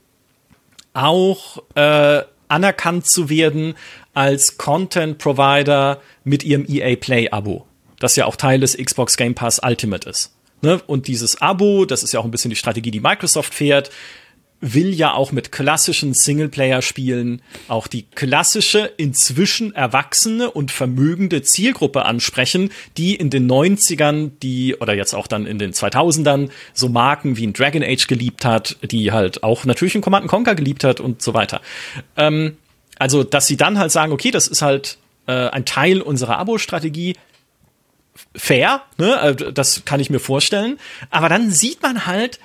auch äh, anerkannt zu werden als Content Provider mit ihrem EA Play Abo, das ja auch Teil des Xbox Game Pass Ultimate ist. Ne? Und dieses Abo, das ist ja auch ein bisschen die Strategie, die Microsoft fährt, will ja auch mit klassischen Singleplayer-Spielen auch die klassische, inzwischen erwachsene und vermögende Zielgruppe ansprechen, die in den 90ern, die, oder jetzt auch dann in den 2000ern, so Marken wie ein Dragon Age geliebt hat, die halt auch natürlich ein Command Conquer geliebt hat und so weiter. Ähm, also, dass sie dann halt sagen, okay, das ist halt äh, ein Teil unserer Abo-Strategie, fair, ne? Äh, das kann ich mir vorstellen. Aber dann sieht man halt,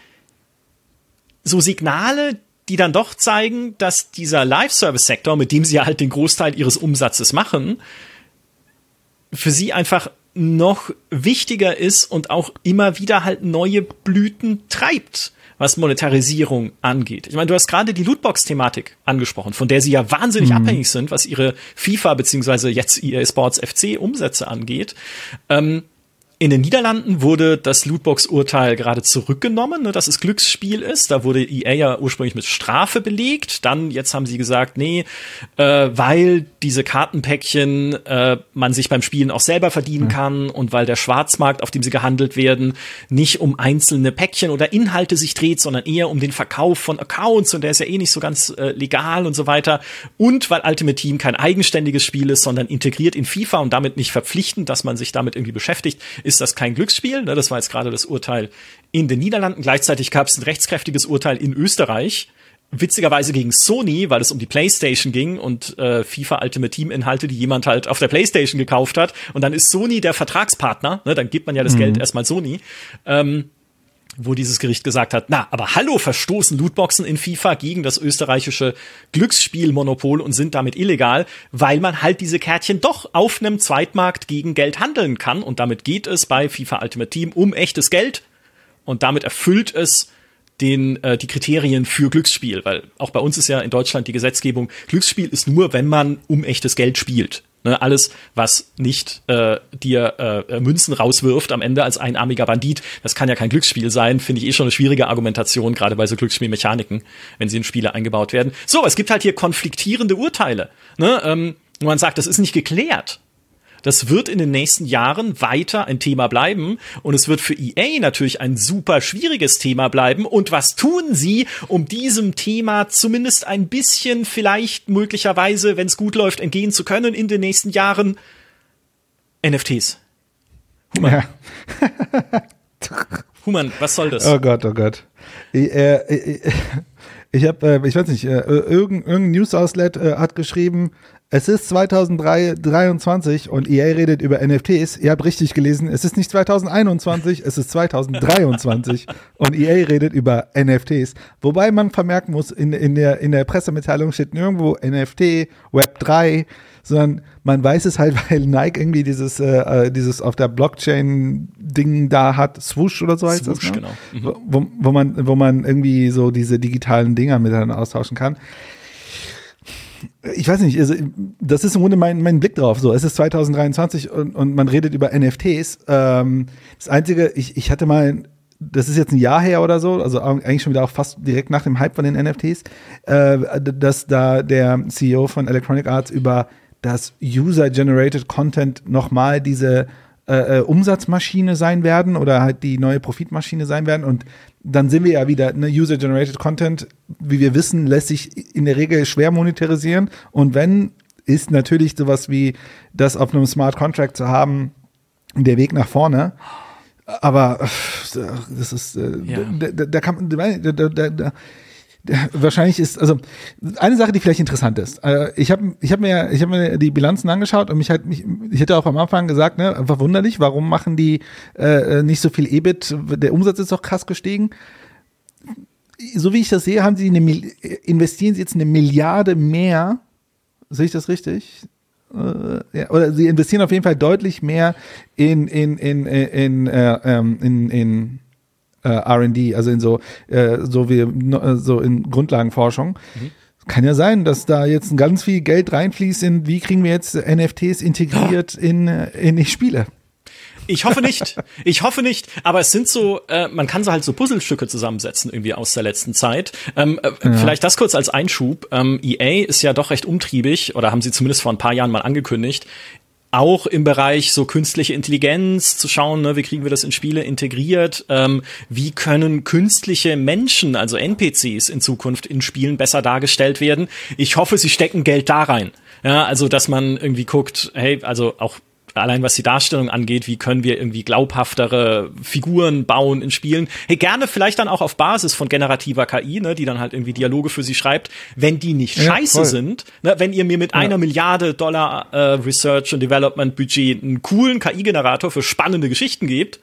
so Signale, die dann doch zeigen, dass dieser Live-Service-Sektor, mit dem sie halt den Großteil ihres Umsatzes machen, für sie einfach noch wichtiger ist und auch immer wieder halt neue Blüten treibt, was Monetarisierung angeht. Ich meine, du hast gerade die Lootbox-Thematik angesprochen, von der sie ja wahnsinnig mhm. abhängig sind, was ihre FIFA beziehungsweise jetzt EA Sports FC Umsätze angeht. Ähm, in den Niederlanden wurde das Lootbox-Urteil gerade zurückgenommen, ne, dass es Glücksspiel ist. Da wurde EA ja ursprünglich mit Strafe belegt. Dann, jetzt haben sie gesagt, nee, äh, weil diese Kartenpäckchen äh, man sich beim Spielen auch selber verdienen ja. kann und weil der Schwarzmarkt, auf dem sie gehandelt werden, nicht um einzelne Päckchen oder Inhalte sich dreht, sondern eher um den Verkauf von Accounts und der ist ja eh nicht so ganz äh, legal und so weiter. Und weil Ultimate Team kein eigenständiges Spiel ist, sondern integriert in FIFA und damit nicht verpflichtend, dass man sich damit irgendwie beschäftigt, ist das kein Glücksspiel. Ne? Das war jetzt gerade das Urteil in den Niederlanden. Gleichzeitig gab es ein rechtskräftiges Urteil in Österreich. Witzigerweise gegen Sony, weil es um die PlayStation ging und äh, FIFA Ultimate Team Inhalte, die jemand halt auf der PlayStation gekauft hat. Und dann ist Sony der Vertragspartner. Ne? Dann gibt man ja das mhm. Geld erstmal Sony. Ähm, wo dieses Gericht gesagt hat, na, aber hallo, verstoßen Lootboxen in FIFA gegen das österreichische Glücksspielmonopol und sind damit illegal, weil man halt diese Kärtchen doch auf einem Zweitmarkt gegen Geld handeln kann. Und damit geht es bei FIFA Ultimate Team um echtes Geld. Und damit erfüllt es den äh, die Kriterien für Glücksspiel, weil auch bei uns ist ja in Deutschland die Gesetzgebung Glücksspiel ist nur, wenn man um echtes Geld spielt. Ne, alles, was nicht äh, dir äh, Münzen rauswirft am Ende als einarmiger Bandit, das kann ja kein Glücksspiel sein, finde ich eh schon eine schwierige Argumentation, gerade bei so Glücksspielmechaniken, wenn sie in Spiele eingebaut werden. So, es gibt halt hier konfliktierende Urteile. Ne? Ähm, man sagt, das ist nicht geklärt. Das wird in den nächsten Jahren weiter ein Thema bleiben und es wird für EA natürlich ein super schwieriges Thema bleiben. Und was tun sie, um diesem Thema zumindest ein bisschen vielleicht möglicherweise, wenn es gut läuft, entgehen zu können in den nächsten Jahren? NFTs. Human. Ja. Human, was soll das? Oh Gott, oh Gott. Ich, äh, ich, ich habe, äh, ich weiß nicht, äh, irgendein, irgendein News-Outlet äh, hat geschrieben, es ist 2023 und EA redet über NFTs. Ihr habt richtig gelesen, es ist nicht 2021, es ist 2023 und EA redet über NFTs. Wobei man vermerken muss, in, in, der, in der Pressemitteilung steht nirgendwo NFT, Web 3, sondern man weiß es halt, weil Nike irgendwie dieses, äh, äh, dieses auf der Blockchain-Ding da hat, Swoosh oder so heißt Swoosh, das. Ne? Genau. Mhm. Wo, wo, man, wo man irgendwie so diese digitalen Dinger miteinander austauschen kann ich weiß nicht, also das ist im Grunde mein, mein Blick drauf. So, es ist 2023 und, und man redet über NFTs. Ähm, das Einzige, ich, ich hatte mal, das ist jetzt ein Jahr her oder so, also eigentlich schon wieder auch fast direkt nach dem Hype von den NFTs, äh, dass da der CEO von Electronic Arts über das User-Generated Content nochmal diese äh, äh, Umsatzmaschine sein werden oder halt die neue Profitmaschine sein werden. Und dann sind wir ja wieder, eine User-Generated Content, wie wir wissen, lässt sich in der Regel schwer monetarisieren. Und wenn, ist natürlich sowas wie das auf einem Smart Contract zu haben, der Weg nach vorne. Aber das ist, äh, ja. da, da, da, kann da, da, da, wahrscheinlich ist, also eine Sache, die vielleicht interessant ist. Äh, ich habe ich hab mir, ich hab mir die Bilanzen angeschaut und mich halt, mich, ich hätte auch am Anfang gesagt, ne, einfach wunderlich, warum machen die äh, nicht so viel EBIT? Der Umsatz ist doch krass gestiegen so wie ich das sehe, haben sie eine, investieren sie jetzt eine Milliarde mehr. Sehe ich das richtig? Äh, ja, oder sie investieren auf jeden Fall deutlich mehr in, in, in, in, in, äh, ähm, in, in äh, R&D, also in so, äh, so wie äh, so in Grundlagenforschung. Mhm. Kann ja sein, dass da jetzt ganz viel Geld reinfließt in, wie kriegen wir jetzt NFTs integriert in, in die Spiele. Ich hoffe nicht. Ich hoffe nicht. Aber es sind so, äh, man kann so halt so Puzzlestücke zusammensetzen irgendwie aus der letzten Zeit. Ähm, äh, ja. Vielleicht das kurz als Einschub. Ähm, EA ist ja doch recht umtriebig oder haben sie zumindest vor ein paar Jahren mal angekündigt. Auch im Bereich so künstliche Intelligenz zu schauen, ne, wie kriegen wir das in Spiele integriert? Ähm, wie können künstliche Menschen, also NPCs in Zukunft in Spielen besser dargestellt werden? Ich hoffe, sie stecken Geld da rein. Ja, also dass man irgendwie guckt, hey, also auch allein was die Darstellung angeht, wie können wir irgendwie glaubhaftere Figuren bauen in Spielen. Hey, gerne vielleicht dann auch auf Basis von generativer KI, ne, die dann halt irgendwie Dialoge für sie schreibt, wenn die nicht ja, scheiße voll. sind, ne, wenn ihr mir mit ja. einer Milliarde Dollar äh, Research und Development Budget einen coolen KI-Generator für spannende Geschichten gebt.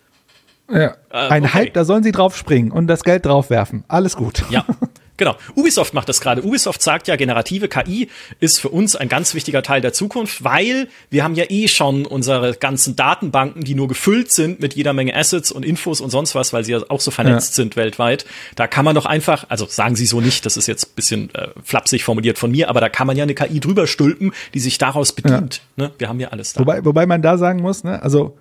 Ja. Äh, Ein okay. Hype, da sollen sie drauf springen und das Geld draufwerfen. Alles gut. Ja. Genau. Ubisoft macht das gerade. Ubisoft sagt ja, generative KI ist für uns ein ganz wichtiger Teil der Zukunft, weil wir haben ja eh schon unsere ganzen Datenbanken, die nur gefüllt sind mit jeder Menge Assets und Infos und sonst was, weil sie ja auch so vernetzt ja. sind weltweit. Da kann man doch einfach, also sagen sie so nicht, das ist jetzt bisschen äh, flapsig formuliert von mir, aber da kann man ja eine KI drüber stülpen, die sich daraus bedient. Ja. Ne? Wir haben ja alles da. Wobei, wobei man da sagen muss, ne, also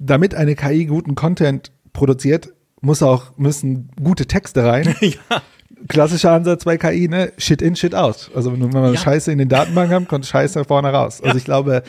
damit eine KI guten Content produziert, muss auch, müssen gute Texte rein. ja klassischer Ansatz bei KI, ne? Shit in, Shit out. Also wenn wir ja. Scheiße in den Datenbanken haben, kommt Scheiße vorne raus. Also ich glaube,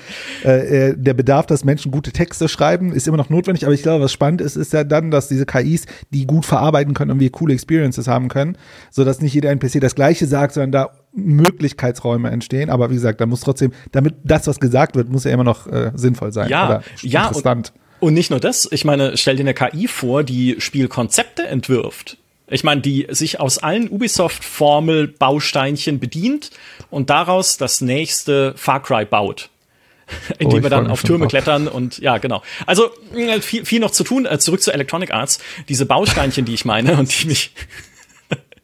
äh, äh, der Bedarf, dass Menschen gute Texte schreiben, ist immer noch notwendig. Aber ich glaube, was spannend ist, ist ja dann, dass diese KIs, die gut verarbeiten können und wir coole Experiences haben können, so dass nicht jeder NPC das Gleiche sagt, sondern da Möglichkeitsräume entstehen. Aber wie gesagt, da muss trotzdem, damit das, was gesagt wird, muss ja immer noch äh, sinnvoll sein. Ja, ja. Interessant. Und, und nicht nur das, ich meine, stell dir eine KI vor, die Spielkonzepte entwirft. Ich meine, die sich aus allen Ubisoft-Formel-Bausteinchen bedient und daraus das nächste Far Cry baut. Indem oh, wir dann auf Türme klettern und ja, genau. Also äh, viel, viel noch zu tun. Äh, zurück zu Electronic Arts. Diese Bausteinchen, die ich meine und die mich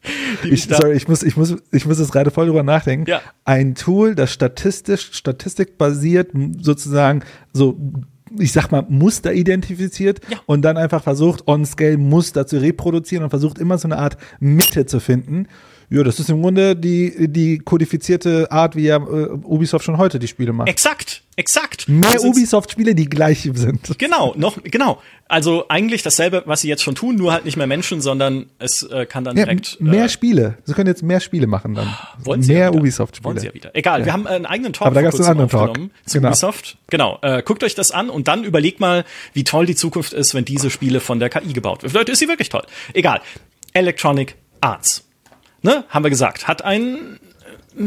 ich, sorry, ich muss, ich muss, ich muss jetzt gerade voll drüber nachdenken. Ja. Ein Tool, das statistisch, statistikbasiert sozusagen so ich sag mal, Muster identifiziert ja. und dann einfach versucht, on-scale Muster zu reproduzieren und versucht immer so eine Art Mitte zu finden. Ja, das ist im Grunde die, die kodifizierte Art, wie ja äh, Ubisoft schon heute die Spiele macht. Exakt, exakt. Mehr Ubisoft-Spiele, die gleich sind. Genau, noch, genau. Also eigentlich dasselbe, was sie jetzt schon tun, nur halt nicht mehr Menschen, sondern es äh, kann dann ja, direkt. Mehr äh, Spiele. Sie können jetzt mehr Spiele machen dann. Wollen sie mehr ja Ubisoft-Spiele. Wollen sie ja wieder. Egal, ja. wir haben einen eigenen Talk Aber da gab's einen anderen Talk. zu genau. Ubisoft. Genau. Äh, guckt euch das an und dann überlegt mal, wie toll die Zukunft ist, wenn diese Spiele von der KI gebaut wird. Leute, ist sie wirklich toll. Egal. Electronic Arts ne, haben wir gesagt, hat ein äh,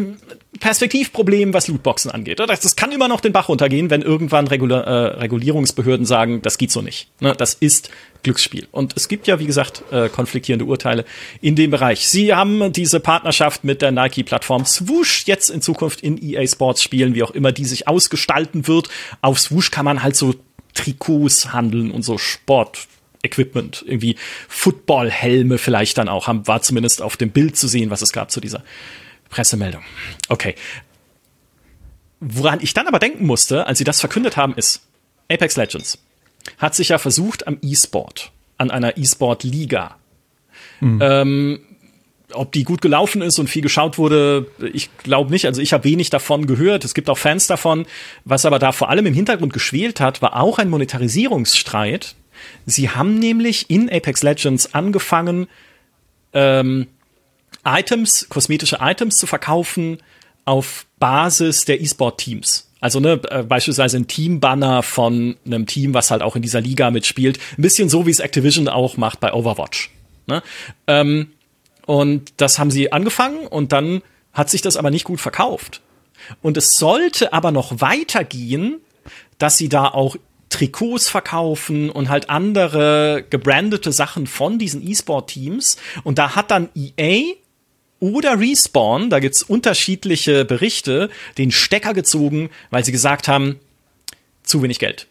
Perspektivproblem, was Lootboxen angeht. Das, kann immer noch den Bach runtergehen, wenn irgendwann Regula äh, Regulierungsbehörden sagen, das geht so nicht. Ne, das ist Glücksspiel. Und es gibt ja, wie gesagt, äh, konfliktierende Urteile in dem Bereich. Sie haben diese Partnerschaft mit der Nike-Plattform Swoosh jetzt in Zukunft in EA Sports spielen, wie auch immer die sich ausgestalten wird. Auf Swoosh kann man halt so Trikots handeln und so Sport Equipment, irgendwie Footballhelme vielleicht dann auch, haben, war zumindest auf dem Bild zu sehen, was es gab zu dieser Pressemeldung. Okay. Woran ich dann aber denken musste, als sie das verkündet haben, ist, Apex Legends hat sich ja versucht am E-Sport, an einer E-Sport-Liga. Mhm. Ähm, ob die gut gelaufen ist und viel geschaut wurde, ich glaube nicht. Also ich habe wenig davon gehört. Es gibt auch Fans davon. Was aber da vor allem im Hintergrund geschwelt hat, war auch ein Monetarisierungsstreit Sie haben nämlich in Apex Legends angefangen, ähm, Items, kosmetische Items zu verkaufen auf Basis der E-Sport-Teams. Also ne, äh, beispielsweise ein Team-Banner von einem Team, was halt auch in dieser Liga mitspielt. Ein bisschen so, wie es Activision auch macht bei Overwatch. Ne? Ähm, und das haben sie angefangen und dann hat sich das aber nicht gut verkauft. Und es sollte aber noch weitergehen, dass sie da auch Trikots verkaufen und halt andere gebrandete Sachen von diesen E-Sport-Teams. Und da hat dann EA oder Respawn, da gibt's unterschiedliche Berichte, den Stecker gezogen, weil sie gesagt haben, zu wenig Geld.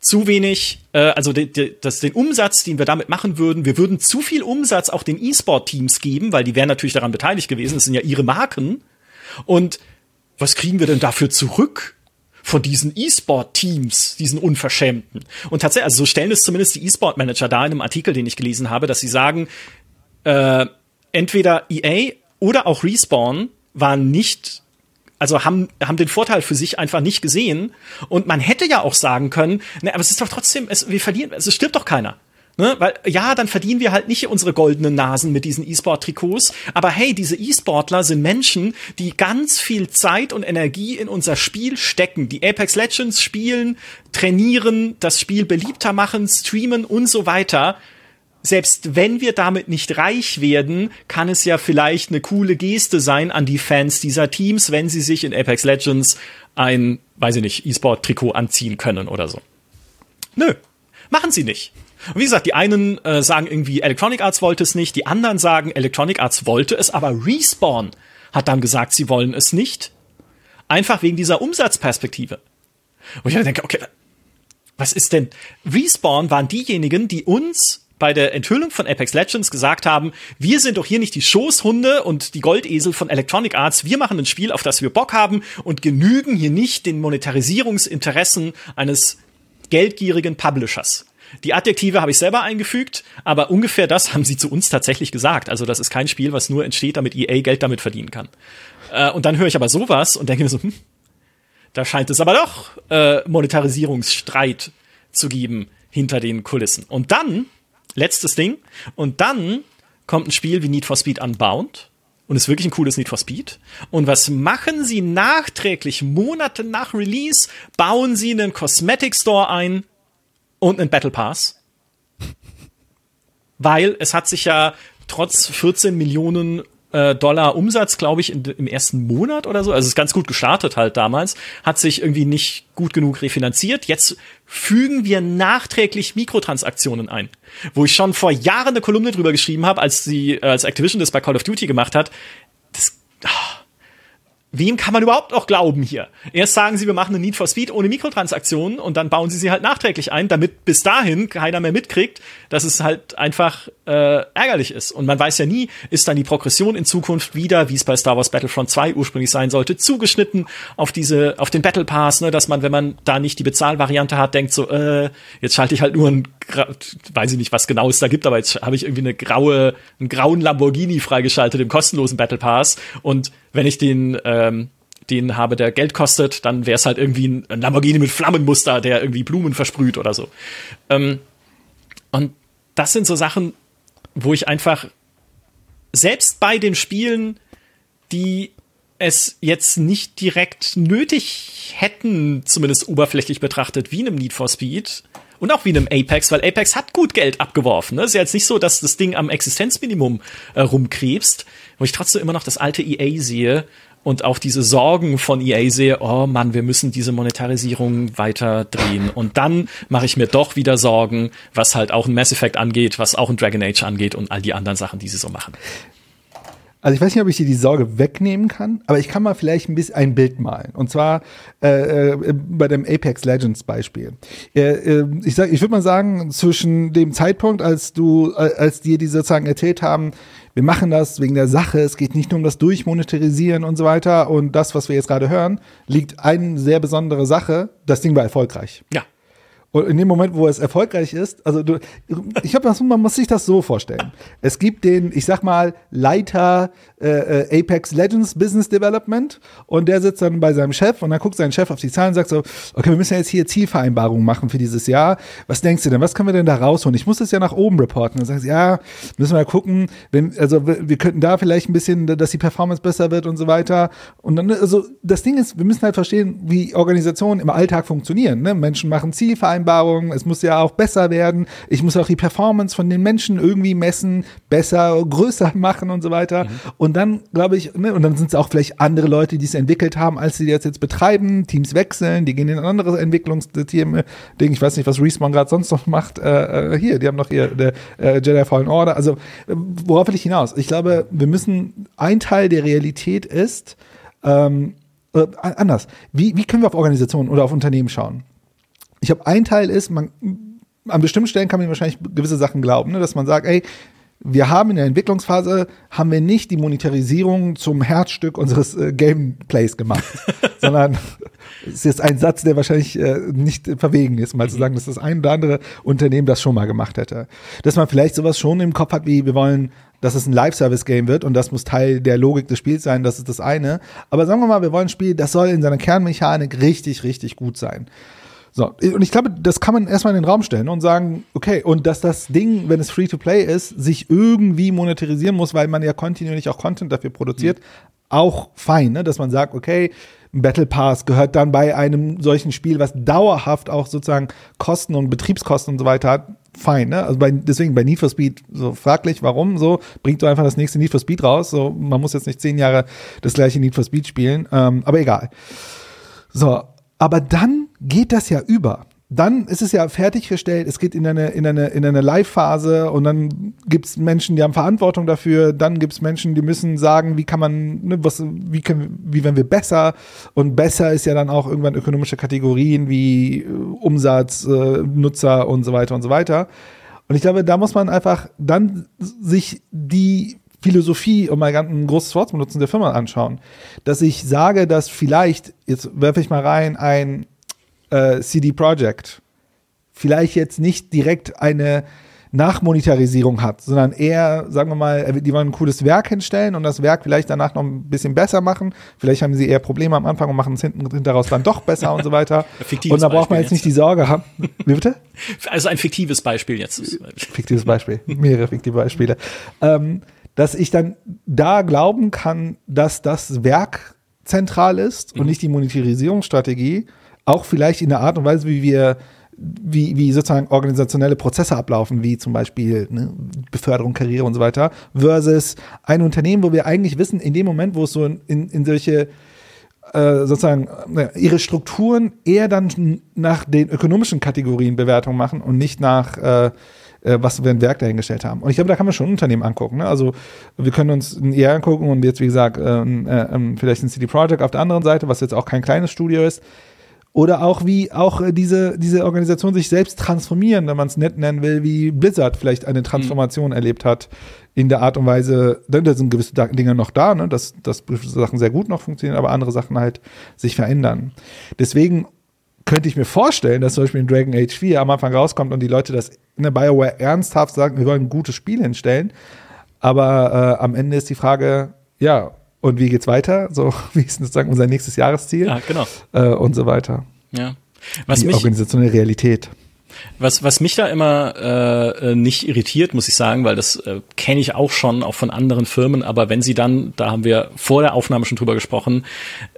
zu wenig, äh, also de, de, das, den Umsatz, den wir damit machen würden, wir würden zu viel Umsatz auch den E-Sport-Teams geben, weil die wären natürlich daran beteiligt gewesen, das sind ja ihre Marken. Und was kriegen wir denn dafür zurück? von diesen E-Sport-Teams, diesen Unverschämten. Und tatsächlich, also so stellen es zumindest die E-Sport-Manager da in einem Artikel, den ich gelesen habe, dass sie sagen, äh, entweder EA oder auch Respawn waren nicht also haben, haben den Vorteil für sich einfach nicht gesehen. Und man hätte ja auch sagen können, ne, aber es ist doch trotzdem, es, wir verlieren, es stirbt doch keiner. Ne? Weil ja, dann verdienen wir halt nicht unsere goldenen Nasen mit diesen E-Sport-Trikots. Aber hey, diese E-Sportler sind Menschen, die ganz viel Zeit und Energie in unser Spiel stecken, die Apex Legends spielen, trainieren, das Spiel beliebter machen, streamen und so weiter selbst wenn wir damit nicht reich werden, kann es ja vielleicht eine coole Geste sein an die Fans dieser Teams, wenn sie sich in Apex Legends ein, weiß ich nicht, E-Sport-Trikot anziehen können oder so. Nö, machen sie nicht. Und wie gesagt, die einen äh, sagen irgendwie, Electronic Arts wollte es nicht, die anderen sagen, Electronic Arts wollte es, aber Respawn hat dann gesagt, sie wollen es nicht. Einfach wegen dieser Umsatzperspektive. Und ich denke, okay, was ist denn? Respawn waren diejenigen, die uns bei der Enthüllung von Apex Legends gesagt haben, wir sind doch hier nicht die Schoßhunde und die Goldesel von Electronic Arts, wir machen ein Spiel, auf das wir Bock haben und genügen hier nicht den Monetarisierungsinteressen eines geldgierigen Publishers. Die Adjektive habe ich selber eingefügt, aber ungefähr das haben sie zu uns tatsächlich gesagt. Also das ist kein Spiel, was nur entsteht, damit EA Geld damit verdienen kann. Äh, und dann höre ich aber sowas und denke mir so, hm, da scheint es aber doch äh, Monetarisierungsstreit zu geben hinter den Kulissen. Und dann Letztes Ding. Und dann kommt ein Spiel wie Need for Speed Unbound. Und ist wirklich ein cooles Need for Speed. Und was machen sie nachträglich, Monate nach Release? Bauen sie einen Cosmetic Store ein und einen Battle Pass. Weil es hat sich ja trotz 14 Millionen äh, Dollar Umsatz, glaube ich, in, im ersten Monat oder so. Also es ist ganz gut gestartet halt damals. Hat sich irgendwie nicht gut genug refinanziert. Jetzt fügen wir nachträglich Mikrotransaktionen ein. Wo ich schon vor Jahren eine Kolumne drüber geschrieben habe, als äh, als Activision das bei Call of Duty gemacht hat. Das, oh, wem kann man überhaupt noch glauben hier? Erst sagen sie, wir machen eine Need for Speed ohne Mikrotransaktionen und dann bauen sie sie halt nachträglich ein, damit bis dahin keiner mehr mitkriegt, dass es halt einfach äh, ärgerlich ist. Und man weiß ja nie, ist dann die Progression in Zukunft wieder, wie es bei Star Wars Battlefront 2 ursprünglich sein sollte, zugeschnitten auf diese, auf den Battle Pass, ne, dass man, wenn man da nicht die Bezahlvariante hat, denkt so, äh, jetzt schalte ich halt nur ein, weiß ich nicht, was genau es da gibt, aber jetzt habe ich irgendwie eine graue, einen grauen Lamborghini freigeschaltet im kostenlosen Battle Pass und wenn ich den ähm, den habe, der Geld kostet, dann wäre es halt irgendwie ein Lamborghini mit Flammenmuster, der irgendwie Blumen versprüht oder so. Ähm, und das sind so Sachen, wo ich einfach selbst bei den Spielen, die es jetzt nicht direkt nötig hätten, zumindest oberflächlich betrachtet, wie einem Need for Speed und auch wie einem Apex, weil Apex hat gut Geld abgeworfen. Ne? Ist ja jetzt nicht so, dass das Ding am Existenzminimum äh, rumkrebst, wo ich trotzdem immer noch das alte EA sehe und auch diese Sorgen von EA sehe, oh Mann, wir müssen diese Monetarisierung weiter drehen. Und dann mache ich mir doch wieder Sorgen, was halt auch ein Mass Effect angeht, was auch ein Dragon Age angeht und all die anderen Sachen, die sie so machen. Also ich weiß nicht, ob ich dir die Sorge wegnehmen kann, aber ich kann mal vielleicht ein bisschen ein Bild malen. Und zwar äh, äh, bei dem Apex Legends Beispiel. Äh, äh, ich sag, ich würde mal sagen, zwischen dem Zeitpunkt, als du, äh, als dir die sozusagen erzählt haben, wir machen das wegen der Sache, es geht nicht nur um das Durchmonetarisieren und so weiter und das, was wir jetzt gerade hören, liegt eine sehr besondere Sache, das Ding war erfolgreich. Ja. Und in dem Moment, wo es erfolgreich ist, also du, ich habe, man muss sich das so vorstellen. Es gibt den, ich sag mal, Leiter äh, äh, Apex Legends Business Development und der sitzt dann bei seinem Chef und dann guckt sein Chef auf die Zahlen und sagt so, okay, wir müssen jetzt hier Zielvereinbarungen machen für dieses Jahr. Was denkst du denn? Was können wir denn da rausholen? Ich muss das ja nach oben reporten. Dann sagst du, ja, müssen wir gucken, wenn, also wir könnten da vielleicht ein bisschen, dass die Performance besser wird und so weiter. Und dann, also das Ding ist, wir müssen halt verstehen, wie Organisationen im Alltag funktionieren. Ne? Menschen machen Zielvereinbarungen Vereinbarungen, es muss ja auch besser werden, ich muss auch die Performance von den Menschen irgendwie messen, besser, größer machen und so weiter. Mhm. Und dann, glaube ich, ne, und dann sind es auch vielleicht andere Leute, die es entwickelt haben, als sie das jetzt betreiben, Teams wechseln, die gehen in andere Entwicklungsteam, ich weiß nicht, was Respawn gerade sonst noch macht, äh, äh, hier, die haben noch hier der äh, Jedi Fallen Order, also worauf will ich hinaus? Ich glaube, wir müssen, ein Teil der Realität ist, ähm, äh, anders. Wie, wie können wir auf Organisationen oder auf Unternehmen schauen? Ich habe ein Teil ist, man an bestimmten Stellen kann man wahrscheinlich gewisse Sachen glauben, ne, dass man sagt, ey, wir haben in der Entwicklungsphase haben wir nicht die Monetarisierung zum Herzstück unseres äh, Gameplays gemacht, sondern es ist jetzt ein Satz, der wahrscheinlich äh, nicht verwegen ist, mal zu sagen, dass das ein oder andere Unternehmen das schon mal gemacht hätte. Dass man vielleicht sowas schon im Kopf hat, wie wir wollen, dass es ein Live-Service-Game wird und das muss Teil der Logik des Spiels sein, das ist das eine. Aber sagen wir mal, wir wollen ein Spiel, das soll in seiner Kernmechanik richtig, richtig gut sein. So, und ich glaube, das kann man erstmal in den Raum stellen und sagen, okay, und dass das Ding, wenn es free to play ist, sich irgendwie monetarisieren muss, weil man ja kontinuierlich auch Content dafür produziert, mhm. auch fein, ne? dass man sagt, okay, Battle Pass gehört dann bei einem solchen Spiel, was dauerhaft auch sozusagen Kosten und Betriebskosten und so weiter hat, fein, ne? Also bei, deswegen bei Need for Speed so fraglich, warum so, bringt du einfach das nächste Need for Speed raus, so, man muss jetzt nicht zehn Jahre das gleiche Need for Speed spielen, ähm, aber egal. So, aber dann geht das ja über. Dann ist es ja fertiggestellt, es geht in eine, in eine, in eine Live-Phase und dann gibt es Menschen, die haben Verantwortung dafür, dann gibt es Menschen, die müssen sagen, wie kann man, ne, was, wie können, wie werden wir besser? Und besser ist ja dann auch irgendwann ökonomische Kategorien wie äh, Umsatz, äh, Nutzer und so weiter und so weiter. Und ich glaube, da muss man einfach dann sich die Philosophie, um mal ein großes Wort zu benutzen, der Firma anschauen. Dass ich sage, dass vielleicht, jetzt werfe ich mal rein, ein äh, CD Projekt vielleicht jetzt nicht direkt eine Nachmonetarisierung hat, sondern eher, sagen wir mal, die wollen ein cooles Werk hinstellen und das Werk vielleicht danach noch ein bisschen besser machen. Vielleicht haben sie eher Probleme am Anfang und machen es hinten hinteraus dann doch besser und so weiter. und da braucht man jetzt nicht die Sorge haben. Wie bitte? Also ein fiktives Beispiel jetzt. Fiktives Beispiel. Mehrere fiktive Beispiele. Ähm, dass ich dann da glauben kann, dass das Werk zentral ist mhm. und nicht die Monetarisierungsstrategie, auch vielleicht in der Art und Weise, wie wir wie, wie sozusagen organisationelle Prozesse ablaufen, wie zum Beispiel ne, Beförderung, Karriere und so weiter, versus ein Unternehmen, wo wir eigentlich wissen, in dem Moment, wo es so in, in solche äh, sozusagen ihre Strukturen eher dann nach den ökonomischen Kategorien Bewertung machen und nicht nach äh, äh, was wir ein Werk dahingestellt haben. Und ich glaube, da kann man schon Unternehmen angucken. Ne? Also wir können uns ein ER angucken und jetzt, wie gesagt, äh, äh, vielleicht ein CD Projekt auf der anderen Seite, was jetzt auch kein kleines Studio ist. Oder auch wie auch äh, diese, diese Organisation sich selbst transformieren, wenn man es nett nennen will, wie Blizzard vielleicht eine Transformation mhm. erlebt hat in der Art und Weise, denn da sind gewisse Dinge noch da, ne, dass, dass bestimmte Sachen sehr gut noch funktionieren, aber andere Sachen halt sich verändern. Deswegen könnte ich mir vorstellen, dass zum Beispiel in Dragon Age 4 am Anfang rauskommt und die Leute das in der BioWare ernsthaft sagen, wir wollen ein gutes Spiel hinstellen. Aber äh, am Ende ist die Frage, ja, und wie geht's weiter? So, wie ist sozusagen unser nächstes Jahresziel? Ja, genau. Äh, und so weiter. Ja. Was die mich, organisationelle Realität. Was, was mich da immer äh, äh, nicht irritiert, muss ich sagen, weil das äh, kenne ich auch schon, auch von anderen Firmen, aber wenn sie dann, da haben wir vor der Aufnahme schon drüber gesprochen,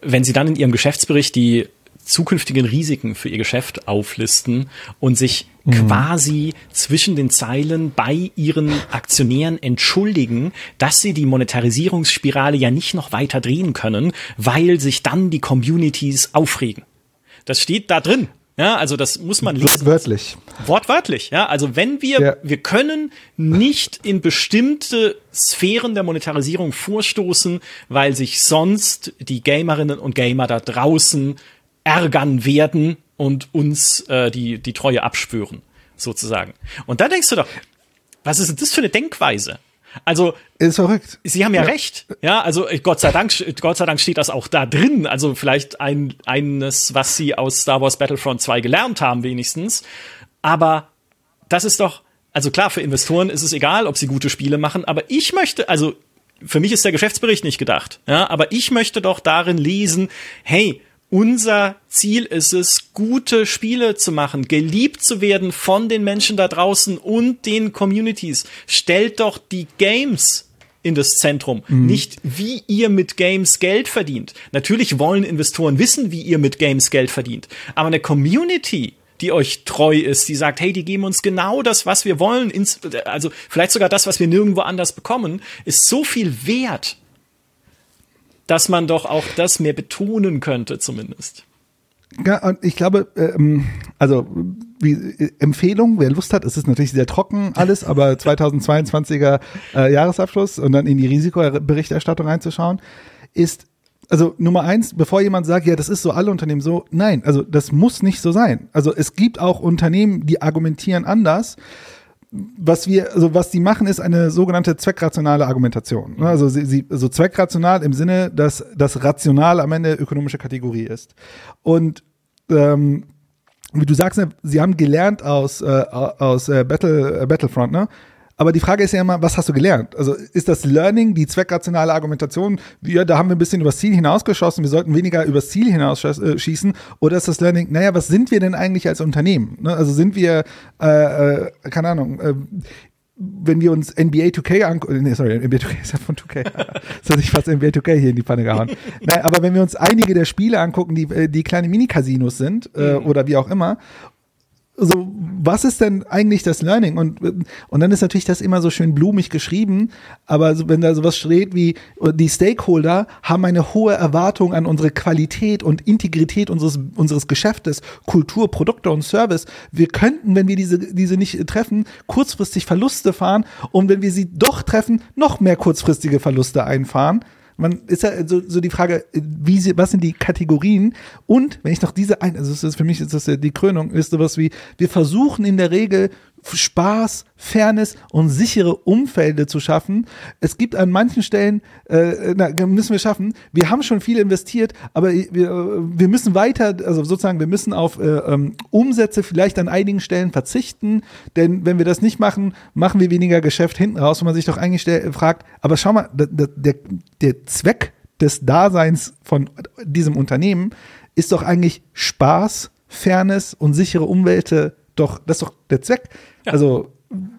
wenn sie dann in ihrem Geschäftsbericht die zukünftigen Risiken für ihr Geschäft auflisten und sich mhm. quasi zwischen den Zeilen bei ihren Aktionären entschuldigen, dass sie die Monetarisierungsspirale ja nicht noch weiter drehen können, weil sich dann die Communities aufregen. Das steht da drin. Ja, also das muss man lesen. Wortwörtlich. Wortwörtlich, ja. Also wenn wir, ja. wir können nicht in bestimmte Sphären der Monetarisierung vorstoßen, weil sich sonst die Gamerinnen und Gamer da draußen ärgern werden und uns äh, die, die Treue abspüren, sozusagen. Und da denkst du doch, was ist das für eine Denkweise? Also ist verrückt. Sie haben ja, ja, recht. Ja, also äh, Gott sei Dank, Gott sei Dank steht das auch da drin. Also vielleicht ein, eines, was Sie aus Star Wars Battlefront 2 gelernt haben, wenigstens. Aber das ist doch, also klar, für Investoren ist es egal, ob sie gute Spiele machen, aber ich möchte, also für mich ist der Geschäftsbericht nicht gedacht. Ja, aber ich möchte doch darin lesen, hey, unser Ziel ist es, gute Spiele zu machen, geliebt zu werden von den Menschen da draußen und den Communities. Stellt doch die Games in das Zentrum, mhm. nicht wie ihr mit Games Geld verdient. Natürlich wollen Investoren wissen, wie ihr mit Games Geld verdient, aber eine Community, die euch treu ist, die sagt, hey, die geben uns genau das, was wir wollen, also vielleicht sogar das, was wir nirgendwo anders bekommen, ist so viel wert dass man doch auch das mehr betonen könnte, zumindest. Ja, und ich glaube, ähm, also wie, äh, Empfehlung, wer Lust hat, es ist natürlich sehr trocken alles, aber 2022er äh, Jahresabschluss und dann in die Risikoberichterstattung reinzuschauen, ist also Nummer eins, bevor jemand sagt, ja, das ist so alle Unternehmen so, nein, also das muss nicht so sein. Also es gibt auch Unternehmen, die argumentieren anders. Was wir, also was die machen, ist eine sogenannte zweckrationale Argumentation. Ne? Also sie, sie, also zweckrational im Sinne, dass das rational am Ende ökonomische Kategorie ist. Und ähm, wie du sagst, ne, sie haben gelernt aus, äh, aus äh, Battle, äh, Battlefront, ne? Aber die Frage ist ja immer, was hast du gelernt? Also ist das Learning die zweckrationale Argumentation? Wir, da haben wir ein bisschen übers Ziel hinausgeschossen, wir sollten weniger übers Ziel hinausschießen. Äh, Oder ist das Learning, naja, was sind wir denn eigentlich als Unternehmen? Ne? Also sind wir, äh, äh, keine Ahnung, äh, wenn wir uns NBA 2K angucken, nee, sorry, NBA 2K ist ja von 2K. das hat sich fast NBA 2K hier in die Pfanne gehauen. Nein, aber wenn wir uns einige der Spiele angucken, die, äh, die kleine Mini-Casinos sind, äh, mhm. oder wie auch immer, so, was ist denn eigentlich das Learning? Und, und dann ist natürlich das immer so schön blumig geschrieben, aber so, wenn da sowas steht wie, die Stakeholder haben eine hohe Erwartung an unsere Qualität und Integrität unseres, unseres Geschäftes, Kultur, Produkte und Service. Wir könnten, wenn wir diese, diese nicht treffen, kurzfristig Verluste fahren und wenn wir sie doch treffen, noch mehr kurzfristige Verluste einfahren. Man ist ja so, so die Frage, wie sie, was sind die Kategorien? Und wenn ich noch diese ein, also das ist für mich ist das die Krönung, ist sowas wie, wir versuchen in der Regel Spaß, Fairness und sichere Umfelder zu schaffen. Es gibt an manchen Stellen, äh, na, müssen wir schaffen, wir haben schon viel investiert, aber wir, wir müssen weiter, also sozusagen, wir müssen auf äh, ähm, Umsätze vielleicht an einigen Stellen verzichten, denn wenn wir das nicht machen, machen wir weniger Geschäft hinten raus, wo man sich doch eigentlich fragt, aber schau mal, der, der, der Zweck des Daseins von diesem Unternehmen ist doch eigentlich Spaß, Fairness und sichere Umwelt doch, das ist doch der Zweck. Also,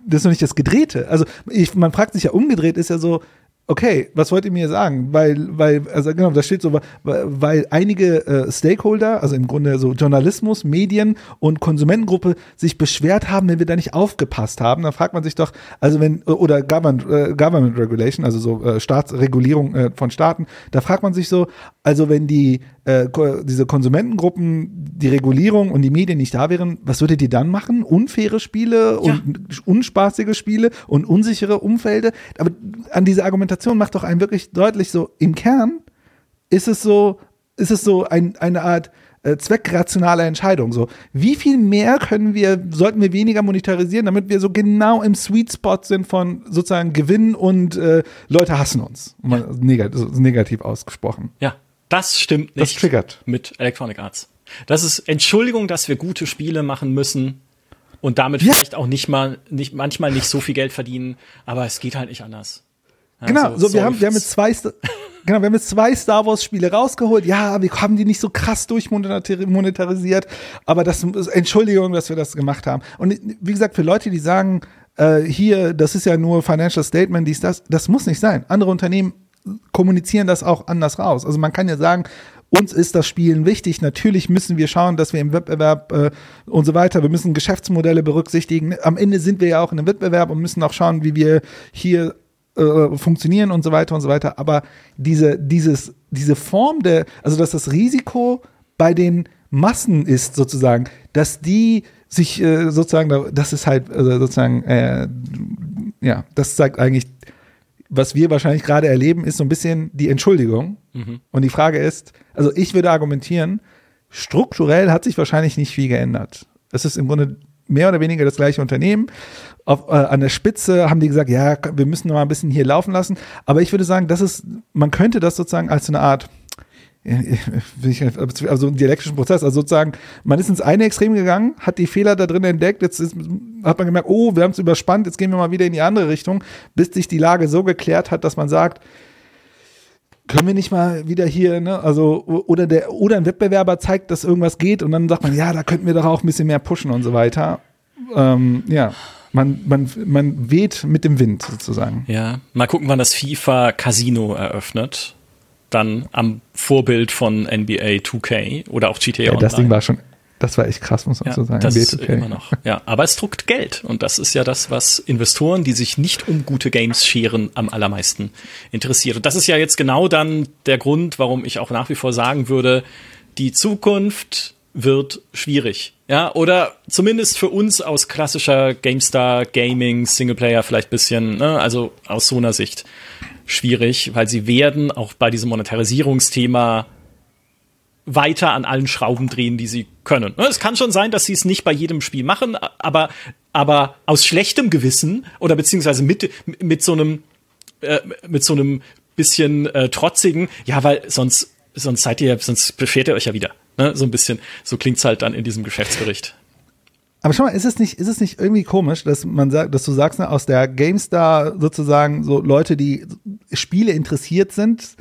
das ist doch nicht das Gedrehte. Also, ich, man fragt sich ja umgedreht, ist ja so, okay, was wollt ihr mir sagen? Weil, weil, also genau, da steht so, weil, einige äh, Stakeholder, also im Grunde so Journalismus, Medien und Konsumentengruppe sich beschwert haben, wenn wir da nicht aufgepasst haben. Da fragt man sich doch, also wenn, oder Government, äh, Government Regulation, also so äh, Staatsregulierung äh, von Staaten, da fragt man sich so, also wenn die äh, diese Konsumentengruppen, die Regulierung und die Medien nicht da wären, was würdet ihr dann machen? Unfaire Spiele und ja. unspaßige Spiele und unsichere Umfelder? Aber an diese Argumentation macht doch einem wirklich deutlich so, im Kern ist es so, ist es so ein, eine Art äh, zweckrationale Entscheidung. So, wie viel mehr können wir, sollten wir weniger monetarisieren, damit wir so genau im Sweet Spot sind von sozusagen Gewinn und äh, Leute hassen uns. Ja. Negativ, negativ ausgesprochen. Ja. Das stimmt nicht das triggert. mit Electronic Arts. Das ist Entschuldigung, dass wir gute Spiele machen müssen und damit ja. vielleicht auch nicht mal, nicht, manchmal nicht so viel Geld verdienen, aber es geht halt nicht anders. Genau, so, so wir haben, wir haben jetzt zwei, genau, wir haben jetzt zwei Star Wars Spiele rausgeholt. Ja, wir haben die nicht so krass durchmonetarisiert, aber das, Entschuldigung, dass wir das gemacht haben. Und wie gesagt, für Leute, die sagen, äh, hier, das ist ja nur Financial Statement, dies, das, das muss nicht sein. Andere Unternehmen kommunizieren das auch anders raus. Also man kann ja sagen, uns ist das Spielen wichtig. Natürlich müssen wir schauen, dass wir im Wettbewerb äh, und so weiter, wir müssen Geschäftsmodelle berücksichtigen. Am Ende sind wir ja auch in einem Wettbewerb und müssen auch schauen, wie wir hier äh, funktionieren und so weiter und so weiter. Aber diese, dieses, diese Form der, also dass das Risiko bei den Massen ist sozusagen, dass die sich äh, sozusagen, das ist halt also sozusagen, äh, ja, das zeigt eigentlich was wir wahrscheinlich gerade erleben, ist so ein bisschen die Entschuldigung. Mhm. Und die Frage ist, also ich würde argumentieren, strukturell hat sich wahrscheinlich nicht viel geändert. Es ist im Grunde mehr oder weniger das gleiche Unternehmen. Auf, äh, an der Spitze haben die gesagt, ja, wir müssen mal ein bisschen hier laufen lassen. Aber ich würde sagen, das ist, man könnte das sozusagen als eine Art also einen dialektischen Prozess. Also sozusagen, man ist ins eine Extrem gegangen, hat die Fehler da drin entdeckt, jetzt ist, hat man gemerkt, oh, wir haben es überspannt, jetzt gehen wir mal wieder in die andere Richtung, bis sich die Lage so geklärt hat, dass man sagt, können wir nicht mal wieder hier, ne, also, oder der, oder ein Wettbewerber zeigt, dass irgendwas geht und dann sagt man, ja, da könnten wir doch auch ein bisschen mehr pushen und so weiter. Ähm, ja. Man, man, man weht mit dem Wind sozusagen. Ja, mal gucken, wann das FIFA Casino eröffnet dann am Vorbild von NBA 2K oder auch GTA ja, Online. Das Ding war schon, das war echt krass, muss man ja, so sagen. Das ist immer noch. Ja, aber es druckt Geld und das ist ja das, was Investoren, die sich nicht um gute Games scheren, am allermeisten interessiert. Und das ist ja jetzt genau dann der Grund, warum ich auch nach wie vor sagen würde, die Zukunft wird schwierig. Ja, oder zumindest für uns aus klassischer GameStar Gaming Singleplayer vielleicht bisschen, ne, also aus so einer Sicht schwierig, weil sie werden auch bei diesem Monetarisierungsthema weiter an allen Schrauben drehen, die sie können. Ne, es kann schon sein, dass sie es nicht bei jedem Spiel machen, aber, aber aus schlechtem Gewissen oder beziehungsweise mit, mit so einem, äh, mit so einem bisschen äh, trotzigen, ja, weil sonst, sonst seid ihr, sonst beschwert ihr euch ja wieder. Ne? So ein bisschen, so klingt's halt dann in diesem Geschäftsbericht. Aber schau mal, ist es nicht, ist es nicht irgendwie komisch, dass man sagt, dass du sagst, ne, aus der GameStar sozusagen so Leute, die Spiele interessiert sind,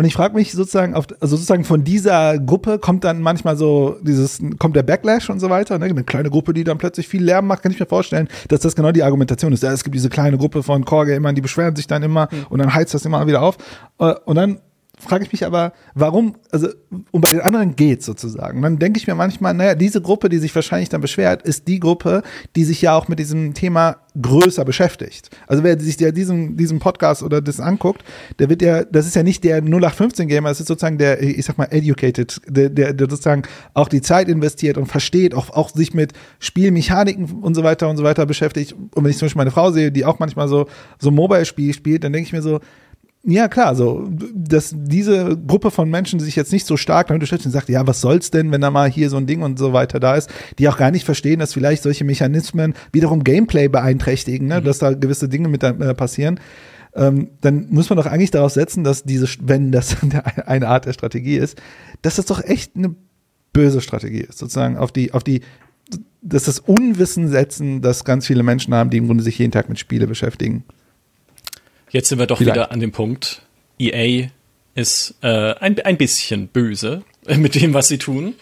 und ich frage mich sozusagen, auf, also sozusagen von dieser Gruppe kommt dann manchmal so dieses, kommt der Backlash und so weiter, ne? eine kleine Gruppe, die dann plötzlich viel Lärm macht, kann ich mir vorstellen, dass das genau die Argumentation ist. Ja, es gibt diese kleine Gruppe von Core Gamern, die beschweren sich dann immer mhm. und dann heizt das immer wieder auf. Äh, und dann frage ich mich aber, warum, also, und bei den anderen geht's sozusagen. Dann denke ich mir manchmal, naja, diese Gruppe, die sich wahrscheinlich dann beschwert, ist die Gruppe, die sich ja auch mit diesem Thema größer beschäftigt. Also wer sich ja diesen, diesen Podcast oder das anguckt, der wird ja, das ist ja nicht der 0815-Gamer, das ist sozusagen der, ich sag mal, educated, der, der, der sozusagen auch die Zeit investiert und versteht, auch, auch sich mit Spielmechaniken und so weiter und so weiter beschäftigt. Und wenn ich zum Beispiel meine Frau sehe, die auch manchmal so, so Mobile-Spiel spielt, dann denke ich mir so, ja, klar, so, dass diese Gruppe von Menschen sich jetzt nicht so stark damit beschäftigt und sagt, ja, was soll's denn, wenn da mal hier so ein Ding und so weiter da ist, die auch gar nicht verstehen, dass vielleicht solche Mechanismen wiederum Gameplay beeinträchtigen, ne, mhm. dass da gewisse Dinge mit äh, passieren. Ähm, dann muss man doch eigentlich darauf setzen, dass diese, wenn das eine Art der Strategie ist, dass das doch echt eine böse Strategie ist, sozusagen auf die, auf die, dass das Unwissen setzen, dass ganz viele Menschen haben, die im Grunde sich jeden Tag mit Spiele beschäftigen. Jetzt sind wir doch Vielleicht. wieder an dem Punkt, EA ist äh, ein, ein bisschen böse mit dem, was sie tun.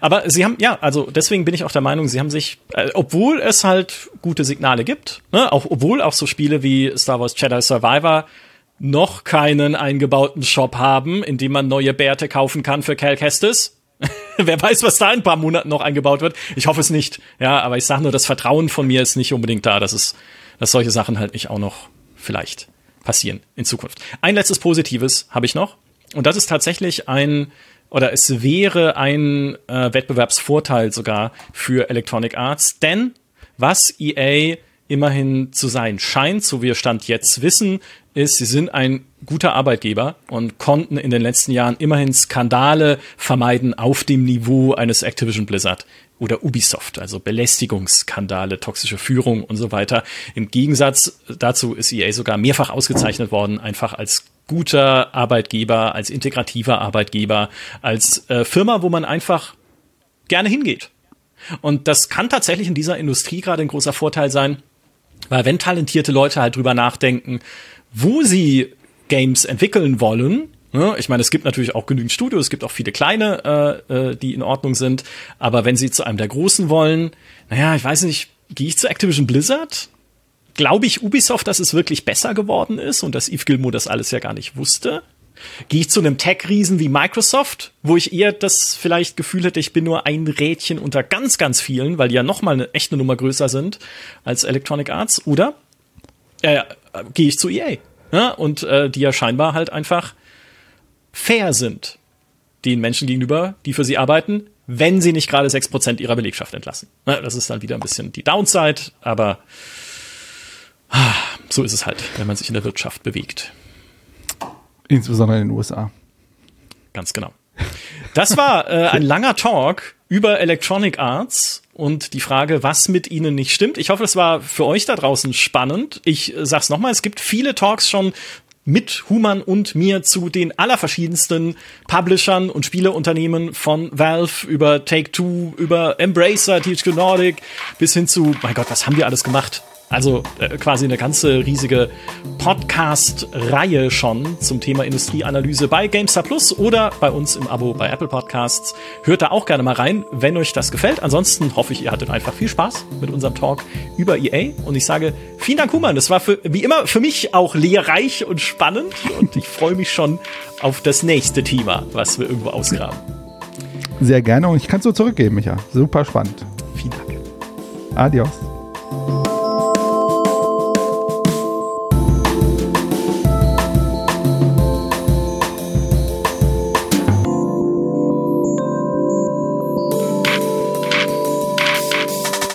Aber sie haben, ja, also deswegen bin ich auch der Meinung, sie haben sich, äh, obwohl es halt gute Signale gibt, ne, auch obwohl auch so Spiele wie Star Wars Jedi Survivor noch keinen eingebauten Shop haben, in dem man neue Bärte kaufen kann für Cal Kestis. Wer weiß, was da in ein paar Monaten noch eingebaut wird. Ich hoffe es nicht. Ja, aber ich sage nur, das Vertrauen von mir ist nicht unbedingt da, dass es, dass solche Sachen halt nicht auch noch vielleicht passieren in Zukunft. Ein letztes Positives habe ich noch. Und das ist tatsächlich ein, oder es wäre ein äh, Wettbewerbsvorteil sogar für Electronic Arts, denn was EA immerhin zu sein scheint, so wir Stand jetzt wissen, ist, sie sind ein guter Arbeitgeber und konnten in den letzten Jahren immerhin Skandale vermeiden auf dem Niveau eines Activision Blizzard oder Ubisoft, also Belästigungsskandale, toxische Führung und so weiter. Im Gegensatz dazu ist EA sogar mehrfach ausgezeichnet worden, einfach als guter Arbeitgeber, als integrativer Arbeitgeber, als äh, Firma, wo man einfach gerne hingeht. Und das kann tatsächlich in dieser Industrie gerade ein großer Vorteil sein, weil wenn talentierte Leute halt drüber nachdenken, wo sie Games entwickeln wollen, Ne? Ich meine, es gibt natürlich auch genügend Studios, es gibt auch viele kleine, äh, äh, die in Ordnung sind. Aber wenn sie zu einem der großen wollen, naja, ich weiß nicht, gehe ich zu Activision Blizzard? Glaube ich Ubisoft, dass es wirklich besser geworden ist und dass Yves Gilmour das alles ja gar nicht wusste? Gehe ich zu einem Tech-Riesen wie Microsoft, wo ich eher das vielleicht Gefühl hätte, ich bin nur ein Rädchen unter ganz, ganz vielen, weil die ja noch mal eine echte Nummer größer sind als Electronic Arts? Oder äh, gehe ich zu EA? Ja, und äh, die ja scheinbar halt einfach fair sind den Menschen gegenüber, die für sie arbeiten, wenn sie nicht gerade 6% ihrer Belegschaft entlassen. Das ist dann wieder ein bisschen die Downside, aber ah, so ist es halt, wenn man sich in der Wirtschaft bewegt. Insbesondere in den USA. Ganz genau. Das war äh, ein langer Talk über Electronic Arts und die Frage, was mit ihnen nicht stimmt. Ich hoffe, es war für euch da draußen spannend. Ich sag's nochmal, es gibt viele Talks schon mit Human und mir zu den allerverschiedensten Publishern und Spieleunternehmen von Valve über Take-Two, über Embracer, THQ Nordic bis hin zu, mein Gott, was haben wir alles gemacht? Also äh, quasi eine ganze riesige Podcast-Reihe schon zum Thema Industrieanalyse bei GameStar Plus oder bei uns im Abo bei Apple Podcasts. Hört da auch gerne mal rein, wenn euch das gefällt. Ansonsten hoffe ich, ihr hattet einfach viel Spaß mit unserem Talk über EA. Und ich sage vielen Dank, Human. Das war für, wie immer für mich auch lehrreich und spannend. Und ich freue mich schon auf das nächste Thema, was wir irgendwo ausgraben. Sehr gerne und ich kann es so zurückgeben, Micha. Super spannend. Vielen Dank. Adios.